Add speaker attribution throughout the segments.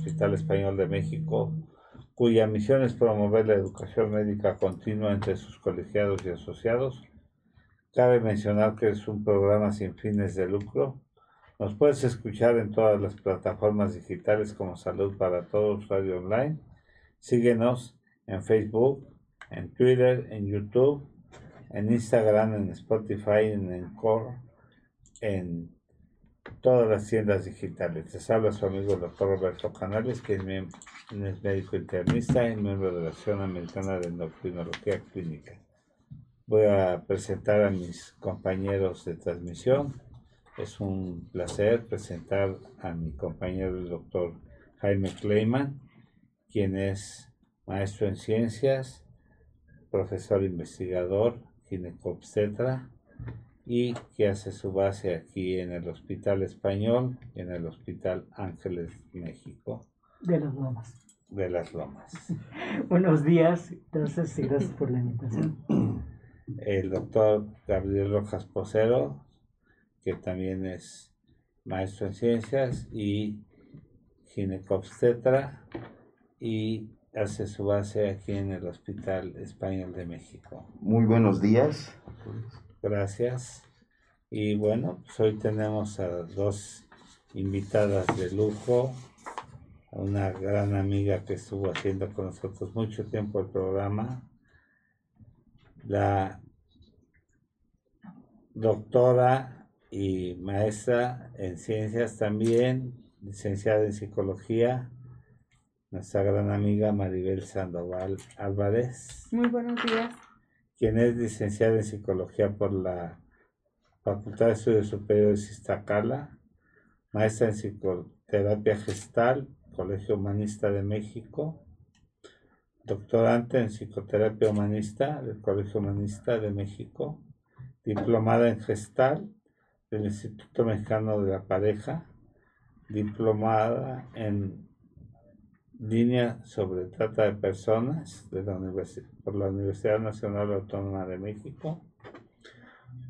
Speaker 1: Hospital Español de México, cuya misión es promover la educación médica continua entre sus colegiados y asociados. Cabe mencionar que es un programa sin fines de lucro. Nos puedes escuchar en todas las plataformas digitales como Salud para Todos Radio Online. Síguenos en Facebook, en Twitter, en YouTube, en Instagram, en Spotify, en Encore, en todas las tiendas digitales. Les habla su amigo el doctor Roberto Canales, que es, médico internista y miembro de la Asociación Americana de Endocrinología Clínica. Voy a presentar a mis compañeros de transmisión. Es un placer presentar a mi compañero el doctor Jaime Kleiman, quien es maestro en ciencias, profesor investigador, ginecobstetra, y que hace su base aquí en el Hospital Español y en el Hospital Ángeles México.
Speaker 2: De las Lomas.
Speaker 1: De las Lomas.
Speaker 2: Buenos días, entonces gracias por la invitación.
Speaker 1: El doctor Gabriel Rojas Posero, que también es maestro en ciencias y ginecobstetra y hace su base aquí en el Hospital Español de México.
Speaker 3: Muy buenos días.
Speaker 1: Gracias. Y bueno, pues hoy tenemos a dos invitadas de lujo, una gran amiga que estuvo haciendo con nosotros mucho tiempo el programa, la doctora y maestra en ciencias también, licenciada en psicología, nuestra gran amiga Maribel Sandoval Álvarez.
Speaker 4: Muy buenos días
Speaker 1: quien es licenciada en Psicología por la Facultad de Estudios Superiores Iztacala, maestra en Psicoterapia Gestal, Colegio Humanista de México, doctorante en Psicoterapia Humanista del Colegio Humanista de México, diplomada en Gestal del Instituto Mexicano de la Pareja, diplomada en línea sobre trata de personas de la por la Universidad Nacional Autónoma de México,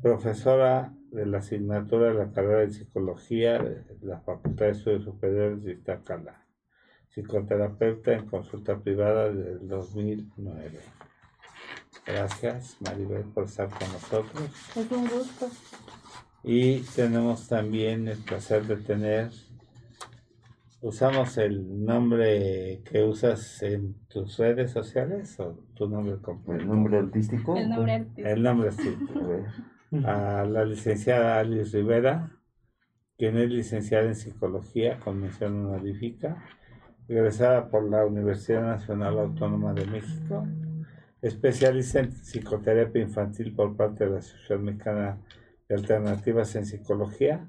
Speaker 1: profesora de la asignatura de la carrera de psicología de la Facultad de Estudios Superiores de Iztacala, psicoterapeuta en consulta privada desde el 2009. Gracias, Maribel, por estar con nosotros.
Speaker 4: Es un gusto.
Speaker 1: Y tenemos también el placer de tener ¿Usamos el nombre que usas en tus redes sociales o tu nombre completo?
Speaker 3: ¿El nombre artístico?
Speaker 4: El nombre artístico.
Speaker 1: El nombre artístico. A la licenciada Alice Rivera, quien es licenciada en Psicología con mención honorífica, egresada por la Universidad Nacional Autónoma de México, especialista en psicoterapia infantil por parte de la Asociación Mexicana de Alternativas en Psicología,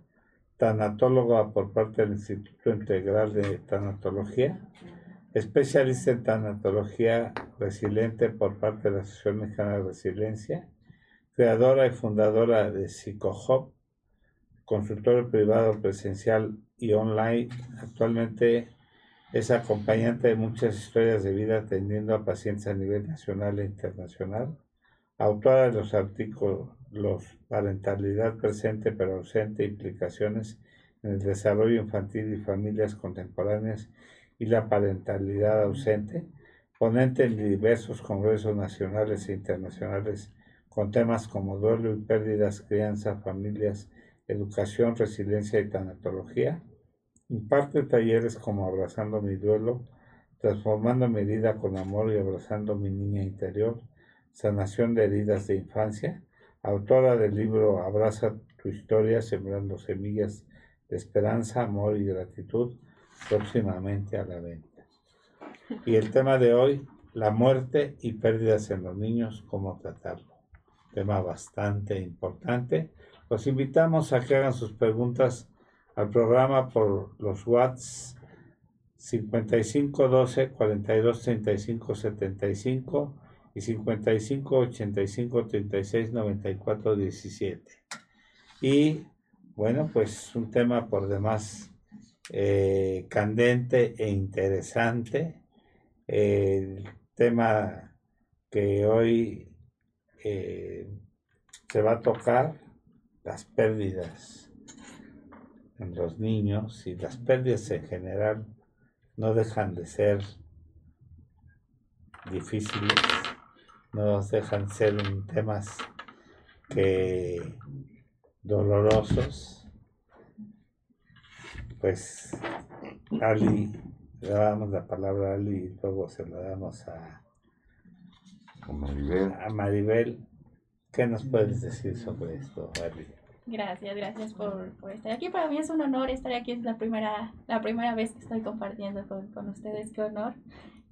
Speaker 1: tanatóloga por parte del Instituto Integral de Tanatología, especialista en tanatología resiliente por parte de la Asociación Mexicana de Resiliencia, creadora y fundadora de PsicoHop, consultor privado presencial y online. Actualmente es acompañante de muchas historias de vida atendiendo a pacientes a nivel nacional e internacional, autora de los artículos los parentalidad presente pero ausente, implicaciones en el desarrollo infantil y familias contemporáneas y la parentalidad ausente, ponente en diversos congresos nacionales e internacionales con temas como duelo y pérdidas, crianza, familias, educación, resiliencia y tanatología, imparte talleres como Abrazando mi duelo, Transformando mi vida con amor y abrazando mi niña interior, sanación de heridas de infancia, autora del libro Abraza tu historia, sembrando semillas de esperanza, amor y gratitud, próximamente a la venta. Y el tema de hoy, la muerte y pérdidas en los niños, cómo tratarlo. Tema bastante importante. Los invitamos a que hagan sus preguntas al programa por los WhatsApp 5512 42 35 75 y 55 85 36 94 17. Y bueno, pues un tema por demás eh, candente e interesante. El tema que hoy eh, se va a tocar, las pérdidas en los niños y las pérdidas en general no dejan de ser difíciles, no dejan de ser temas que dolorosos, pues Ali, le damos la palabra a Ali y luego se la damos a,
Speaker 3: Maribel.
Speaker 1: a Maribel. ¿Qué nos puedes decir sobre esto, Ali?
Speaker 4: Gracias, gracias por, por, estar aquí. Para mí es un honor estar aquí. Es la primera, la primera vez que estoy compartiendo con, con ustedes. Qué honor.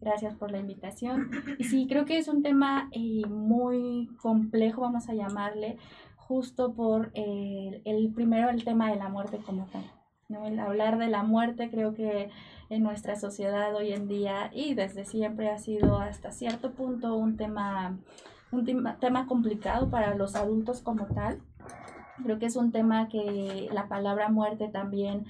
Speaker 4: Gracias por la invitación. Y sí, creo que es un tema eh, muy complejo, vamos a llamarle, justo por eh, el primero el tema de la muerte como tal. ¿no? El hablar de la muerte creo que en nuestra sociedad hoy en día y desde siempre ha sido hasta cierto punto un tema, un tema, tema complicado para los adultos como tal Creo que es un tema que la palabra muerte también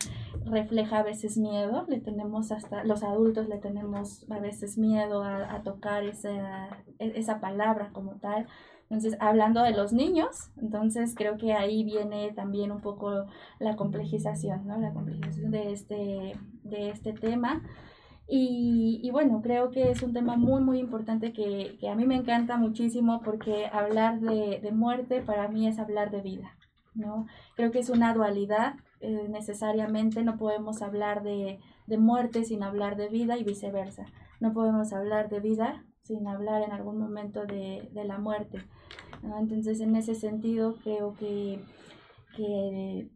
Speaker 4: refleja a veces miedo. Le tenemos hasta, los adultos le tenemos a veces miedo a, tocar esa, e, esa palabra como tal. Entonces, hablando de los niños, entonces creo que ahí viene también un poco la complejización, ¿no? La complejización de este, de este tema. Y, y, bueno, creo que es un tema muy, muy importante que, que a mí me encanta muchísimo porque hablar de, de muerte para mí es hablar de vida. ¿no? Creo que es una dualidad, eh, necesariamente no podemos hablar de, de, muerte sin hablar de vida y viceversa. No podemos hablar de vida sin hablar en algún momento de, de la muerte. Entonces, en ese sentido, creo que, que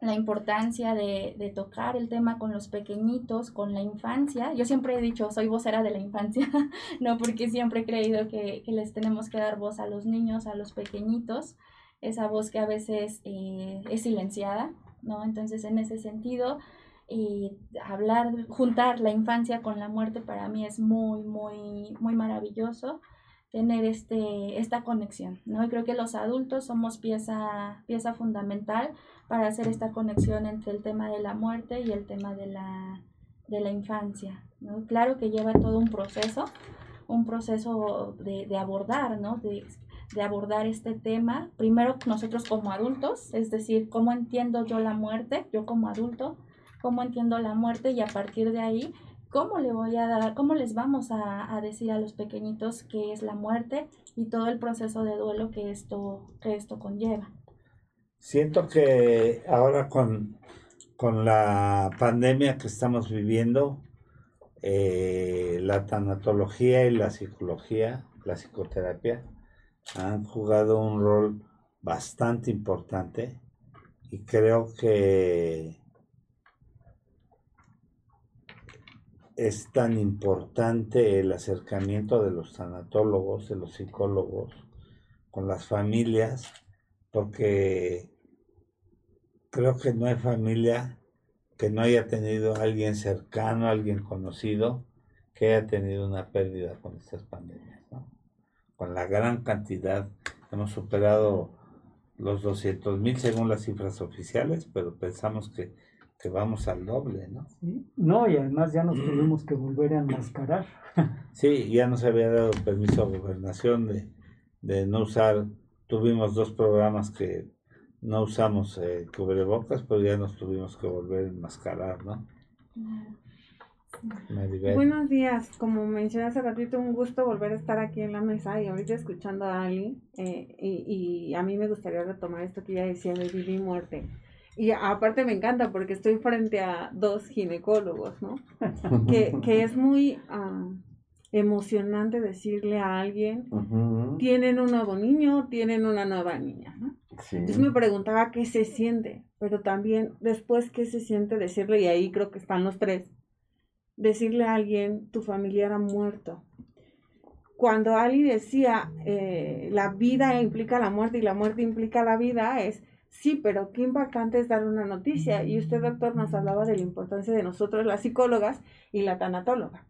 Speaker 4: la importancia de, de, tocar el tema con los pequeñitos, con la infancia. Yo siempre he dicho, soy vocera de la infancia, no porque siempre he creído que, que les tenemos que dar voz a los niños, a los pequeñitos esa voz que a veces eh, es silenciada, ¿no? Entonces, en ese sentido, eh, hablar, juntar la infancia con la muerte para mí es muy, muy, muy maravilloso tener este, esta conexión, ¿no? Y creo que los adultos somos pieza, pieza fundamental para hacer esta conexión entre el tema de la muerte y el tema de la, de la infancia, ¿no? Claro que lleva todo un proceso, un proceso de, de abordar, ¿no? De abordar este tema, primero nosotros como adultos, es decir, cómo entiendo yo la muerte, yo como adulto, cómo entiendo la muerte y a partir de ahí, cómo le voy a dar, cómo les vamos a, a decir a los pequeñitos qué es la muerte y todo el proceso de duelo que esto, que esto conlleva.
Speaker 1: Siento que ahora con, con la pandemia que estamos viviendo, eh, la tanatología y la psicología, la psicoterapia, han jugado un rol bastante importante y creo que es tan importante el acercamiento de los sanatólogos, de los psicólogos con las familias, porque creo que no hay familia que no haya tenido a alguien cercano, alguien conocido, que haya tenido una pérdida con estas pandemias con la gran cantidad. Hemos superado los 200 mil según las cifras oficiales, pero pensamos que, que vamos al doble, ¿no?
Speaker 2: No, y además ya nos tuvimos que volver a enmascarar.
Speaker 1: Sí, ya nos había dado permiso a gobernación de, de no usar, tuvimos dos programas que no usamos eh, cubrebocas, pero ya nos tuvimos que volver a enmascarar, ¿no?
Speaker 5: Buenos días, como mencioné hace ratito, un gusto volver a estar aquí en la mesa y ahorita escuchando a Ali eh, y, y, a mí me gustaría retomar esto que ya decía de vida y muerte. Y aparte me encanta porque estoy frente a dos ginecólogos, ¿no? que, que es muy uh, emocionante decirle a alguien, tienen un nuevo niño, tienen una nueva niña, ¿no? Sí. Entonces me preguntaba qué se siente, pero también después qué se siente decirle, y ahí creo que están los tres, decirle a alguien, tu familiar ha muerto. Cuando Ali decía, eh, la vida implica la muerte y la muerte implica la vida, es, sí, pero qué impactante es dar una noticia. Y usted, doctor, nos hablaba de la importancia de nosotros, las psicólogas y la tanatóloga.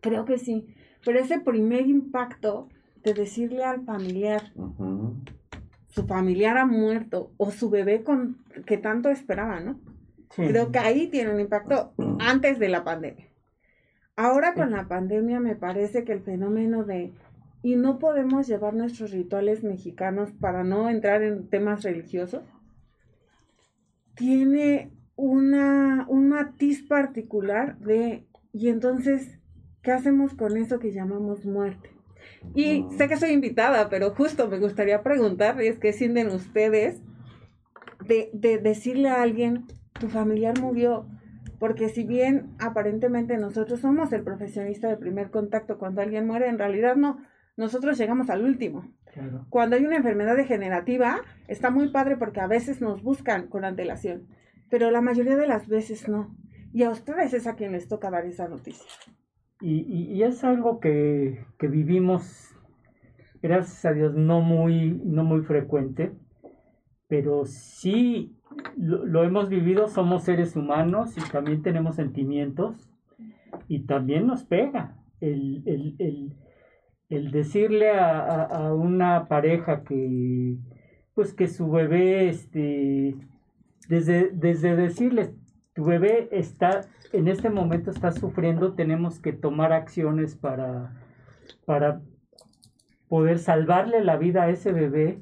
Speaker 5: Creo que sí, pero ese primer impacto de decirle al familiar, su familiar ha muerto, o su bebé con, que tanto esperaba, ¿no? Creo que ahí tiene un impacto antes de la pandemia. Ahora con la pandemia me parece que el fenómeno de y no podemos llevar nuestros rituales mexicanos para no entrar en temas religiosos tiene una, un matiz particular de, y entonces, ¿qué hacemos con eso que llamamos muerte? Y sé que soy invitada, pero justo me gustaría preguntar, y es que sienten ustedes de, de decirle a alguien, tu familiar murió, porque si bien aparentemente nosotros somos el profesionista de primer contacto cuando alguien muere, en realidad no, nosotros llegamos al último.
Speaker 2: Claro.
Speaker 5: Cuando hay una enfermedad degenerativa, está muy padre porque a veces nos buscan con antelación, pero la mayoría de las veces no. Y a ustedes es a quien les toca dar esa noticia.
Speaker 2: Y, y- y es algo que, que vivimos, gracias a Dios, no muy, no muy frecuente, pero sí lo, lo hemos vivido, somos seres humanos y también tenemos sentimientos y también nos pega el, el- el- el decirle a, a- a una pareja que pues que su bebé este desde, desde decirles tu bebé está en este momento está sufriendo tenemos que tomar acciones para para poder salvarle la vida a ese bebé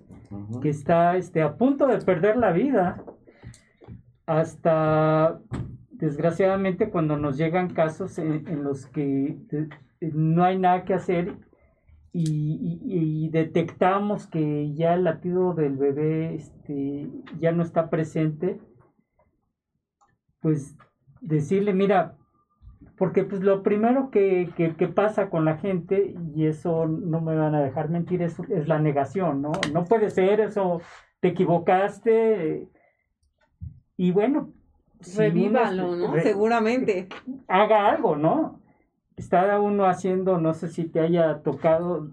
Speaker 2: que está este, a punto de perder la vida. Hasta, desgraciadamente, cuando nos llegan casos en, los que no hay nada que hacer y, detectamos que ya el latido del bebé este, ya no está presente, pues decirle, mira, porque pues lo primero que, que- que pasa con la gente, y eso no me van a dejar mentir, es, es la negación, ¿no? No puede ser eso, te equivocaste. Y bueno, si uno
Speaker 5: Revívalo, ¿no?
Speaker 2: re-
Speaker 5: Seguramente.
Speaker 2: haga algo, ¿no? Está uno haciendo, no sé si te haya tocado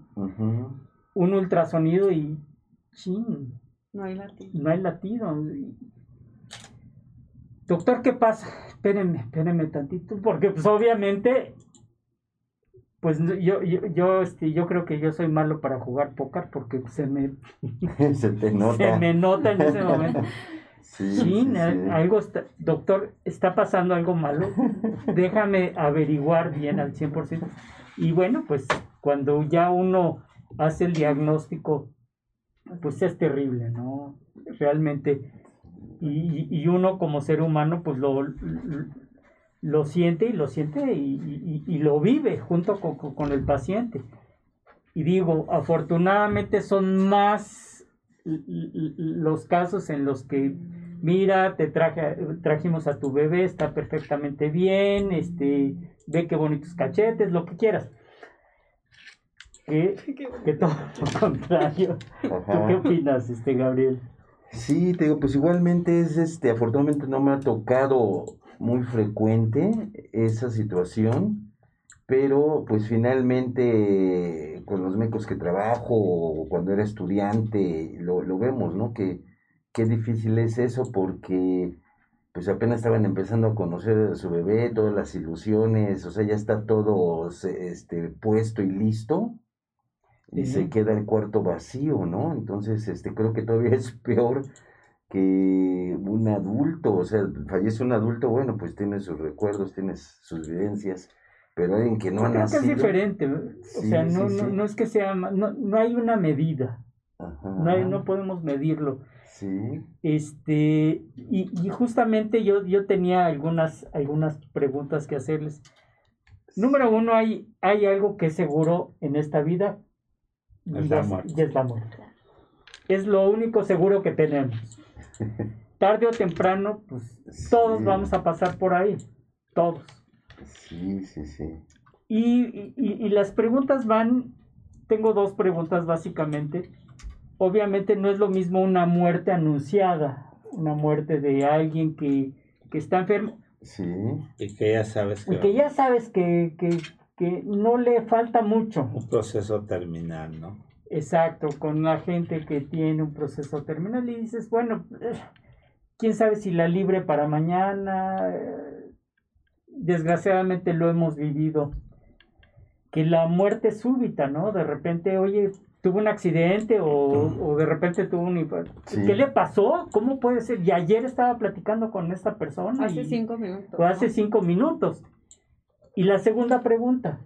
Speaker 2: un ultrasonido y chin,
Speaker 5: No hay latido.
Speaker 2: no hay latido. Doctor, ¿qué pasa? Espérenme, espérenme tantito, porque pues obviamente, pues no- yo, yo, yo, este, yo creo que yo soy malo para jugar póker porque se me,
Speaker 3: Se te nota.
Speaker 2: se me nota en ese momento.
Speaker 3: Sí,
Speaker 2: algo está, doctor, está pasando algo malo. Déjame averiguar bien al 100%. Y bueno, pues cuando ya uno hace el diagnóstico, pues es terrible, ¿no? Realmente. Y, y- uno como ser humano, pues lo, lo siente y lo siente y, y- y lo vive junto con, con- el paciente. Y digo, afortunadamente son más los casos en los que, mira, te traje, trajimos a tu bebé, está perfectamente bien, este, ve qué bonitos cachetes, lo que quieras. Que, que todo lo contrario. ¿Tú qué opinas, este, Gabriel?
Speaker 3: Sí, te digo, pues igualmente es este, afortunadamente no me ha tocado muy frecuente esa situación, pero pues finalmente con los médicos que trabajo o cuando era estudiante lo, lo vemos, ¿no? Que qué difícil es eso porque pues apenas estaban empezando a conocer a su bebé, todas las ilusiones, o sea, ya está todo este, puesto y listo y se queda el cuarto vacío, ¿no? Entonces, este, creo que todavía es peor que un adulto, o sea, fallece un adulto, bueno, pues tiene sus recuerdos, tiene sus vivencias, pero alguien que no ha
Speaker 2: Creo que es
Speaker 3: nacido.
Speaker 2: diferente. O
Speaker 3: Sí,
Speaker 2: sea, no,
Speaker 3: sí.
Speaker 2: no, no es que sea, no, no hay una medida,
Speaker 3: Ajá,
Speaker 2: no, hay- no podemos medirlo.
Speaker 3: Sí,
Speaker 2: Este, y, y justamente yo, yo tenía algunas, algunas preguntas que hacerles. Número uno, hay, hay algo que es seguro en esta vida y
Speaker 1: Es la muerte.
Speaker 2: y es la muerte. Es lo único seguro que tenemos. Tarde o temprano, pues todos vamos a pasar por ahí, todos.
Speaker 3: sí, sí, sí.
Speaker 2: Y, y- y las preguntas van, tengo dos preguntas básicamente. Obviamente no es lo mismo una muerte anunciada, una muerte de alguien que, que está enfermo
Speaker 3: Sí,
Speaker 1: Y que ya sabes que
Speaker 2: y que ya sabes que, que- que no le falta mucho.
Speaker 1: un proceso terminal, ¿no?
Speaker 2: Exacto, con la gente que tiene un proceso terminal y dices, bueno, eh, quién sabe si la libre para mañana. Desgraciadamente lo hemos vivido. Que la muerte súbita, ¿no? De repente, oye, tuvo un accidente o, o de repente tuvo un infarto.
Speaker 3: Sí.
Speaker 2: ¿Qué le pasó? ¿Cómo puede ser? Y ayer estaba platicando con esta persona.
Speaker 5: Hace
Speaker 2: y-
Speaker 5: cinco minutos.
Speaker 2: o hace
Speaker 5: ¿no?
Speaker 2: cinco minutos. Y la segunda pregunta,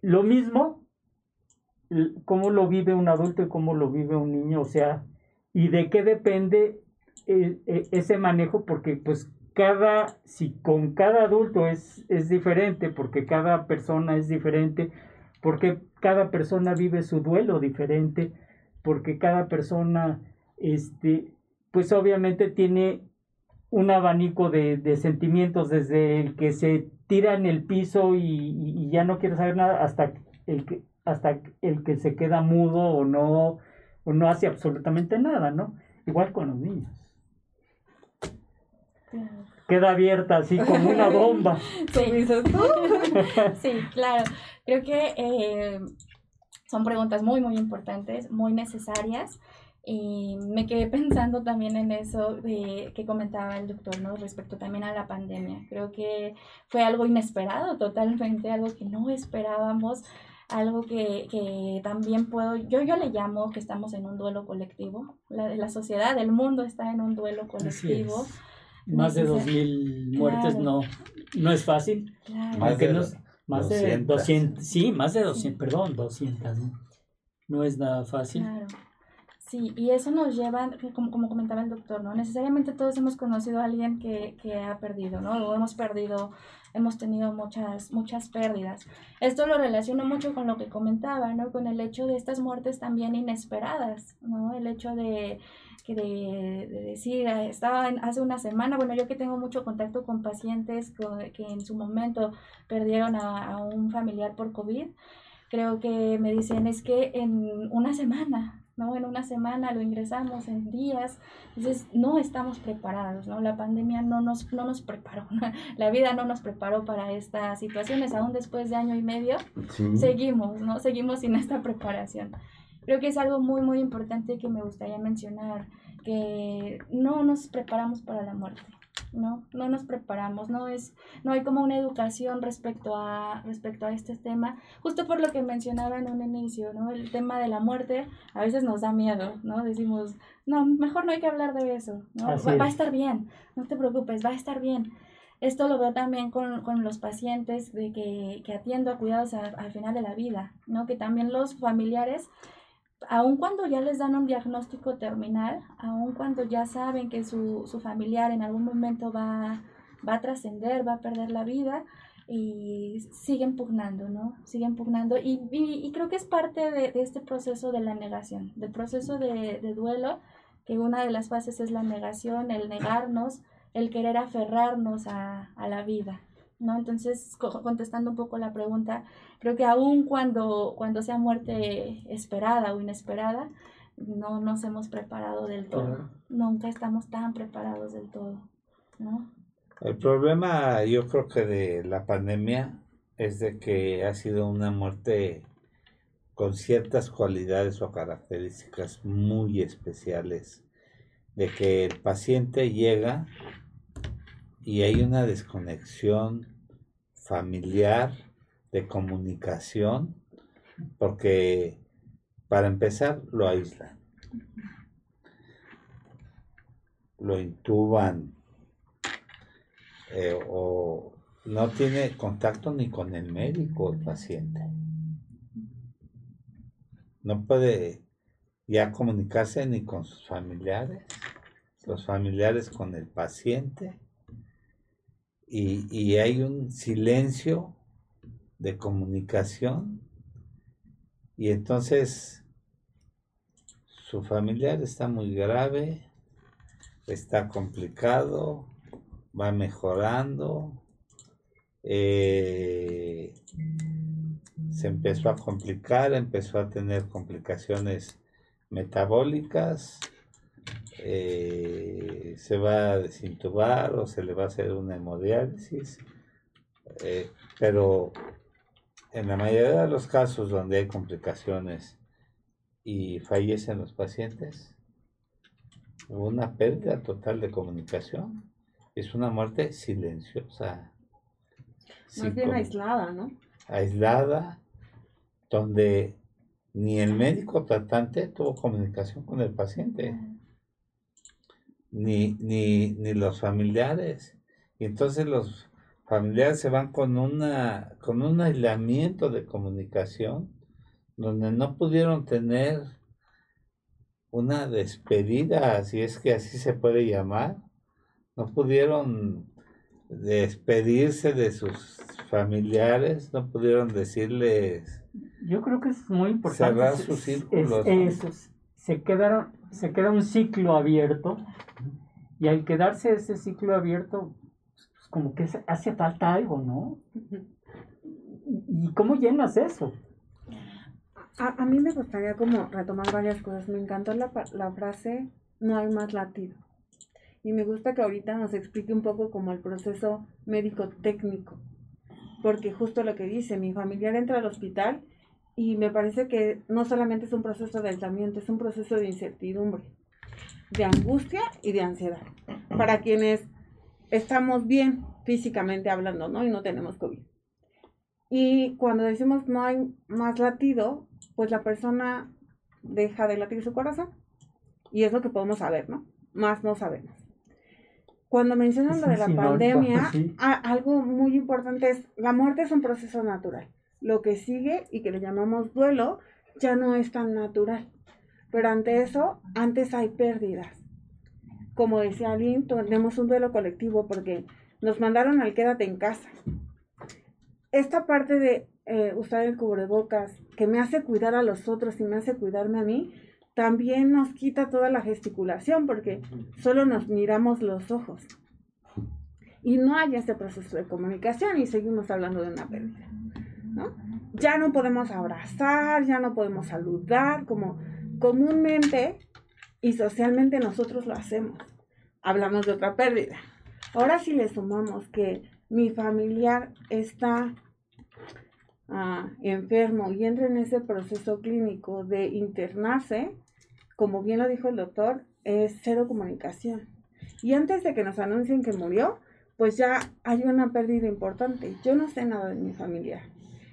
Speaker 2: lo mismo, cómo lo vive un adulto y cómo lo vive un niño, o sea, y de qué depende eh, eh, ese manejo porque pues cada, si con cada adulto es, es diferente, porque cada persona es diferente, porque cada persona vive su duelo diferente, porque cada persona, este, pues obviamente tiene un abanico de, sentimientos desde el que se tira en el piso y, ya no quiere saber nada hasta el que hasta el que se queda mudo o no o no hace absolutamente nada, ¿no? Igual con los niños. Queda abierta así como una bomba.
Speaker 4: Sí, sí claro. Creo que eh, son preguntas muy, muy importantes, muy necesarias. Y me quedé pensando también en eso de, que comentaba el doctor, ¿no? Respecto también a la pandemia. Creo que fue algo inesperado totalmente, algo que no esperábamos, algo que, que también puedo, yo, yo le llamo que estamos en un duelo colectivo. La, la sociedad, el mundo está en un duelo colectivo.
Speaker 2: Más de 2.000 muertes no, no es fácil.
Speaker 1: Más de,
Speaker 2: más de 200, sí, más de 200, perdón, 200. ¿no? no es nada fácil.
Speaker 4: Claro. Sí, y eso nos lleva, como, como comentaba el doctor, ¿no? Necesariamente todos hemos conocido a alguien que, que ha perdido, ¿no? O hemos perdido, hemos tenido muchas, muchas pérdidas. Esto lo relaciono mucho con lo que comentaba, ¿no? Con el hecho de estas muertes también inesperadas, ¿no? El hecho de, que de, de, decir, ah, estaba hace una semana, bueno, yo que tengo mucho contacto con pacientes que en su momento perdieron a, a un familiar por COVID, creo que me dicen es que en una semana ¿no? En una semana lo ingresamos, en días. Entonces, no estamos preparados, ¿no? La pandemia no nos, no nos preparó, la vida no nos preparó para estas situaciones. Aún después de año y medio, seguimos, ¿no? Seguimos sin esta preparación. Creo que es algo muy, muy importante que me gustaría mencionar, que no nos preparamos para la muerte. ¿no? No nos preparamos, no es, no hay como una educación respecto a, respecto a este tema, justo por lo que mencionaba en un inicio, ¿no? El tema de la muerte a veces nos da miedo, ¿no? Decimos, no, mejor no hay que hablar de eso, ¿no? Va, a estar bien, no te preocupes, va a estar bien. Esto lo veo también con, con los pacientes de que, que atiendo a cuidados al final de la vida, ¿no? Que también los familiares aun cuando ya les dan un diagnóstico terminal, aun cuando ya saben que su, su familiar en algún momento va, va a trascender, va a perder la vida, y siguen pugnando, ¿no? Siguen pugnando. Y, y, creo que es parte de, este proceso de la negación, del proceso de, de, duelo, que una de las fases es la negación, el negarnos, el querer aferrarnos a, a la vida. ¿no? Entonces, contestando un poco la pregunta, creo que aún cuando, cuando sea muerte esperada o inesperada, no nos hemos preparado del todo. Nunca estamos tan preparados del todo, ¿no?
Speaker 1: El problema, yo creo que de la pandemia es de que ha sido una muerte con ciertas cualidades o características muy especiales, de que el paciente llega y hay una desconexión familiar de comunicación porque para empezar lo aíslan, lo intuban eh, o no tiene contacto ni con el médico el paciente. No puede ya comunicarse ni con sus familiares, los familiares con el paciente y, y hay un silencio de comunicación. Y entonces su familiar está muy grave, está complicado, va mejorando, eh, se empezó a complicar, empezó a tener complicaciones metabólicas, eh, se va a desintubar o se le va a hacer una hemodiálisis, eh, pero en la mayoría de los casos donde hay complicaciones y fallecen los pacientes, una pérdida total de comunicación, es una muerte silenciosa.
Speaker 5: Más bien aislada, ¿no?
Speaker 1: Aislada, donde ni el médico tratante tuvo comunicación con el paciente ni, ni, ni los familiares. Y entonces los familiares se van con, una, con un aislamiento de comunicación donde no pudieron tener una despedida, si es que así se puede llamar. No pudieron despedirse de sus familiares, no pudieron decirles
Speaker 2: yo creo que es muy importante
Speaker 1: cerrar sus círculos.
Speaker 2: eso, se quedaron, se queda un ciclo abierto y al quedarse ese ciclo abierto, pues como que hace falta algo, ¿no? ¿Y cómo llenas eso?
Speaker 5: A, a, mí me gustaría como retomar varias cosas. Me encantó la, la frase, no hay más latido. Y me gusta que ahorita nos explique un poco como el proceso médico técnico. Porque justo lo que dice, mi familiar entra al hospital y me parece que no solamente es un proceso de aislamiento, es un proceso de incertidumbre, de angustia y de ansiedad. Para quienes estamos bien físicamente hablando, ¿no? Y no tenemos COVID. Y cuando decimos no hay más latido, pues la persona deja de latir su corazón. Y es lo que podemos saber, ¿no? Más no sabemos. Cuando mencionan lo de la pandemia, algo muy importante es, la muerte es un proceso natural. Lo que sigue y que le llamamos duelo ya no es tan natural. Pero ante eso, antes hay pérdidas. Como decía Aline, tenemos un duelo colectivo porque nos mandaron al quédate en casa esta parte de eh, usar el cubrebocas, que me hace cuidar a los otros y me hace cuidarme a mí, también nos quita toda la gesticulación porque solo nos miramos los ojos. Y no hay ese proceso de comunicación y seguimos hablando de una pérdida. ¿no? Ya no podemos abrazar, ya no podemos saludar, como comúnmente y socialmente nosotros lo hacemos. Hablamos de otra pérdida. Ahora si le sumamos que mi familiar está ah, enfermo y entra en ese proceso clínico de internarse, como bien lo dijo el doctor, es cero comunicación. Y antes de que nos anuncien que murió, pues ya hay una pérdida importante. Yo no sé nada de mi familiar.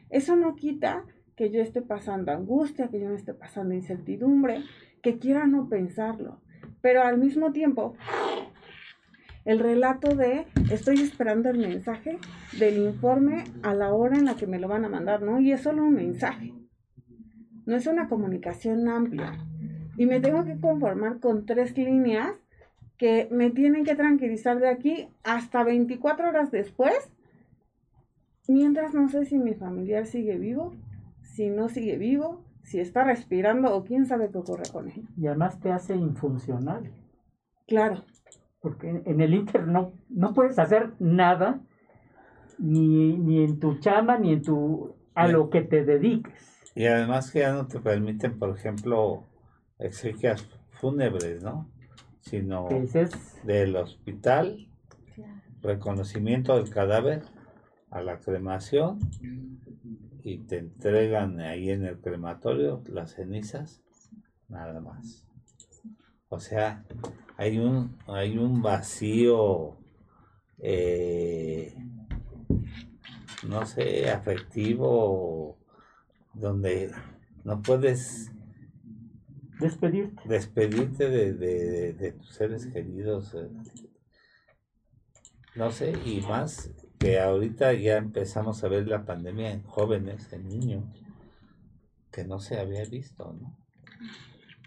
Speaker 5: Eso no quita que yo esté pasando angustia, que yo me esté pasando incertidumbre, que quiera no pensarlo. Pero al mismo tiempo, el relato de estoy esperando el mensaje del informe a la hora en la que me lo van a mandar, ¿no? Y es solo un mensaje, no es una comunicación amplia. Y me tengo que conformar con tres líneas que me tienen que tranquilizar de aquí hasta 24 horas después, mientras no sé si mi familiar sigue vivo, si no sigue vivo, si está respirando o quién sabe qué ocurre con él.
Speaker 2: Y además te hace infuncional.
Speaker 5: Claro
Speaker 2: porque en el Inter no, no puedes hacer nada, ni, ni en tu chama, ni en tu a lo que te dediques.
Speaker 1: Y además que ya no te permiten, por ejemplo, exequias fúnebres, ¿no? Sino del hospital, reconocimiento del cadáver a la cremación y te entregan ahí en el crematorio las cenizas, nada más. O sea, hay un, hay un vacío, eh, no sé, afectivo, donde no puedes
Speaker 2: despedirte,
Speaker 1: despedirte de, tus seres queridos. Eh. No sé, y más que ahorita ya empezamos a ver la pandemia en jóvenes, en niños, que no se había visto, ¿no?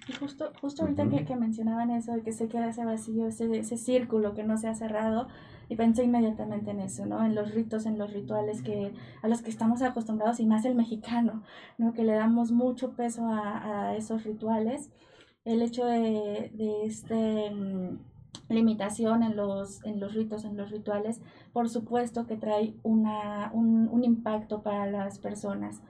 Speaker 4: Y justo, justo ahorita que, que, mencionaban eso, de que se queda ese vacío, ese, ese círculo que no se ha cerrado, y pensé inmediatamente en eso, ¿no? En los ritos, en los rituales que, a los que estamos acostumbrados, y más el mexicano, ¿no? Que le damos mucho peso a, a esos rituales. El hecho de, de este mm, limitación en los, en los ritos, en los rituales, por supuesto que trae una, un, un impacto para las personas.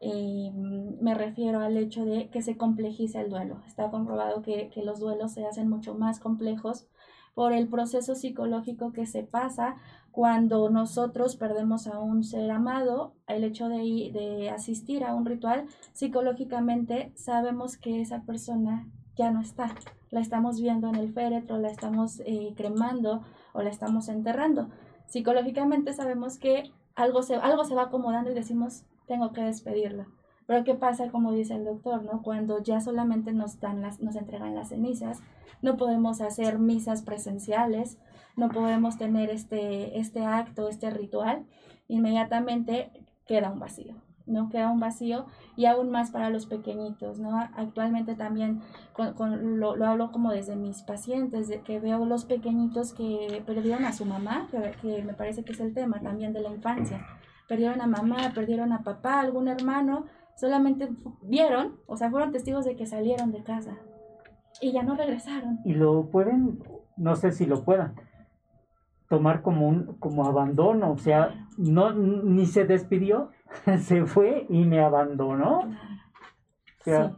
Speaker 4: Eh, me refiero al hecho de que se complejiza el duelo. Está comprobado que, los duelos se hacen mucho más complejos por el proceso psicológico que se pasa cuando nosotros perdemos a un ser amado, el hecho de, de asistir a un ritual, psicológicamente sabemos que esa persona ya no está. La estamos viendo en el féretro, la estamos eh, cremando o la estamos enterrando. Psicológicamente sabemos que algo se, algo se va acomodando y decimos, tengo que despedirla. Pero ¿qué pasa, como dice el doctor, ¿no? cuando ya solamente nos, dan las, nos entregan las cenizas? No podemos hacer misas presenciales, no podemos tener este, este acto, este ritual, inmediatamente queda un vacío. ¿No? Queda un vacío y aún más para los pequeñitos, ¿no? Actualmente también con, con, lo, lo, hablo como desde mis pacientes, de que veo los pequeñitos que perdieron a su mamá, que, me parece que es el tema también de la infancia. Perdieron a mamá, perdieron a papá, algún hermano, solamente vieron, o sea, fueron testigos de que salieron de casa y ya no regresaron.
Speaker 2: Y lo pueden, no sé si lo puedan, tomar como un como abandono, o sea, no ni se despidió, se fue y me abandonó. O sea,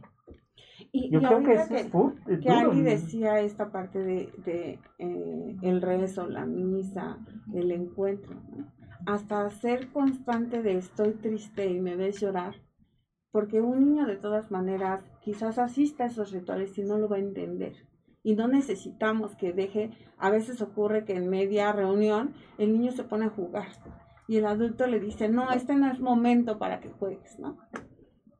Speaker 5: Y,
Speaker 2: yo
Speaker 5: y
Speaker 2: creo que eso es
Speaker 5: que,
Speaker 2: fu-
Speaker 5: que
Speaker 2: duro,
Speaker 5: Ali decía esta parte de, de, eh, el rezo, la misa, el encuentro, ¿no? hasta ser constante de estoy triste y me ves llorar, porque un niño de todas maneras quizás asista a esos rituales y no lo va a entender. Y no necesitamos que deje, a veces ocurre que en media reunión el niño se pone a jugar y el adulto le dice, no, este no es momento para que juegues, ¿no?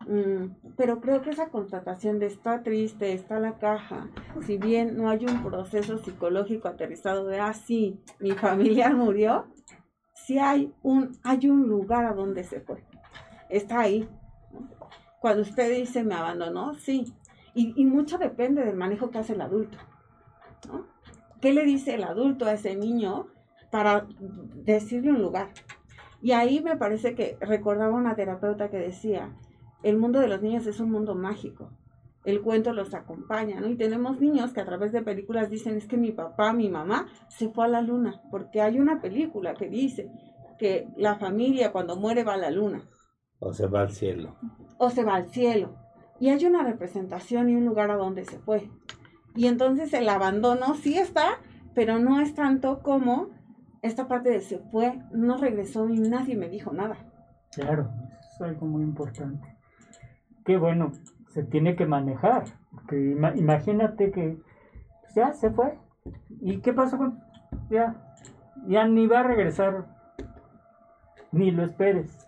Speaker 5: Mm, pero creo que esa constatación de está triste, está la caja, si bien no hay un proceso psicológico aterrizado de, ah, sí, mi familiar murió, sí hay un, hay un lugar a donde se fue, está ahí. Cuando usted dice me abandonó, sí, y, y mucho depende del manejo que hace el adulto. ¿Qué le dice el adulto a ese niño para decirle un lugar? Y ahí me parece que recordaba una terapeuta que decía, el mundo de los niños es un mundo mágico. El cuento los acompaña, ¿no? Y tenemos niños que a través de películas dicen, es que mi papá, mi mamá se fue a la luna, porque hay una película que dice que la familia cuando muere va a la luna
Speaker 1: O se va al cielo.
Speaker 5: o se va al cielo. Y hay una representación y un lugar a donde se fue. Y entonces el abandono sí está, pero no es tanto como esta parte de se fue, no regresó y nadie me dijo nada.
Speaker 2: Claro, eso es algo muy importante. Que bueno, se tiene que manejar. porque ima- imagínate que pues, ya se fue. ¿Y qué pasó con.? Ya, ya ni va a regresar. Ni lo esperes.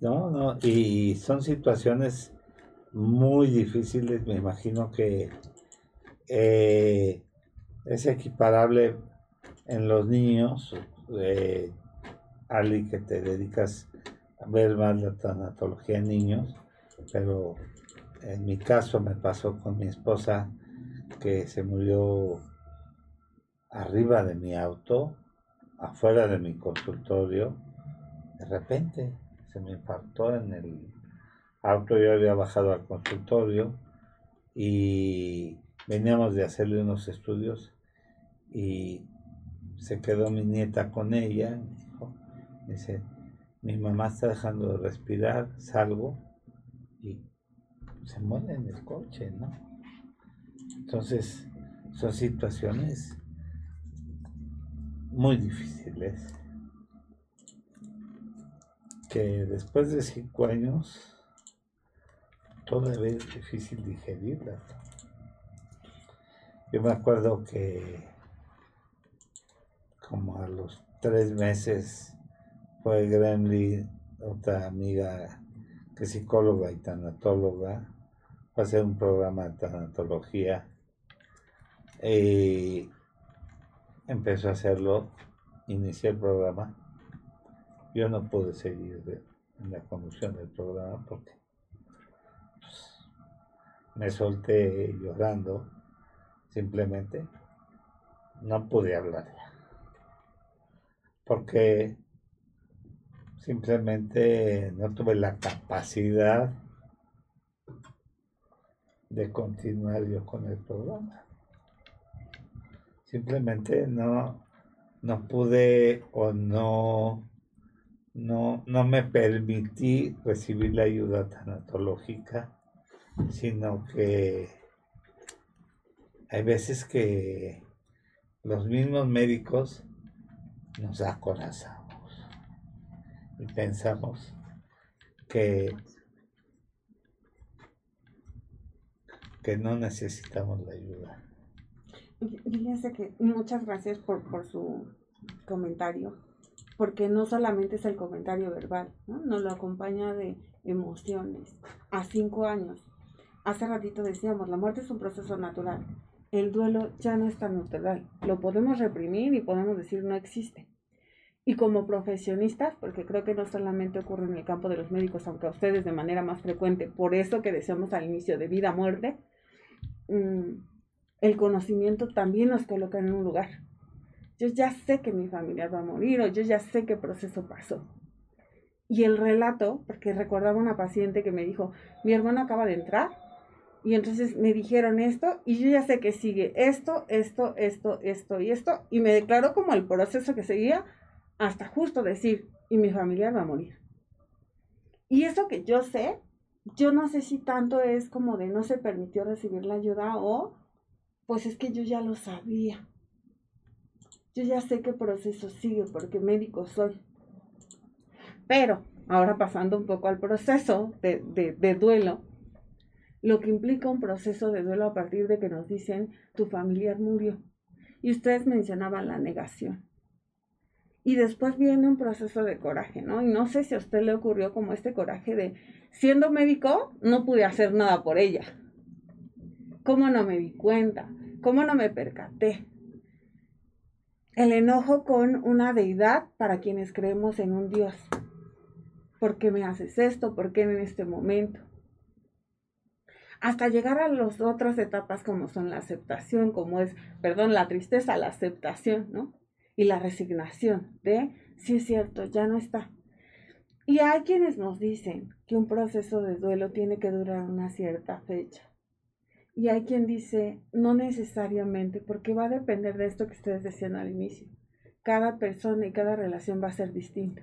Speaker 1: No, no, y son situaciones muy difíciles, me imagino que eh, es equiparable en los niños, eh, Ali, que te dedicas a ver más la tanatología en niños, pero en mi caso me pasó con mi esposa que se murió arriba de mi auto, afuera de mi consultorio, de repente se me infartó en el auto, yo había bajado al consultorio y veníamos de hacerle unos estudios y se quedó mi nieta con ella, dijo, dice, mi mamá está dejando de respirar, salgo y se muere en el coche, ¿no? Entonces, son situaciones muy difíciles que después de cinco años todavía es difícil digerirlas. Yo me acuerdo que como a los tres meses fue Gremlin, otra amiga que es psicóloga y tanatóloga, fue a hacer un programa de tanatología y empezó a hacerlo, inicié el programa yo no pude seguir en la conducción del programa porque pues, me solté llorando, simplemente no pude hablar. Porque simplemente no tuve la capacidad de continuar yo con el programa. Simplemente no, no pude o no no, no me permití recibir la ayuda tanatológica, sino que hay veces que los mismos médicos nos acorazamos y pensamos que, que no necesitamos la ayuda.
Speaker 5: Fíjense que muchas gracias por, por su comentario, porque no solamente es el comentario verbal, ¿no? nos lo acompaña de emociones. A cinco años, hace ratito decíamos, la muerte es un proceso natural. El duelo ya no es tan natural. Lo podemos reprimir y podemos decir no existe. y como profesionistas, porque creo que no solamente ocurre en el campo de los médicos, aunque a ustedes de manera más frecuente, por eso que decíamos al inicio de vida-muerte, mm, el conocimiento también nos coloca en un lugar. Yo ya sé que mi familia va a morir o yo ya sé qué proceso pasó. Y el relato, porque recordaba una paciente que me dijo, mi hermano acaba de entrar y entonces me dijeron esto y yo ya sé que sigue esto, esto, esto, esto y esto y me declaró como el proceso que seguía hasta justo decir, y mi familia va a morir. Y eso que yo sé, yo no sé si tanto es como de no se permitió recibir la ayuda o pues es que yo ya lo sabía. Yo ya sé qué proceso sigue porque médico soy. Pero ahora pasando un poco al proceso de, de, de duelo, lo que implica un proceso de duelo a partir de que nos dicen tu familiar murió. Y ustedes mencionaban la negación. Y después viene un proceso de coraje, ¿no? Y no sé si a usted le ocurrió como este coraje de, siendo médico, no pude hacer nada por ella. ¿Cómo no me di cuenta? ¿Cómo no me percaté? El enojo con una deidad para quienes creemos en un Dios. ¿Por qué me haces esto? ¿Por qué en este momento? Hasta llegar a las otras etapas como son la aceptación, como es, perdón, la tristeza, la aceptación, ¿no? y la resignación de, sí es cierto, ya no está. Y hay quienes nos dicen que un proceso de duelo tiene que durar una cierta fecha. Y hay quien dice, no necesariamente, porque va a depender de esto que ustedes decían al inicio. Cada persona y cada relación va a ser distinta.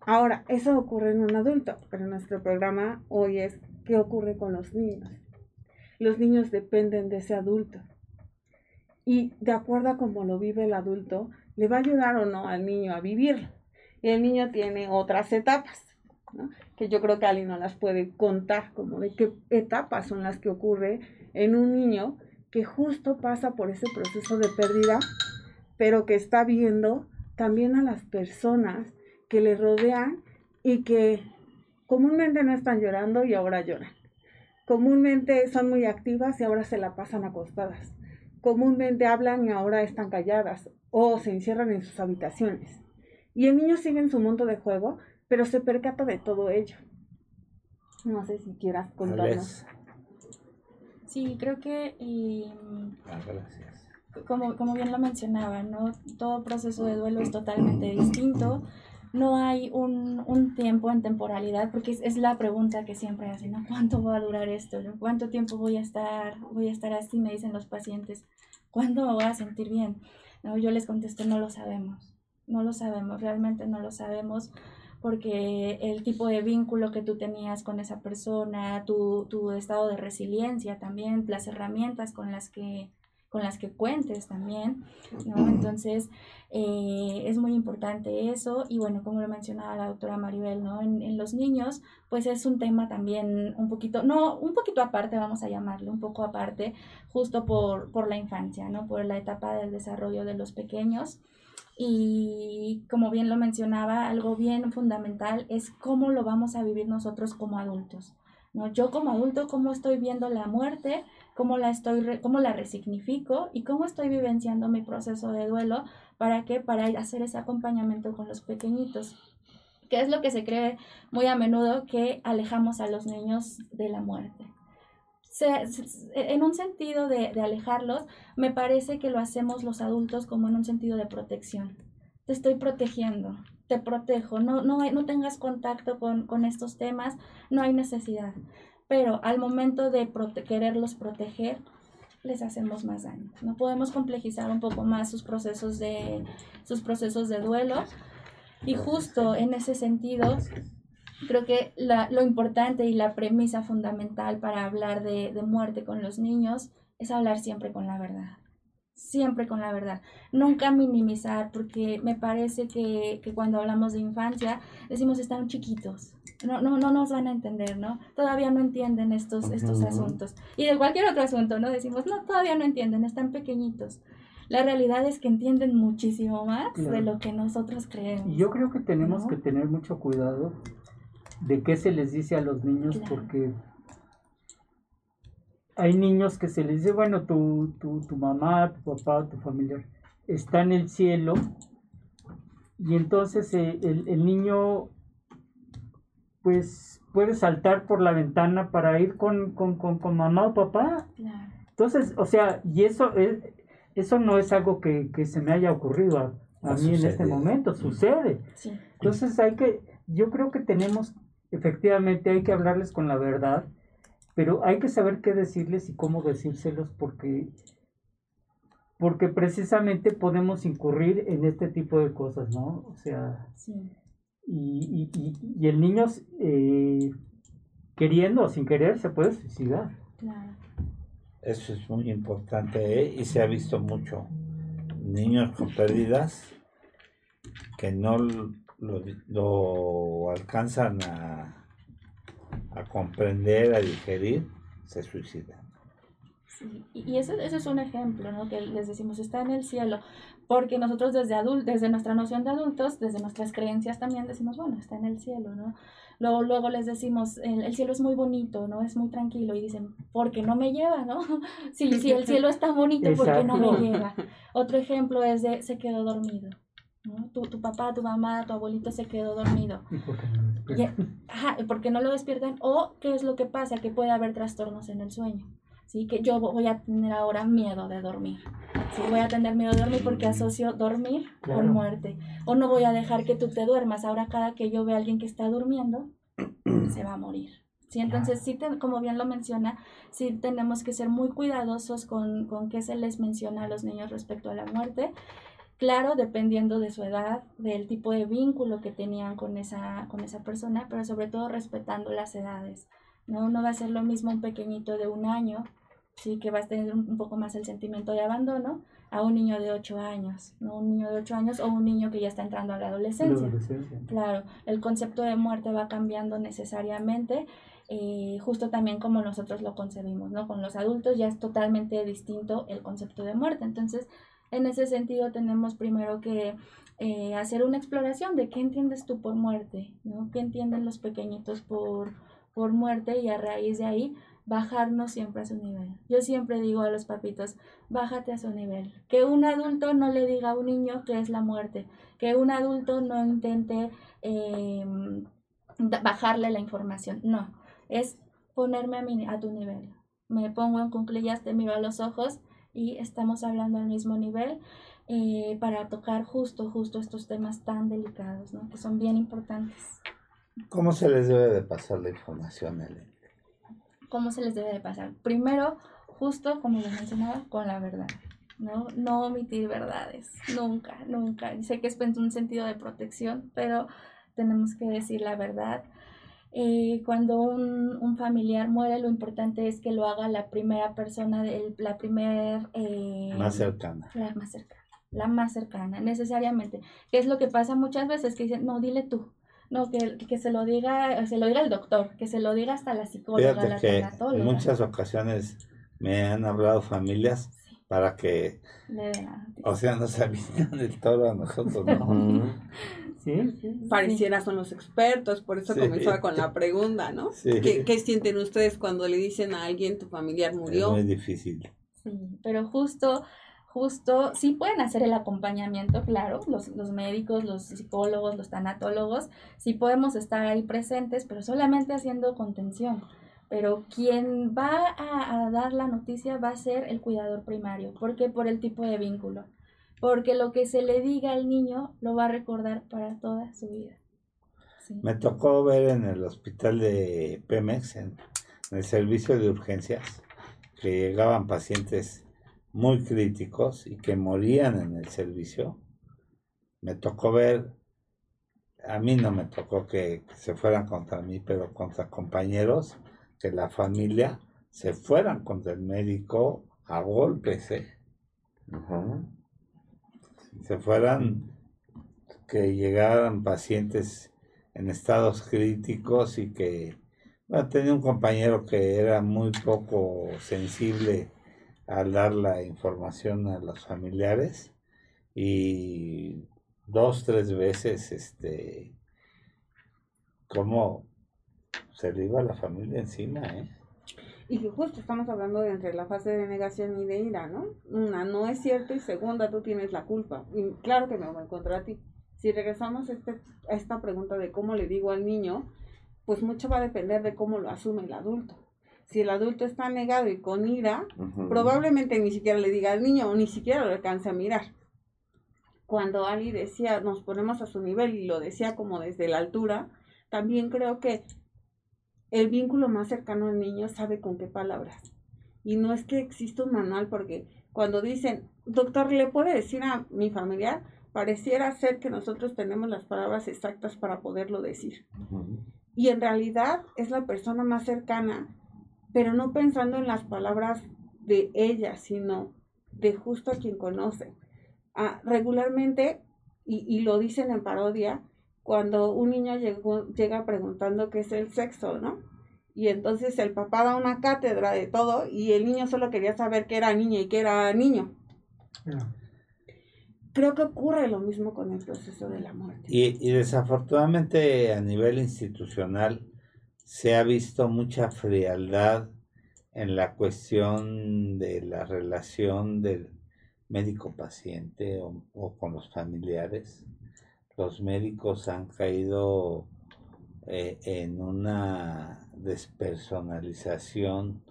Speaker 5: Ahora, eso ocurre en un adulto, pero nuestro programa hoy es qué ocurre con los niños. Los niños dependen de ese adulto y de acuerdo a cómo lo vive el adulto, le va a ayudar o no al niño a vivirlo. Y el niño tiene otras etapas, que yo creo que alguien no las puede contar, como de qué etapas son las que ocurre en un niño que justo pasa por ese proceso de pérdida, pero que está viendo también a las personas que le rodean y que comúnmente no están llorando y ahora lloran. Comúnmente son muy activas y ahora se la pasan acostadas comúnmente hablan y ahora están calladas o se encierran en sus habitaciones. Y el niño sigue en su mundo de juego, pero se percata de todo ello. No sé si quieras contarnos.
Speaker 4: Sí, creo que
Speaker 1: em, ah, gracias.
Speaker 4: Como, como bien lo mencionaba, ¿no? Todo proceso de duelo es totalmente distinto. No hay un, un tiempo en temporalidad, porque es, la pregunta que siempre hacen, ¿no? ¿Cuánto va a durar esto? ¿Cuánto tiempo voy a estar, voy a estar así? Me dicen los pacientes. ¿Cuándo me voy a sentir bien? No, yo les contesto, no lo sabemos, no lo sabemos, realmente no lo sabemos porque el tipo de vínculo que tú tenías con esa persona, tu, tu estado de resiliencia también, las herramientas con las que con las que cuentes también, ¿no? Entonces, eh, es muy importante eso y bueno, como lo mencionaba la doctora Maribel, ¿no? En, en, los niños, pues es un tema también un poquito, no, un poquito aparte, vamos a llamarlo, un poco aparte, justo por, por la infancia, ¿no? Por la etapa del desarrollo de los pequeños. Y como bien lo mencionaba, algo bien fundamental es cómo lo vamos a vivir nosotros como adultos. ¿no? Yo como adulto, cómo estoy viendo la muerte, cómo la, estoy cómo la resignifico y cómo estoy vivenciando mi proceso de duelo. ¿Para qué? Para hacer ese acompañamiento con los pequeñitos. ¿Qué es lo que se cree muy a menudo que alejamos a los niños de la muerte? en un sentido de, de, alejarlos, me parece que lo hacemos los adultos como en un sentido de protección. Te estoy protegiendo, te protejo, no, no, no tengas contacto con, con estos temas, no hay necesidad pero al momento de quererlos proteger, les hacemos más daño. No podemos complejizar un poco más sus procesos de, sus procesos de duelo. Y justo en ese sentido, creo que la, lo importante y la premisa fundamental para hablar de, de muerte con los niños es hablar siempre con la verdad siempre con la verdad. Nunca minimizar, porque me parece que, que, cuando hablamos de infancia decimos están chiquitos, no, no, no nos van a entender, ¿no? Todavía no entienden estos, estos asuntos. Y de cualquier otro asunto, ¿no? Decimos, no, todavía no entienden, están pequeñitos. La realidad es que entienden muchísimo más de lo que nosotros creemos.
Speaker 2: Yo creo que tenemos que tener mucho cuidado de qué se les dice a los niños porque hay niños que se les dice, bueno, tu, tu, tu mamá, tu papá, tu familiar está en el cielo y entonces eh, el, el niño pues puede saltar por la ventana para ir con, con, con, con mamá o papá.
Speaker 4: Claro.
Speaker 2: Entonces, o sea, y eso es, eso no es algo que, que se me haya ocurrido a, a mí en este momento, sucede.
Speaker 4: Sí.
Speaker 2: Entonces hay que, yo creo que tenemos, efectivamente hay que hablarles con la verdad, pero hay que saber qué decirles y cómo decírselos porque, porque precisamente podemos incurrir en este tipo de cosas, ¿no? O sea,
Speaker 4: Sí.
Speaker 2: y, y, y, y el niño eh, queriendo o sin querer se puede suicidar.
Speaker 4: Claro.
Speaker 1: Eso es muy importante ¿eh? y se ha visto mucho. Niños con pérdidas que no lo, lo alcanzan a, a comprender, a digerir, se suicidan.
Speaker 4: Sí, y eso, eso es un ejemplo, ¿no? Que les decimos, está en el cielo, porque nosotros desde adul desde nuestra noción de adultos, desde nuestras creencias también decimos, bueno, está en el cielo, ¿no? Luego, luego les decimos, el, el cielo es muy bonito, ¿no? Es muy tranquilo, y dicen, ¿por qué no me lleva, no? Si, si el cielo es tan bonito, ¿por qué no me lleva? Otro ejemplo es de, se quedó dormido, ¿no? Tu, tu papá, tu mamá, tu abuelito se quedó dormido.
Speaker 2: ¿Y por qué no lo despiertan?
Speaker 4: Y- ajá, porque no lo despiertan o qué es lo que pasa, que puede haber trastornos en el sueño. ¿sí? Que yo voy a tener ahora miedo de dormir. ¿sí? Voy a tener miedo de dormir porque asocio dormir
Speaker 2: Claro.
Speaker 4: con muerte. O no voy a dejar que tú te duermas. Ahora cada que yo vea a alguien que está durmiendo, se va a morir. ¿sí? Entonces, sí, te- como bien lo menciona, sí tenemos que ser muy cuidadosos con, con qué se les menciona a los niños respecto a la muerte. Claro, dependiendo de su edad, del tipo de vínculo que tenían con esa, con esa persona, pero sobre todo respetando las edades. ¿no? no va a ser lo mismo un pequeñito de un año, sí, que va a tener un, poco más el sentimiento de abandono, a un niño de 8 años, ¿no? Un niño de 8 años o un niño que ya está entrando a la
Speaker 2: La
Speaker 4: adolescencia.
Speaker 2: adolescencia.
Speaker 4: Claro, el concepto de muerte va cambiando necesariamente, eh, justo también como nosotros lo concebimos, ¿no? Con los adultos ya es totalmente distinto el concepto de muerte. Entonces, en ese sentido tenemos primero que eh, hacer una exploración de qué entiendes tú por muerte, ¿no? ¿Qué entienden los pequeñitos por, por muerte? Y a raíz de ahí bajarnos siempre a su nivel. Yo siempre digo a los papitos, bájate a su nivel. Que un adulto no le diga a un niño que es la muerte, que un adulto no intente eh, bajarle la información, no, es ponerme a, mi, a tu nivel. Me pongo en cuclillas, te miro a los ojos y estamos hablando al mismo nivel eh, para tocar justo, justo estos temas tan delicados, ¿no? que son bien importantes.
Speaker 1: ¿Cómo se les debe de pasar la información, Elena?
Speaker 4: ¿Cómo se les debe de pasar? Primero, justo como les mencionaba, con la verdad. ¿no? no omitir verdades, nunca, nunca. Sé que es un sentido de protección, pero tenemos que decir la verdad. Eh, cuando un, un familiar muere, lo importante es que lo haga la primera persona, del- la primera... eh,
Speaker 1: Más cercana.
Speaker 4: la más cercana, la más cercana, necesariamente. ¿Qué es lo que pasa muchas veces? Que dicen, no, dile tú. No, que, que se lo diga, se lo diga el doctor, que se lo diga hasta la psicóloga,
Speaker 1: Fíjate
Speaker 4: la
Speaker 1: que en muchas ocasiones me han hablado familias
Speaker 4: Sí,
Speaker 1: para que, o sea, nos avisan del todo a nosotros, ¿no?
Speaker 5: Pareciera son los expertos, por eso
Speaker 1: Sí.
Speaker 5: comenzaba con la pregunta, ¿no?
Speaker 1: Sí.
Speaker 5: ¿Qué, qué sienten ustedes cuando le dicen a alguien tu familiar
Speaker 1: Es
Speaker 5: murió?
Speaker 1: muy difícil.
Speaker 4: Sí, pero justo, justo, sí pueden hacer el acompañamiento, claro, los, los médicos, los psicólogos, los tanatólogos, sí podemos estar ahí presentes, pero solamente haciendo contención. Pero quien va a, a dar la noticia va a ser el cuidador primario. ¿Por qué? Por el tipo de vínculo. Porque lo que se le diga al niño lo va a recordar para toda su vida. Sí.
Speaker 1: Me tocó ver en el hospital de Pemex, en, en el servicio de urgencias, que llegaban pacientes muy críticos y que morían en el servicio. Me tocó ver, a mí no me tocó que se fueran contra mí, pero contra compañeros, que la familia se fueran contra el médico a golpes, ¿eh?
Speaker 3: Ajá.
Speaker 1: Se fueran, que llegaran pacientes en estados críticos y que, bueno, tenía un compañero que era muy poco sensible al dar la información a los familiares y dos, tres veces, este, como se le iba a la familia encima, ¿eh?
Speaker 5: Y que justo estamos hablando de entre la fase de negación y de ira, ¿no? Una, no es cierto y segunda, tú tienes la culpa. Y claro que me voy contra ti. Si regresamos a, este, a esta pregunta de cómo le digo al niño, pues mucho va a depender de cómo lo asume el adulto. Si el adulto está negado y con ira, probablemente ni siquiera le diga al niño o ni siquiera lo alcance a mirar. Cuando Ali decía, nos ponemos a su nivel y lo decía como desde la altura, también creo que el vínculo más cercano al niño sabe con qué palabras. Y no es que exista un manual, porque cuando dicen, doctor, ¿le puede decir a mi familiar? Pareciera ser que nosotros tenemos las palabras exactas para poderlo decir y en realidad es la persona más cercana, pero no pensando en las palabras de ella, sino de justo a quien conoce. Ah, regularmente, y, y lo dicen en parodia, cuando un niño llegó- llega preguntando qué es el sexo, ¿no? Y entonces el papá da una cátedra de todo y el niño solo quería saber qué era niña y qué era niño. Creo que ocurre lo mismo con el proceso de la muerte.
Speaker 1: Y, y desafortunadamente a nivel institucional se ha visto mucha frialdad en la cuestión de la relación del médico-paciente o, o con los familiares. Los médicos han caído eh, en una despersonalización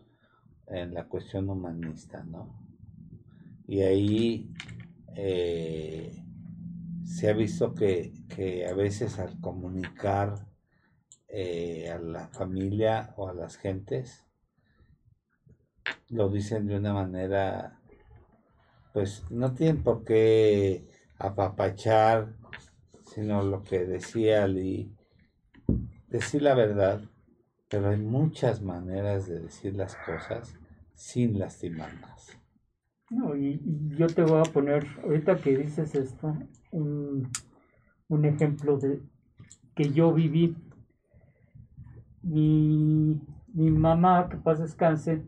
Speaker 1: en la cuestión humanista, ¿no? Y ahí eh, se ha visto que, que a veces al comunicar eh, a la familia o a las gentes, lo dicen de una manera, pues no tienen por qué apapachar, sino lo que decía Ali, decir la verdad, pero hay muchas maneras de decir las cosas sin lastimarlas.
Speaker 2: No, y, y yo te voy a poner, ahorita que dices esto, un, un ejemplo de que yo viví. Mi, mi mamá, que paz descanse,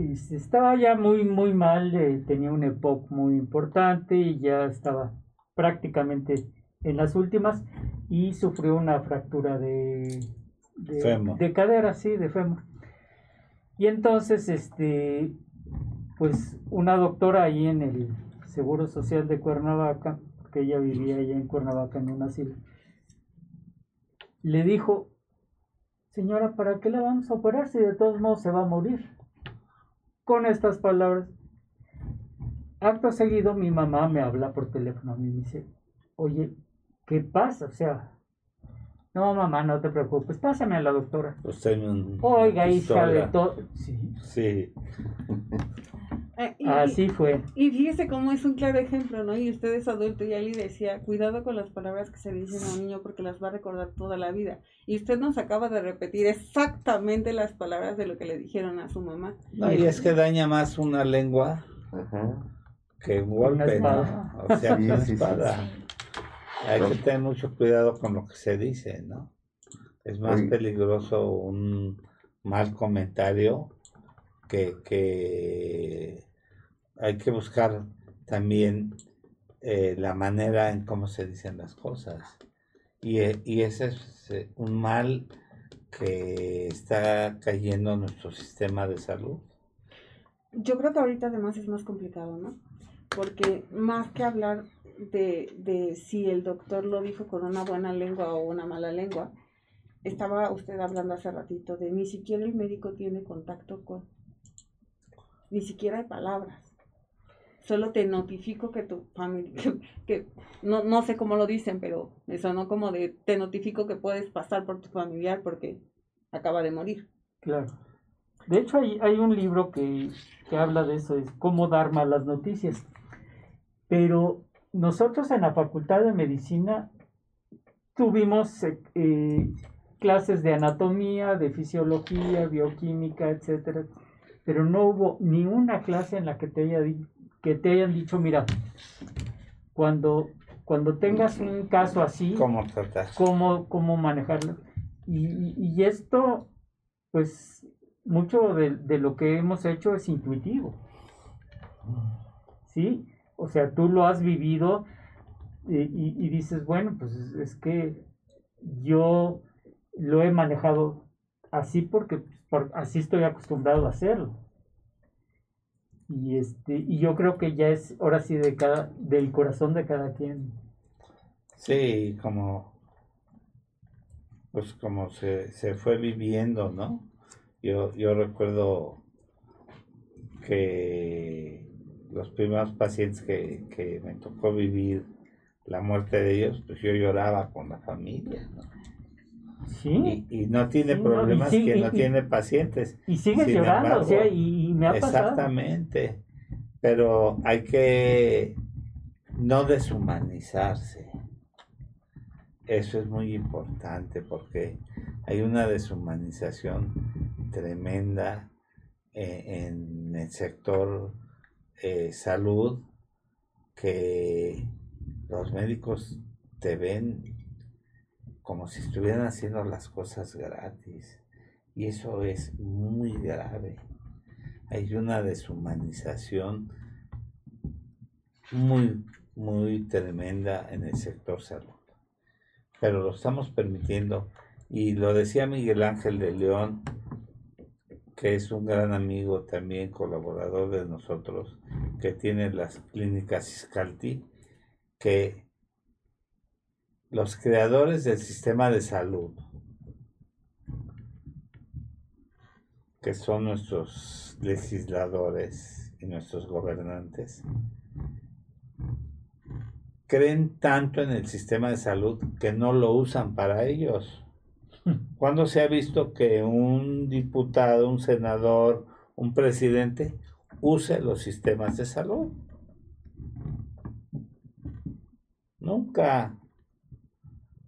Speaker 2: este, estaba ya muy, muy mal, eh, tenía un EPOC muy importante y ya estaba prácticamente en las últimas y sufrió una fractura de, de,
Speaker 1: Fémur.
Speaker 2: de cadera, sí, de fémur. Y entonces, este, pues una doctora ahí en el Seguro Social de Cuernavaca, que ella vivía allá en Cuernavaca en un asilo, le dijo, señora, ¿para qué la vamos a operar si de todos modos se va a morir? Con estas palabras. Acto seguido mi mamá me habla por teléfono a mí y me dice, oye, ¿qué pasa? O sea, no mamá, no te preocupes, pásame a la doctora.
Speaker 1: Usted me un-
Speaker 2: Oiga,
Speaker 1: una
Speaker 2: hija de todo. Sí,
Speaker 1: Sí,
Speaker 5: Eh, y-
Speaker 2: así fue.
Speaker 5: Y fíjese cómo es un claro ejemplo, ¿no? Y usted es adulto y Ali decía, cuidado con las palabras que se dicen a un niño porque las va a recordar toda la vida. Y usted nos acaba de repetir exactamente las palabras de lo que le dijeron a su mamá.
Speaker 1: No, y es que daña más una lengua
Speaker 3: Ajá.
Speaker 1: que un golpe. ¿no? O sea,
Speaker 3: Sí,
Speaker 1: una
Speaker 3: sí, sí,
Speaker 1: espada. Hay que tener mucho cuidado con lo que se dice, ¿no? Es más
Speaker 3: Oye.
Speaker 1: peligroso un mal comentario que, que hay que buscar también eh, la manera en cómo se dicen las cosas. Y, eh, y ese es eh, un mal que está cayendo en nuestro sistema de salud.
Speaker 5: Yo creo que ahorita además es más complicado, ¿no? Porque más que hablar de, de si el doctor lo dijo con una buena lengua o una mala lengua, estaba usted hablando hace ratito de ni siquiera el médico tiene contacto con, ni siquiera hay palabras. Solo te notifico que tu familia, que, no, no sé cómo lo dicen, pero me sonó como de te notifico que puedes pasar por tu familiar porque acaba de morir.
Speaker 2: Claro. De hecho, hay, hay un libro que, que habla de eso, es cómo dar malas noticias. Pero nosotros en la Facultad de Medicina tuvimos eh, clases de anatomía, de fisiología, bioquímica, etcétera, pero no hubo ni una clase en la que te, haya di- que te hayan dicho, mira, cuando, cuando tengas un caso así,
Speaker 1: ¿Cómo tratar?
Speaker 2: cómo, cómo manejarlo. Y esto, pues, mucho de, de lo que hemos hecho es intuitivo. ¿Sí? O sea, tú lo has vivido y, dices, bueno, pues es, que yo lo he manejado así porque pues, así estoy acostumbrado a hacerlo. Y este, y yo creo que ya es ahora sí de cada, del corazón de cada quien.
Speaker 1: Sí, como pues como se, se fue viviendo, ¿no? Yo, yo recuerdo que los primeros pacientes que, que me tocó vivir la muerte de ellos, pues yo lloraba con la familia, ¿no?
Speaker 2: Sí.
Speaker 1: Y, y no tiene
Speaker 2: Sí, no, y
Speaker 1: problemas
Speaker 2: sí,
Speaker 1: que
Speaker 2: y-
Speaker 1: no tiene pacientes.
Speaker 2: Y sigues
Speaker 1: Sin
Speaker 2: llorando,
Speaker 1: embargo,
Speaker 2: o sea, y, me ha pasado.
Speaker 1: Exactamente. Pero hay que no deshumanizarse. Eso es muy importante porque hay una deshumanización tremenda eh, en el sector eh, salud que los médicos te ven como si estuvieran haciendo las cosas gratis. Y eso es muy grave. Hay una deshumanización muy, muy tremenda en el sector salud. Pero lo estamos permitiendo. Y lo decía Miguel Ángel de León, que es un gran amigo también, colaborador de nosotros, que tiene las clínicas Iscalti, que los creadores del sistema de salud, que son nuestros legisladores y nuestros gobernantes, creen tanto en el sistema de salud que no lo usan para ellos. ¿Cuándo se ha visto que un diputado, un senador, un presidente use los sistemas de salud? Nunca.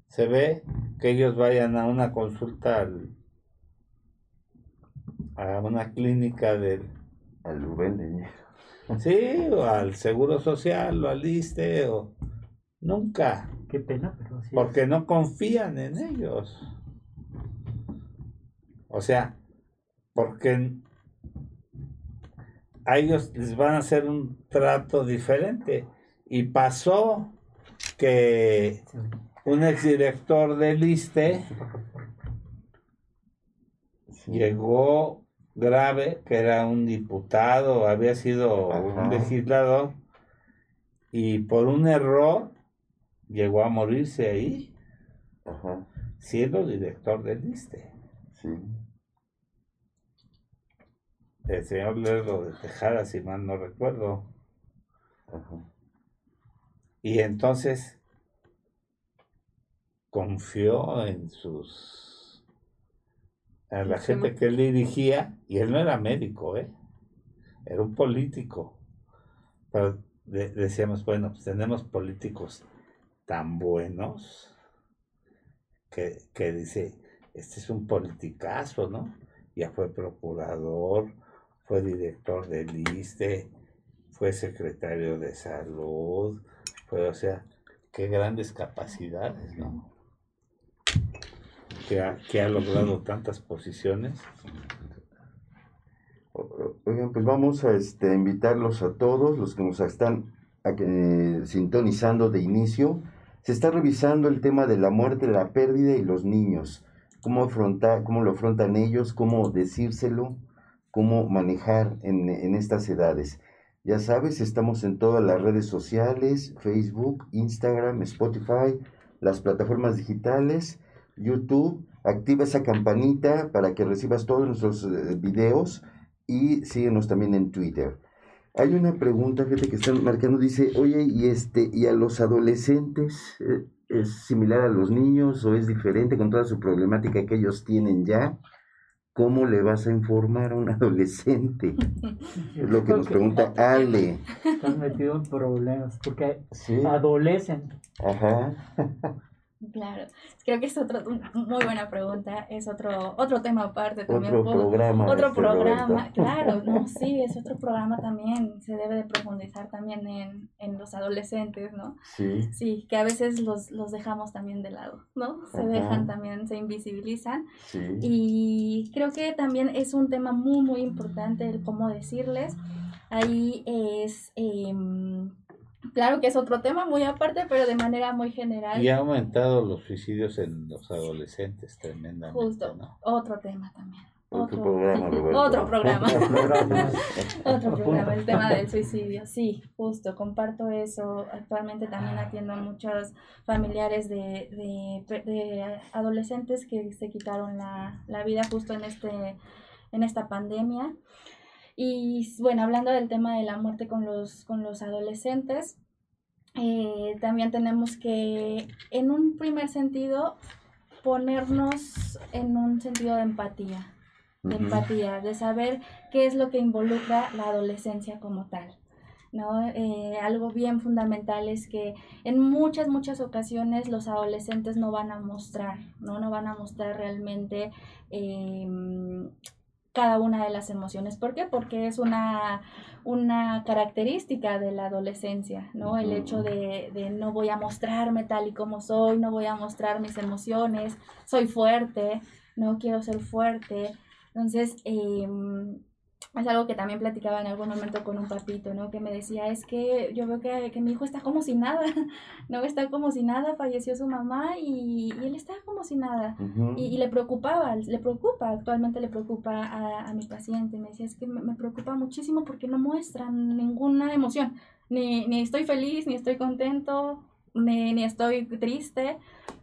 Speaker 1: Se ve que ellos vayan a una consulta al- a una clínica del
Speaker 3: Al Rubén
Speaker 1: sí o al seguro social o al ISTE o nunca.
Speaker 2: Qué pena, pero sí.
Speaker 1: porque no confían en ellos o sea porque a ellos les van a hacer un trato diferente y pasó que un exdirector del ISTE
Speaker 3: Sí.
Speaker 1: llegó grave, que era un diputado, había sido un legislador, y por un error llegó a morirse ahí,
Speaker 3: Ajá,
Speaker 1: siendo director del ISTE.
Speaker 3: sí.
Speaker 1: El señor Lerdo de Tejada, si mal no recuerdo.
Speaker 3: Ajá.
Speaker 1: Y entonces confió en sus a la gente que él dirigía, y él no era médico, ¿eh? era un político. Pero de- decíamos, bueno, pues tenemos políticos tan buenos que, que dice, este es un politicazo, ¿no? Ya fue procurador, fue director del ISTE, fue secretario de salud, fue, o sea, qué grandes capacidades, ¿no? Que ha, que ha logrado tantas posiciones.
Speaker 3: Oigan, pues vamos a este, invitarlos a todos los que nos están que- sintonizando de inicio. Se está revisando el tema de la muerte, la pérdida y los niños. Cómo afrontar, cómo lo afrontan ellos, cómo decírselo, cómo manejar en, en estas edades. Ya sabes, estamos en todas las redes sociales, Facebook, Instagram, Spotify, las plataformas digitales, YouTube. Activa esa campanita para que recibas todos nuestros eh, videos y síguenos también en Twitter. Hay una pregunta, fíjate que están marcando, dice, oye, ¿y este, y a los adolescentes eh, es similar a los niños o es diferente con toda su problemática que ellos tienen ya? ¿Cómo le vas a informar a un adolescente? Es lo que nos pregunta Ale.
Speaker 2: Están metidos en problemas porque
Speaker 3: Sí,
Speaker 2: adolecen.
Speaker 3: ajá.
Speaker 4: Claro, creo que es otro, una muy buena pregunta, es otro, otro tema aparte también.
Speaker 3: Otro
Speaker 4: puedo-
Speaker 3: programa.
Speaker 4: Otro
Speaker 3: este,
Speaker 4: programa, claro, no, sí, es otro programa también, se debe de profundizar también en, en los adolescentes, ¿no?
Speaker 3: Sí,
Speaker 4: Sí, que a veces los, los dejamos también de lado, ¿no? Se
Speaker 3: Ajá.
Speaker 4: dejan también, se invisibilizan.
Speaker 3: sí.
Speaker 4: Y creo que también es un tema muy, muy importante el cómo decirles. Ahí es, em, claro que es otro tema muy aparte, pero de manera muy general.
Speaker 1: Y ha aumentado los suicidios en los adolescentes tremendamente.
Speaker 4: Justo,
Speaker 1: ¿no?
Speaker 4: otro tema también.
Speaker 3: Otro
Speaker 4: Otro,
Speaker 3: programa, Roberto.
Speaker 4: otro programa. Otro programa, el tema del suicidio. Sí, justo, comparto eso. Actualmente también atiendo a muchos familiares de, de, de adolescentes que se quitaron la, la vida justo en, este, en esta pandemia. Y bueno, hablando del tema de la muerte con los, con los adolescentes, eh, también tenemos que, en un primer sentido, ponernos en un sentido de empatía de empatía, de saber qué es lo que involucra la adolescencia como tal. ¿no? Eh, algo bien fundamental es que en muchas, muchas ocasiones los adolescentes no van a mostrar, no, no van a mostrar realmente em, cada una de las emociones. ¿Por qué? Porque es una, una característica de la adolescencia, ¿no? El hecho de, de no voy a mostrarme tal y como soy, no voy a mostrar mis emociones, soy fuerte, no quiero ser fuerte. Entonces, em, es algo que también platicaba en algún momento con un papito, ¿no? Que me decía, es que yo veo que, que mi hijo está como si nada, ¿no? Está como si nada, falleció su mamá y, y él está como si nada. Y, y le preocupaba, le preocupa, actualmente le preocupa a, a mi paciente. Me decía, es que me, me preocupa muchísimo porque no muestran ninguna emoción. Ni, ni estoy feliz, ni estoy contento, ni, ni estoy triste,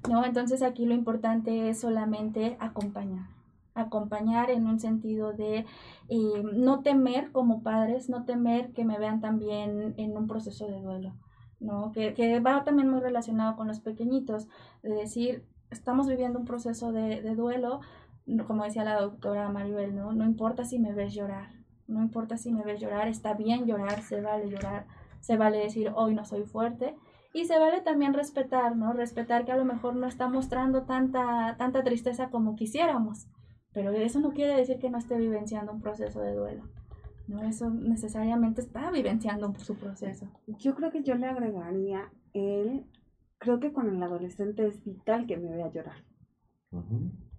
Speaker 4: ¿no? Entonces aquí lo importante es solamente acompañar. Acompañar en un sentido de eh, no temer como padres, no temer que me vean también en un proceso de duelo, ¿no? Que, que va también muy relacionado con los pequeñitos, de decir, estamos viviendo un proceso de, duelo, como decía la doctora Maribel, ¿no? No importa si me ves llorar, no importa si me ves llorar, está bien llorar, se vale llorar, se vale decir, hoy no soy fuerte, y se vale también respetar, ¿no? Respetar que a lo mejor no está mostrando tanta, tanta tristeza como quisiéramos, pero eso no quiere decir que no esté vivenciando un proceso de duelo, ¿no? Eso necesariamente está vivenciando su proceso.
Speaker 5: Yo creo que yo le agregaría el, creo que con el adolescente es vital que me vea llorar.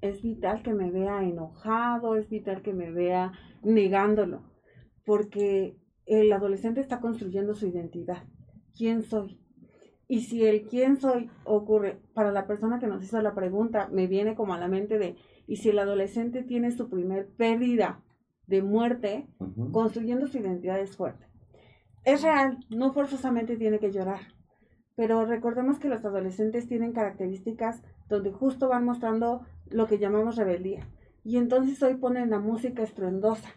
Speaker 5: Es vital que me vea enojado, es vital que me vea negándolo, porque el adolescente está construyendo su identidad. ¿Quién soy? Y si el quién soy ocurre, para la persona que nos hizo la pregunta, me viene como a la mente de, y si el adolescente tiene su primer pérdida de muerte, construyendo su identidad es fuerte. Es real, no forzosamente tiene que llorar, pero recordemos que los adolescentes tienen características donde justo van mostrando lo que llamamos rebeldía. Y entonces hoy ponen la música estruendosa,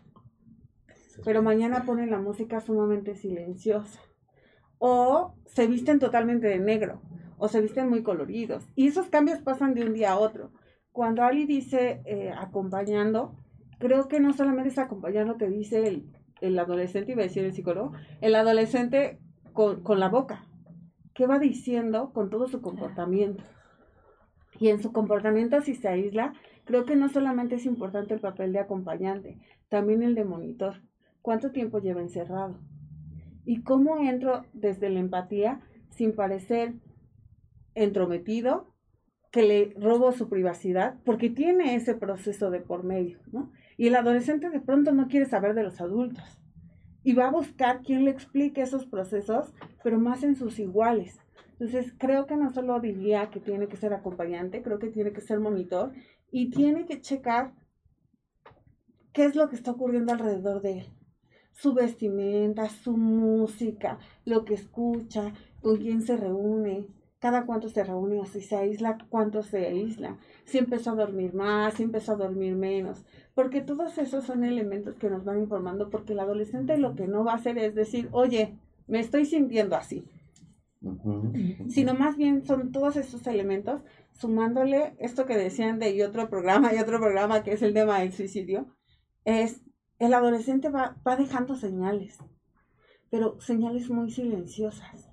Speaker 5: pero mañana ponen la música sumamente silenciosa. O se visten totalmente de negro, o se visten muy coloridos. Y esos cambios pasan de un día a otro. Cuando Ali dice eh, acompañando, creo que no solamente es acompañar lo que dice el, el adolescente, iba a decir el psicólogo, el adolescente con, con la boca. ¿Qué va diciendo con todo su comportamiento? Y en su comportamiento, si se aísla, creo que no solamente es importante el papel de acompañante, también el de monitor. ¿Cuánto tiempo lleva encerrado? ¿Y cómo entro desde la empatía sin parecer entrometido, que le robo su privacidad, porque tiene ese proceso de por medio, ¿no? Y el adolescente de pronto no quiere saber de los adultos y va a buscar quien le explique esos procesos, pero más en sus iguales. Entonces, creo que no solo diría que tiene que ser acompañante, creo que tiene que ser monitor y tiene que checar qué es lo que está ocurriendo alrededor de él. Su vestimenta, su música, lo que escucha, con quién se reúne, cada cuánto se reúne, o si se aísla, cuánto se aísla, si empezó a dormir más, si empezó a dormir menos, porque todos esos son elementos que nos van informando, porque el adolescente lo que no va a hacer es decir, oye, me estoy sintiendo así, sino más bien son todos esos elementos, sumándole esto que decían de y otro programa y otro programa que es el tema del suicidio, es el adolescente va, va dejando señales, pero señales muy silenciosas,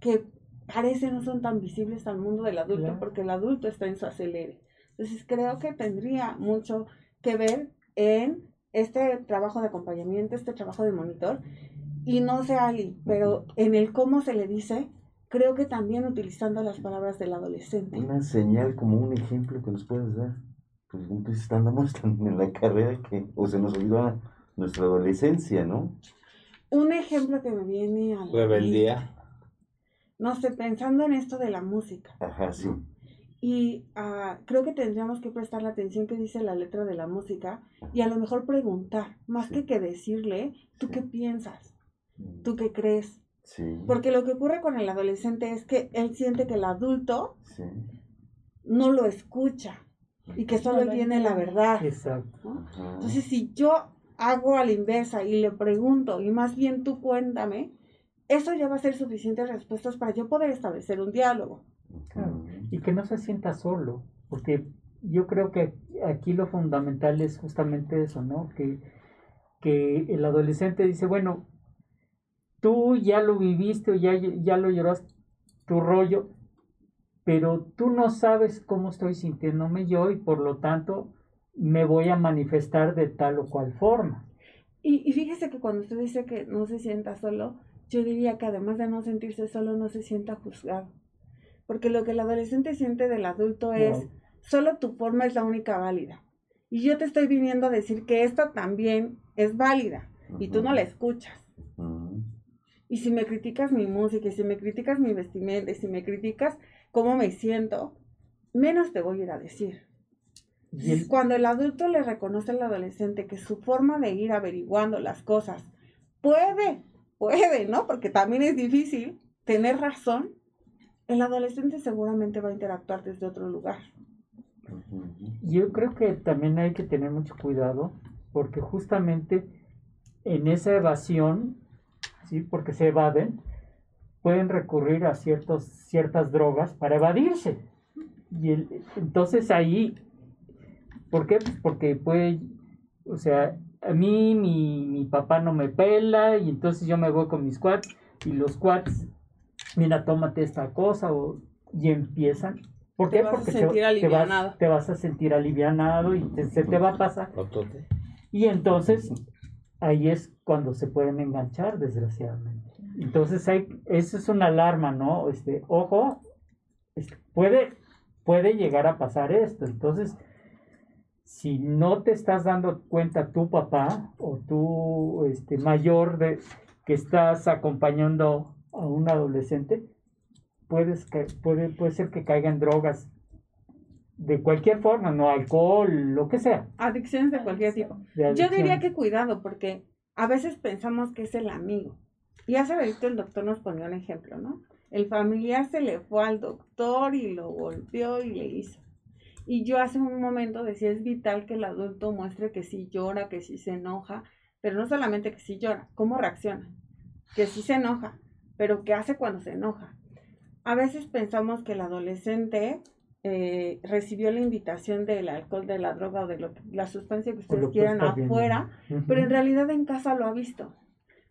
Speaker 5: que parece no son tan visibles al mundo del adulto,
Speaker 2: Claro.
Speaker 5: porque el adulto está en su acelere. Entonces creo que tendría mucho que ver en este trabajo de acompañamiento, este trabajo de monitor, y no sé Ali, pero en el cómo se le dice, creo que también utilizando las palabras del adolescente.
Speaker 3: Una señal como un ejemplo que nos puedes dar. Pues dices, andamos tan en la carrera que o se nos olvidó nuestra adolescencia, ¿no?
Speaker 5: Un ejemplo que me viene a la
Speaker 1: Rebeldía.
Speaker 5: No sé, pensando en esto de la música.
Speaker 3: Ajá, sí.
Speaker 5: Y ah, creo que tendríamos que prestar la atención que dice la letra de la música y a lo mejor preguntar, más que que decirle, ¿tú qué piensas? ¿Tú qué crees?
Speaker 3: Sí.
Speaker 5: Porque lo que ocurre con el adolescente es que él siente que el adulto
Speaker 3: Sí.
Speaker 5: no lo escucha y que solo tiene la verdad.
Speaker 2: Exacto.
Speaker 5: Entonces, si yo hago a la inversa y le pregunto, y más bien tú cuéntame, eso ya va a ser suficientes respuestas para yo poder establecer un diálogo.
Speaker 2: Claro. Y que no se sienta solo, porque yo creo que aquí lo fundamental es justamente eso, ¿no? Que, que el adolescente dice, bueno, tú ya lo viviste o ya, ya lo lloraste tu rollo, pero tú no sabes cómo estoy sintiéndome yo y por lo tanto me voy a manifestar de tal o cual forma.
Speaker 5: Y, y fíjese que cuando usted dice que no se sienta solo, yo diría que además de no sentirse solo, no se sienta juzgado. Porque lo que el adolescente siente del adulto es, solo tu forma es la única válida. Y yo te estoy viniendo a decir que esta también es válida y tú no la escuchas. Y si me criticas mi música, y si me criticas mi vestimenta, y si me criticas cómo me siento, menos te voy a ir a decir.
Speaker 2: Y el-
Speaker 5: Cuando el adulto le reconoce al adolescente que su forma de ir averiguando las cosas puede, puede, ¿no? Porque también es difícil tener razón, el adolescente seguramente va a interactuar desde otro lugar.
Speaker 2: Yo creo que también hay que tener mucho cuidado porque justamente en esa evasión, ¿sí? porque se evaden, pueden recurrir a ciertos, ciertas drogas para evadirse. Y el- entonces ahí, ¿por qué? Pues porque puede, o sea, a mí mi, mi papá no me pela y entonces yo me voy con mis cuates y los cuates, mira, tómate esta cosa o, y empiezan. ¿Por
Speaker 5: Te
Speaker 2: qué? Porque
Speaker 5: sentir
Speaker 2: te, vas, te vas a sentir alivianado y te- se te va a pasar. Y entonces ahí es cuando se pueden enganchar, desgraciadamente. Entonces hay, eso es una alarma, ¿no? Este, ojo, este, puede, puede llegar a pasar esto. Entonces, si no te estás dando cuenta tu papá o tu este, mayor de que estás acompañando a un adolescente, puedes que, puede, puede ser que caigan drogas de cualquier forma, no alcohol, lo que sea.
Speaker 5: Adicciones de cualquier tipo.
Speaker 2: de
Speaker 5: Yo diría que cuidado, porque a veces pensamos que es el amigo. Y hace ratito el doctor nos ponía un ejemplo, ¿no? El familiar se le fue al doctor y lo golpeó y le hizo. Y yo hace un momento decía, es vital que el adulto muestre que sí llora, que sí se enoja, pero no solamente que sí llora, cómo reacciona, que sí se enoja, pero qué hace cuando se enoja. A veces pensamos que el adolescente eh, recibió la invitación del alcohol, de la droga o de lo que- la sustancia que ustedes quieran afuera, pero en realidad en casa lo ha visto.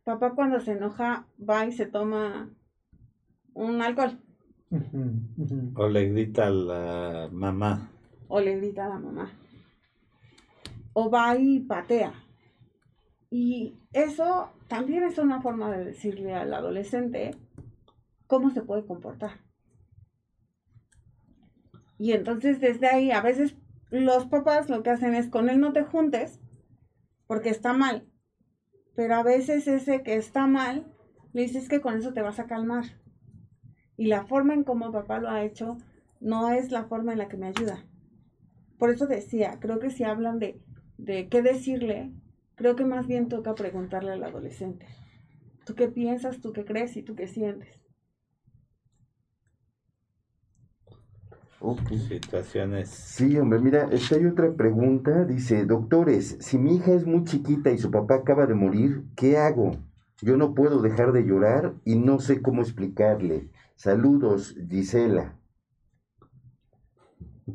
Speaker 5: Papá cuando se enoja va y se toma un alcohol.
Speaker 1: O le grita a la mamá.
Speaker 5: O le grita a la mamá. O va y patea. Y eso también es una forma de decirle al adolescente cómo se puede comportar. Y entonces desde ahí a veces los papás lo que hacen es con él no te juntes porque está mal. Pero a veces ese que está mal le dices que con eso te vas a calmar. Y la forma en cómo papá lo ha hecho no es la forma en la que me ayuda. Por eso decía, creo que si hablan de, de qué decirle, creo que más bien toca preguntarle al adolescente. ¿Tú qué piensas? ¿Tú qué crees? ¿Y tú qué sientes?
Speaker 3: Ok.
Speaker 1: Situaciones.
Speaker 3: Sí, hombre, mira, esta hay otra pregunta. Dice, doctores, si mi hija es muy chiquita y su papá acaba de morir, ¿qué hago? Yo no puedo dejar de llorar y no sé cómo explicarle. Saludos, Gisela.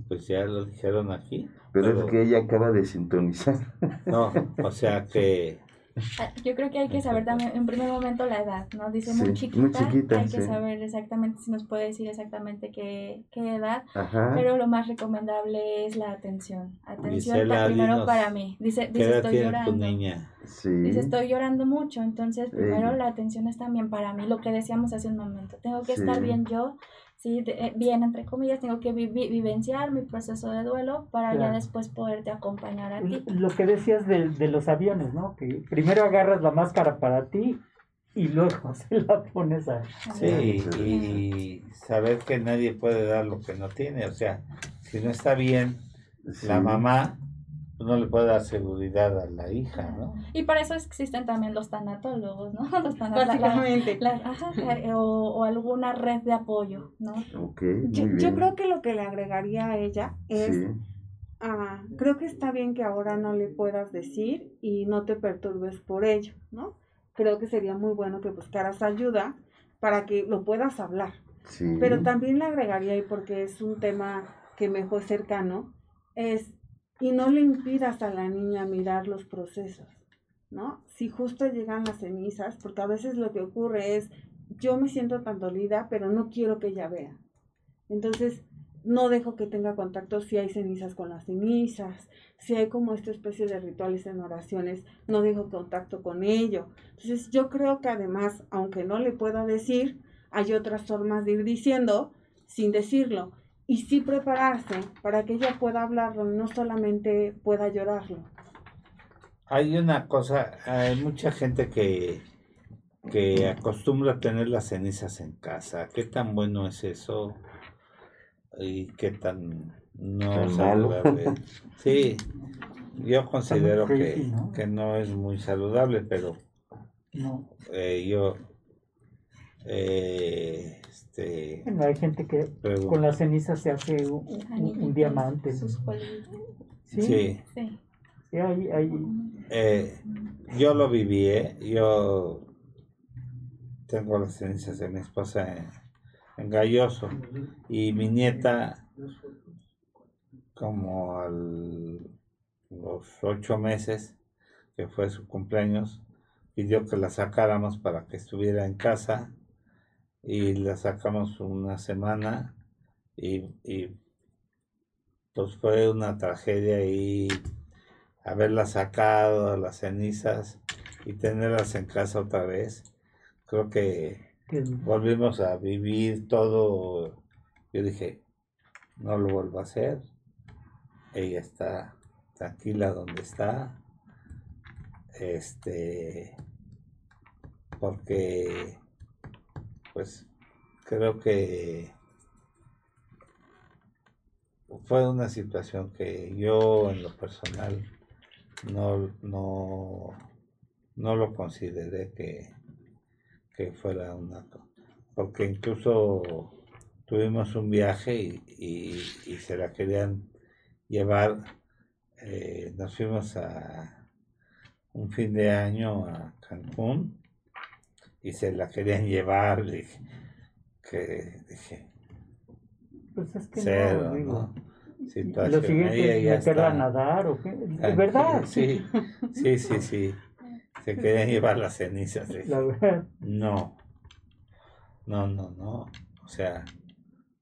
Speaker 1: Pues ya lo dijeron aquí.
Speaker 3: Pero
Speaker 1: Pero-
Speaker 3: es que ella acaba de sintonizar.
Speaker 1: No, o sea que
Speaker 4: Ah, Yo creo que hay que saber también, en primer momento, la edad, ¿no? Dice
Speaker 3: Sí,
Speaker 4: muy
Speaker 3: muy
Speaker 4: chiquita,
Speaker 3: chiquita,
Speaker 4: hay que saber exactamente, si nos puede decir exactamente qué, qué edad,
Speaker 3: Ajá.
Speaker 4: pero lo más recomendable es la atención. Atención
Speaker 1: Gisela,
Speaker 4: primero
Speaker 1: dinos,
Speaker 4: para mí. Dice,
Speaker 1: ¿qué
Speaker 4: dice estoy llorando.
Speaker 1: tu niña?
Speaker 3: Sí.
Speaker 4: Dice, estoy llorando mucho, entonces primero la atención es también para mí, lo que decíamos hace un momento. Tengo que
Speaker 3: Sí.
Speaker 4: estar bien yo, sí, de- eh, bien entre comillas, tengo que vivi- vivenciar mi proceso de duelo para ya después poderte acompañar a ti.
Speaker 2: Lo que decías de, de los aviones, ¿no? Que primero agarras la máscara para ti y luego se la pones a...
Speaker 1: Sí, y saber que nadie puede dar lo que no tiene. O sea, si no está bien la mamá, no le puede dar seguridad a la hija, ¿no?
Speaker 4: Y para eso existen también los tanatólogos, ¿no? Los tanatólogos.
Speaker 5: Básicamente.
Speaker 4: o, o alguna red de apoyo, ¿no?
Speaker 3: Ok,
Speaker 5: Yo,
Speaker 3: muy
Speaker 5: yo
Speaker 3: bien.
Speaker 5: creo que lo que le agregaría a ella es,
Speaker 3: Sí,
Speaker 5: ah, creo que está bien que ahora no le puedas decir y no te perturbes por ello, ¿no? Creo que sería muy bueno que buscaras ayuda para que lo puedas hablar.
Speaker 3: sí.
Speaker 5: Pero también le agregaría, y porque es un tema que me fue cercano, es, y no le impidas a la niña mirar los procesos, ¿no? Si justo llegan las cenizas, porque a veces lo que ocurre es, yo me siento tan dolida, pero no quiero que ella vea. Entonces, no dejo que tenga contacto si hay cenizas con las cenizas, si hay como esta especie de rituales en oraciones, no dejo contacto con ello. Entonces, yo creo que además, aunque no le pueda decir, hay otras formas de ir diciendo sin decirlo y sí prepararse para que ella pueda hablarlo y no solamente pueda llorarlo.
Speaker 1: Hay una cosa, hay mucha gente que, que acostumbra a tener las cenizas en casa. ¿Qué tan bueno es eso? ¿Y qué tan no
Speaker 3: Tan malo.
Speaker 1: saludable? Sí, yo considero que, que no es muy saludable, pero
Speaker 2: No.
Speaker 1: eh, yo eh, este,
Speaker 2: Bueno, hay gente que con las cenizas se hace un, un- un diamante.
Speaker 4: Sus.
Speaker 2: Sí, sí.
Speaker 1: Sí,
Speaker 4: Sí.
Speaker 2: hay, hay-
Speaker 1: eh, yo lo viví, ¿eh? yo tengo las cenizas de mi esposa en, en Galloso y mi nieta como a los ocho meses que fue su cumpleaños pidió que la sacáramos para que estuviera en casa y la sacamos una semana y, y pues fue una tragedia y haberla sacado las cenizas y tenerlas en casa otra vez creo que- volvimos a vivir todo. Yo dije, no lo vuelvo a hacer. Ella está tranquila donde está. Este, porque, pues, creo que fue una situación que yo en lo personal no, no, no lo consideré que, que fuera una porque incluso tuvimos un viaje y, y- y se la querían llevar eh, nos fuimos a un fin de año a Cancún y se la querían llevar dije, que dije
Speaker 2: pues es que
Speaker 1: cero
Speaker 2: no.
Speaker 1: ¿no? Situación
Speaker 2: Lo siguiente es meterla a nadar o qué.
Speaker 1: tranquila.
Speaker 2: Es verdad.
Speaker 1: sí sí sí sí se querían llevar las cenizas dije,
Speaker 2: La verdad.
Speaker 1: No, no, no, no. O sea,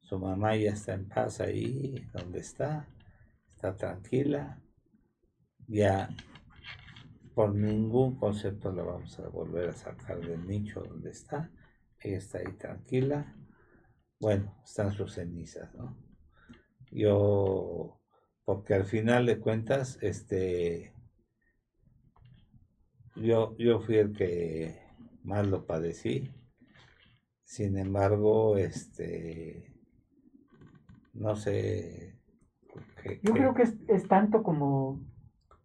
Speaker 1: su mamá ya está en paz ahí donde está, está tranquila. Ya por ningún concepto la vamos a volver a sacar del nicho donde está. Ella está ahí tranquila. Bueno, están sus cenizas, ¿no? Yo, porque al final de cuentas, este, yo, yo fui el que más lo padecí. Sin embargo, este, no sé.
Speaker 2: Yo creo que es, es tanto como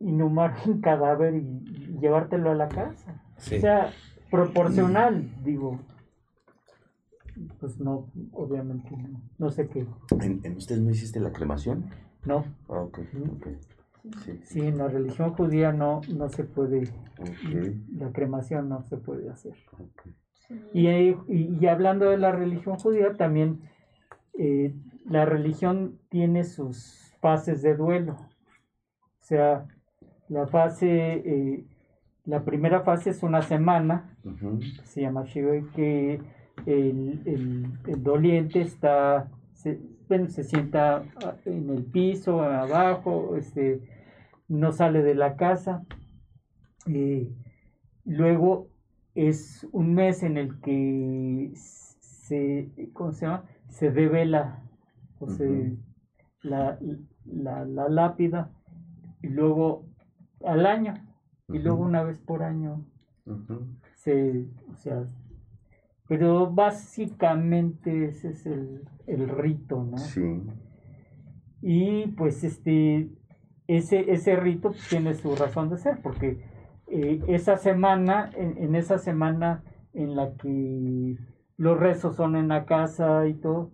Speaker 2: inhumar un cadáver y, y llevártelo a la casa.
Speaker 1: sí.
Speaker 2: O sea, proporcional, digo. Pues no, obviamente no. No sé qué.
Speaker 3: ¿En, en ustedes no hiciste la cremación?
Speaker 2: No.
Speaker 3: Ah, ok, ok. Sí,
Speaker 2: Sí, en la religión judía no, no se puede, la cremación no se puede hacer.
Speaker 3: ok.
Speaker 2: Y, eh, y, y hablando de la religión judía, también eh, la religión tiene sus fases de duelo. O sea, la fase, eh, la primera fase es una semana, se llama Shiva, que el, el- el doliente está, se, bueno, se sienta ah, en el piso, abajo, este, no sale de la casa. Eh, luego es un mes en el que se, ¿cómo se llama? Se devela o se, la, la, la lápida y luego al año y luego una vez por año se, o sea, pero básicamente ese es el, el rito, ¿no?
Speaker 3: Sí.
Speaker 2: Y pues este, ese, ese rito tiene su razón de ser, porque eh, esa semana, en, en esa semana en la que los rezos son en la casa y todo,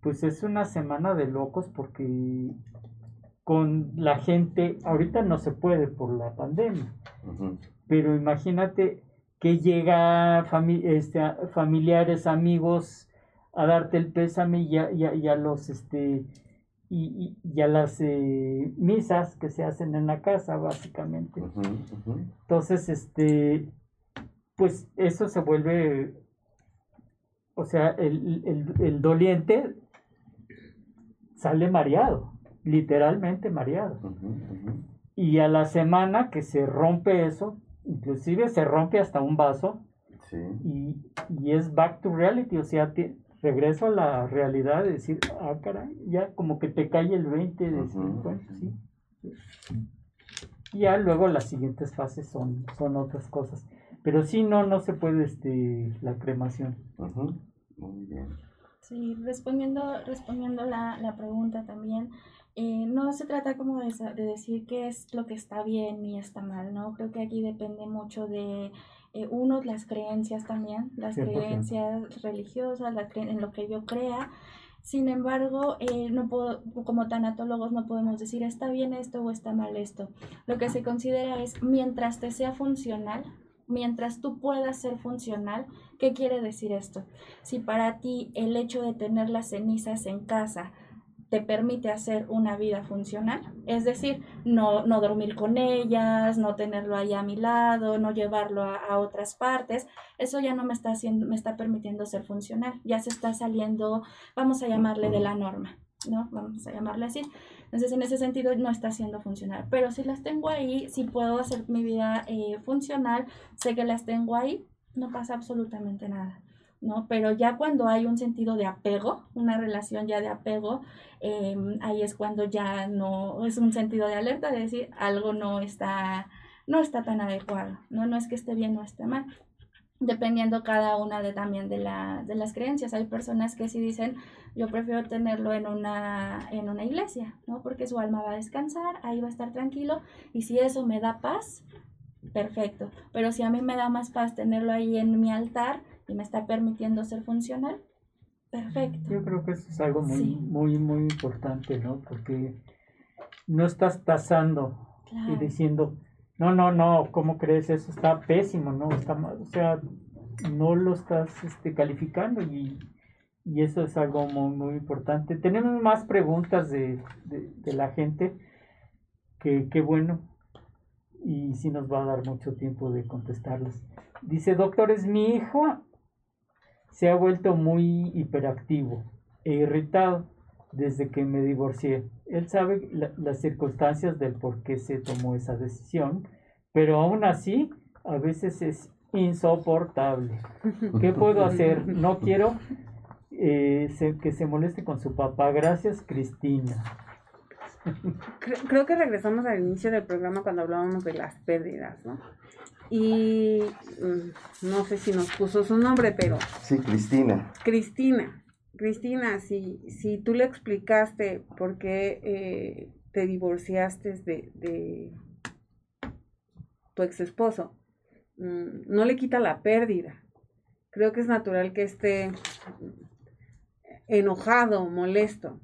Speaker 2: pues es una semana de locos porque con la gente, ahorita no se puede por la pandemia, pero imagínate que llega fami- este, familiares, amigos a darte el pésame y a, y a- y a los este y, a las eh, misas que se hacen en la casa básicamente. Entonces, este, pues eso se vuelve, o sea, el, el, el doliente sale mareado, literalmente mareado.
Speaker 3: Ujú, ujú.
Speaker 2: Y a la semana que se rompe eso, inclusive se rompe hasta un vaso
Speaker 3: Sí.
Speaker 2: y, y es back to reality, o sea, te- regreso a la realidad de decir, ah, caray, ya como que te cae el 20 de decir,
Speaker 3: Ujú,
Speaker 2: bueno,
Speaker 3: ujú.
Speaker 2: sí. Y ya luego las siguientes fases son, son otras cosas. Pero sí, no, no se puede este, la cremación.
Speaker 3: Muy bien.
Speaker 4: Sí, respondiendo, respondiendo la, la pregunta también, eh, no se trata como de, de decir qué es lo que está bien y está mal, ¿no? Creo que aquí depende mucho de, eh, uno, las creencias también, las
Speaker 2: 100%.
Speaker 4: creencias religiosas, las cre- en lo que yo crea. Sin embargo, eh, no puedo, como tanatólogos no podemos decir está bien esto o está mal esto. Lo que se considera es mientras te sea funcional, mientras tú puedas ser funcional, ¿qué quiere decir esto? Si para ti el hecho de tener las cenizas en casa te permite hacer una vida funcional, es decir, no, no dormir con ellas, no tenerlo ahí a mi lado, no llevarlo a, a otras partes, eso ya no me está haciendo, me está permitiendo ser funcional, ya se está saliendo, vamos a llamarle de la norma, ¿no? Vamos a llamarle así. Entonces, en ese sentido, no está siendo funcional. Pero si las tengo ahí, si puedo hacer mi vida eh, funcional, sé que las tengo ahí, no pasa absolutamente nada. ¿No? Pero ya cuando hay un sentido de apego, una relación ya de apego, eh, ahí es cuando ya no es un sentido de alerta de decir algo no está, no está tan adecuado, ¿no? No es que esté bien o esté mal. Dependiendo cada una de también de, la, de las creencias. Hay personas que sí dicen, yo prefiero tenerlo en una, en una iglesia, ¿no? Porque su alma va a descansar, ahí va a estar tranquilo, y si eso me da paz, perfecto. Pero si a mí me da más paz tenerlo ahí en mi altar y me está permitiendo ser funcional, perfecto.
Speaker 2: Yo creo que eso es algo muy,
Speaker 4: Sí.
Speaker 2: muy, muy importante, ¿no? Porque no estás tasando y diciendo, no, no, no, ¿cómo crees? Eso está pésimo, ¿no? Está mal. O sea, no lo estás este, calificando y, y eso es algo muy, muy importante. Tenemos más preguntas de, de, de la gente, que qué bueno, y sí nos va a dar mucho tiempo de contestarlas. Dice, doctores, mi hijo se ha vuelto muy hiperactivo e irritado desde que me divorcié. Él sabe la- las circunstancias del por qué se tomó esa decisión, pero aún así a veces es insoportable. ¿Qué puedo hacer? No quiero eh, se- que se moleste con su papá. Gracias, Cristina.
Speaker 5: Cre- creo que regresamos al inicio del programa cuando hablábamos de las pérdidas, ¿no? Y mm, no sé si nos puso su nombre, pero
Speaker 3: Sí, Cristina.
Speaker 5: Cristina, Cristina, si, si tú le explicaste por qué eh, te divorciaste de, de tu ex esposo, mm, no le quita la pérdida. Creo que es natural que esté enojado, molesto.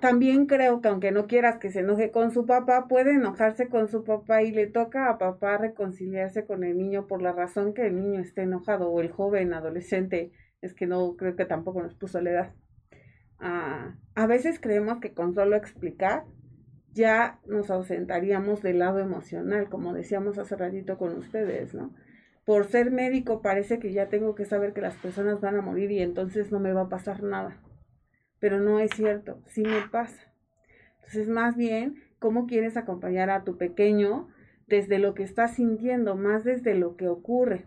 Speaker 5: También creo que aunque no quieras que se enoje con su papá, puede enojarse con su papá y le toca a papá reconciliarse con el niño por la razón que el niño esté enojado o el joven adolescente es que no creo que tampoco nos puso la edad. Ah, a veces creemos que con solo explicar ya nos ausentaríamos del lado emocional, como decíamos hace ratito con ustedes, ¿no? Por ser médico parece que ya tengo que saber que las personas van a morir y entonces no me va a pasar nada. Pero no es cierto, sí me pasa. Entonces, más bien, ¿cómo quieres acompañar a tu pequeño desde lo que está sintiendo, más desde lo que ocurre?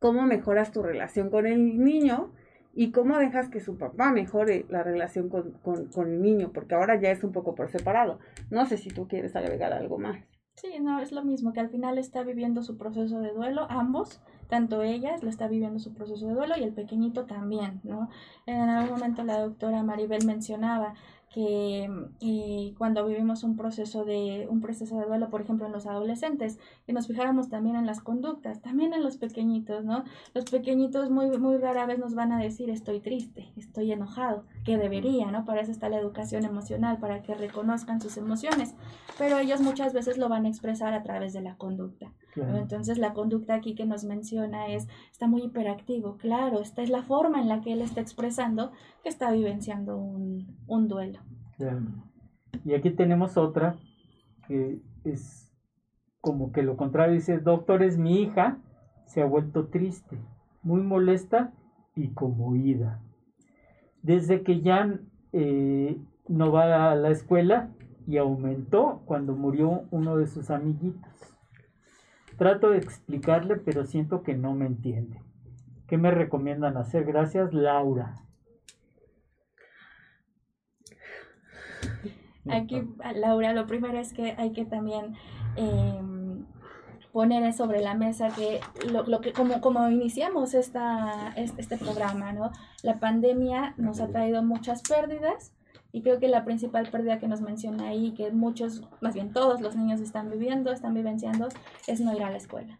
Speaker 5: cómo mejoras tu relación con el niño y cómo dejas que su papá mejore la relación con, con- con el niño, porque ahora ya es un poco por separado. No sé si tú quieres agregar algo más.
Speaker 4: Sí, no, es lo mismo, que al final está viviendo su proceso de duelo, ambos, tanto ellas lo está viviendo su proceso de duelo y el pequeñito también, ¿no? En algún momento la doctora Maribel mencionaba que y cuando vivimos un proceso de un proceso de duelo, por ejemplo, en los adolescentes, que nos fijáramos también en las conductas, también en los pequeñitos, ¿no? Los pequeñitos muy muy rara vez nos van a decir estoy triste, estoy enojado, que debería, ¿no? Para eso está la educación emocional, para que reconozcan sus emociones, pero ellos muchas veces lo van a expresar a través de la conducta. Entonces la conducta aquí que nos menciona es, está muy hiperactivo, claro, esta es la forma en la que él está expresando que está vivenciando un, un duelo.
Speaker 2: Y aquí tenemos otra que es como que lo contrario, dice, doctor, es mi hija, se ha vuelto triste, muy molesta y conmovida. Desde que ya eh, no va a la escuela y aumentó cuando murió uno de sus amiguitos. Trato de explicarle, pero siento que no me entiende. ¿Qué me recomiendan hacer? Gracias, Laura.
Speaker 4: Aquí, Laura, lo primero es que hay que también em, poner sobre la mesa que lo, que como, como iniciamos esta, este, este programa, ¿no? La pandemia nos ha traído muchas pérdidas y creo que la principal pérdida que nos menciona ahí, que muchos, más bien todos los niños están viviendo, están vivenciando, es no ir a la escuela.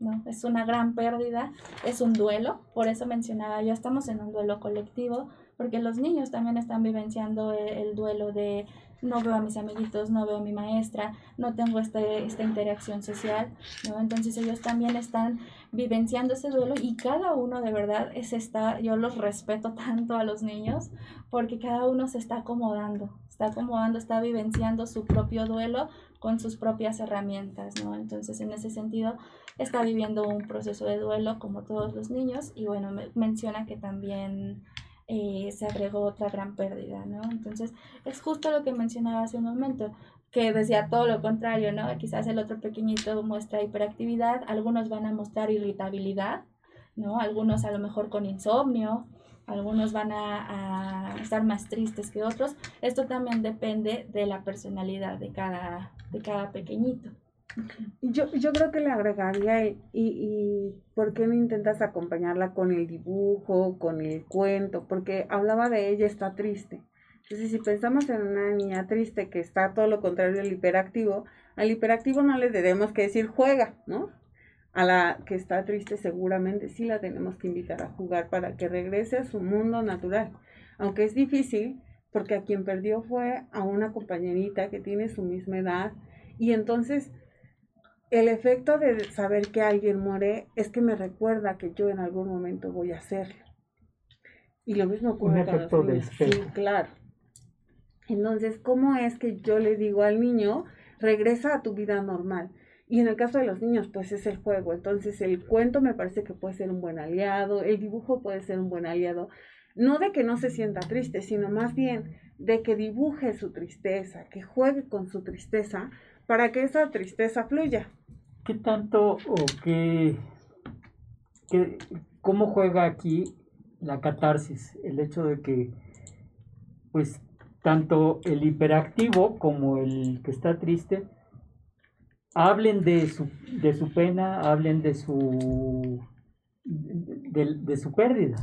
Speaker 4: ¿no? Es una gran pérdida, es un duelo, por eso mencionaba yo, estamos en un duelo colectivo, porque los niños también están vivenciando el duelo de no veo a mis amiguitos, no veo a mi maestra, no tengo este, esta interacción social, ¿no? Entonces ellos también están vivenciando ese duelo y cada uno de verdad es esta, yo los respeto tanto a los niños porque cada uno se está acomodando, está acomodando, está vivenciando su propio duelo con sus propias herramientas, ¿no? Entonces en ese sentido está viviendo un proceso de duelo como todos los niños y bueno, menciona que también eh, se agregó otra gran pérdida, ¿no? Entonces, es justo lo que mencionaba hace un momento, que decía todo lo contrario, ¿no? Quizás el otro pequeñito muestra hiperactividad, algunos van a mostrar irritabilidad, ¿no? Algunos a lo mejor con insomnio, algunos van a, a, estar más tristes que otros. Esto también depende de la personalidad de cada, de cada pequeñito.
Speaker 5: Yo, yo creo que le agregaría, y, y ¿por qué no intentas acompañarla con el dibujo, con el cuento? Porque hablaba de ella, está triste. Entonces, si pensamos en una niña triste que está todo lo contrario al hiperactivo, al hiperactivo no le debemos que decir juega, ¿no? A la que está triste seguramente sí la tenemos que invitar a jugar para que regrese a su mundo natural. Aunque es difícil, porque a quien perdió fue a una compañerita que tiene su misma edad y entonces el efecto de saber que alguien muere es que me recuerda que yo en algún momento voy a hacerlo. Y lo mismo ocurre con los niños. Sí, claro. Entonces, ¿cómo es que yo le digo al niño, regresa a tu vida normal? Y en el caso de los niños, pues es el juego. Entonces, el cuento me parece que puede ser un buen aliado, el dibujo puede ser un buen aliado. No de que no se sienta triste, sino más bien de que dibuje su tristeza, que juegue con su tristeza para que esa tristeza fluya.
Speaker 2: ¿Qué tanto o qué, qué, cómo juega aquí la catarsis? El hecho de que, pues, tanto el hiperactivo como el que está triste hablen de su, de su pena, hablen de su, de, su pérdida.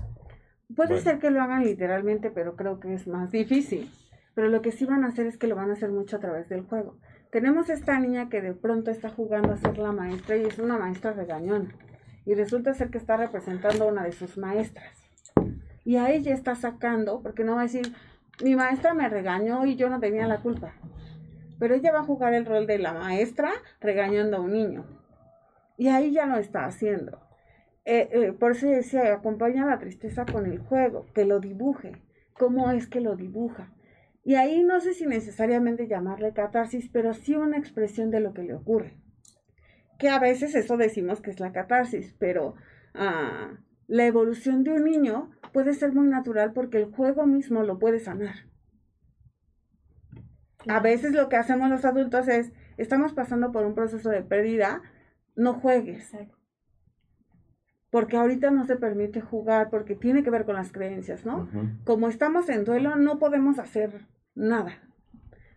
Speaker 5: Puede ser que lo hagan literalmente, pero creo que es más difícil. Pero lo que sí van a hacer es que lo van a hacer mucho a través del juego. Tenemos esta niña que de pronto está jugando a ser la maestra y es una maestra regañona. Y resulta ser que está representando a una de sus maestras. Y a ella está sacando, porque no va a decir, mi maestra me regañó y yo no tenía la culpa. Pero ella va a jugar el rol de la maestra regañando a un niño. Y ahí ya lo está haciendo. Eh, eh, por eso decía, acompaña la tristeza con el juego, que lo dibuje. ¿Cómo es que lo dibuja? Y ahí no sé si necesariamente llamarle catarsis, pero sí una expresión de lo que le ocurre. Que a veces eso decimos que es la catarsis, pero ah, la evolución de un niño puede ser muy natural porque el juego mismo lo puede sanar. A veces lo que hacemos los adultos es, estamos pasando por un proceso de pérdida, no juegues. Porque ahorita no se permite jugar, porque tiene que ver con las creencias, ¿no? Como estamos en duelo, no podemos hacer nada.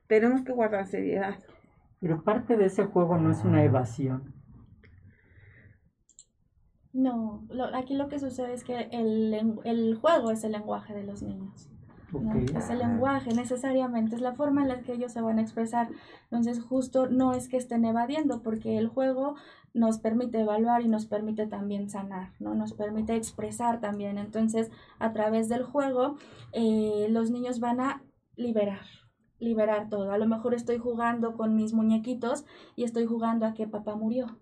Speaker 5: Tenemos que guardar seriedad.
Speaker 2: Pero parte de ese juego no es una evasión.
Speaker 4: No, lo- aquí lo que sucede es que el, el juego es el lenguaje de los niños. ¿no? Es el lenguaje necesariamente, es la forma en la que ellos se van a expresar. Entonces, justo no es que estén evadiendo, porque el juego nos permite evaluar y nos permite también sanar, ¿no? Nos permite expresar también. Entonces, a través del juego, eh, los niños van a liberar, liberar todo. A lo mejor estoy jugando con mis muñequitos y estoy jugando a que papá murió.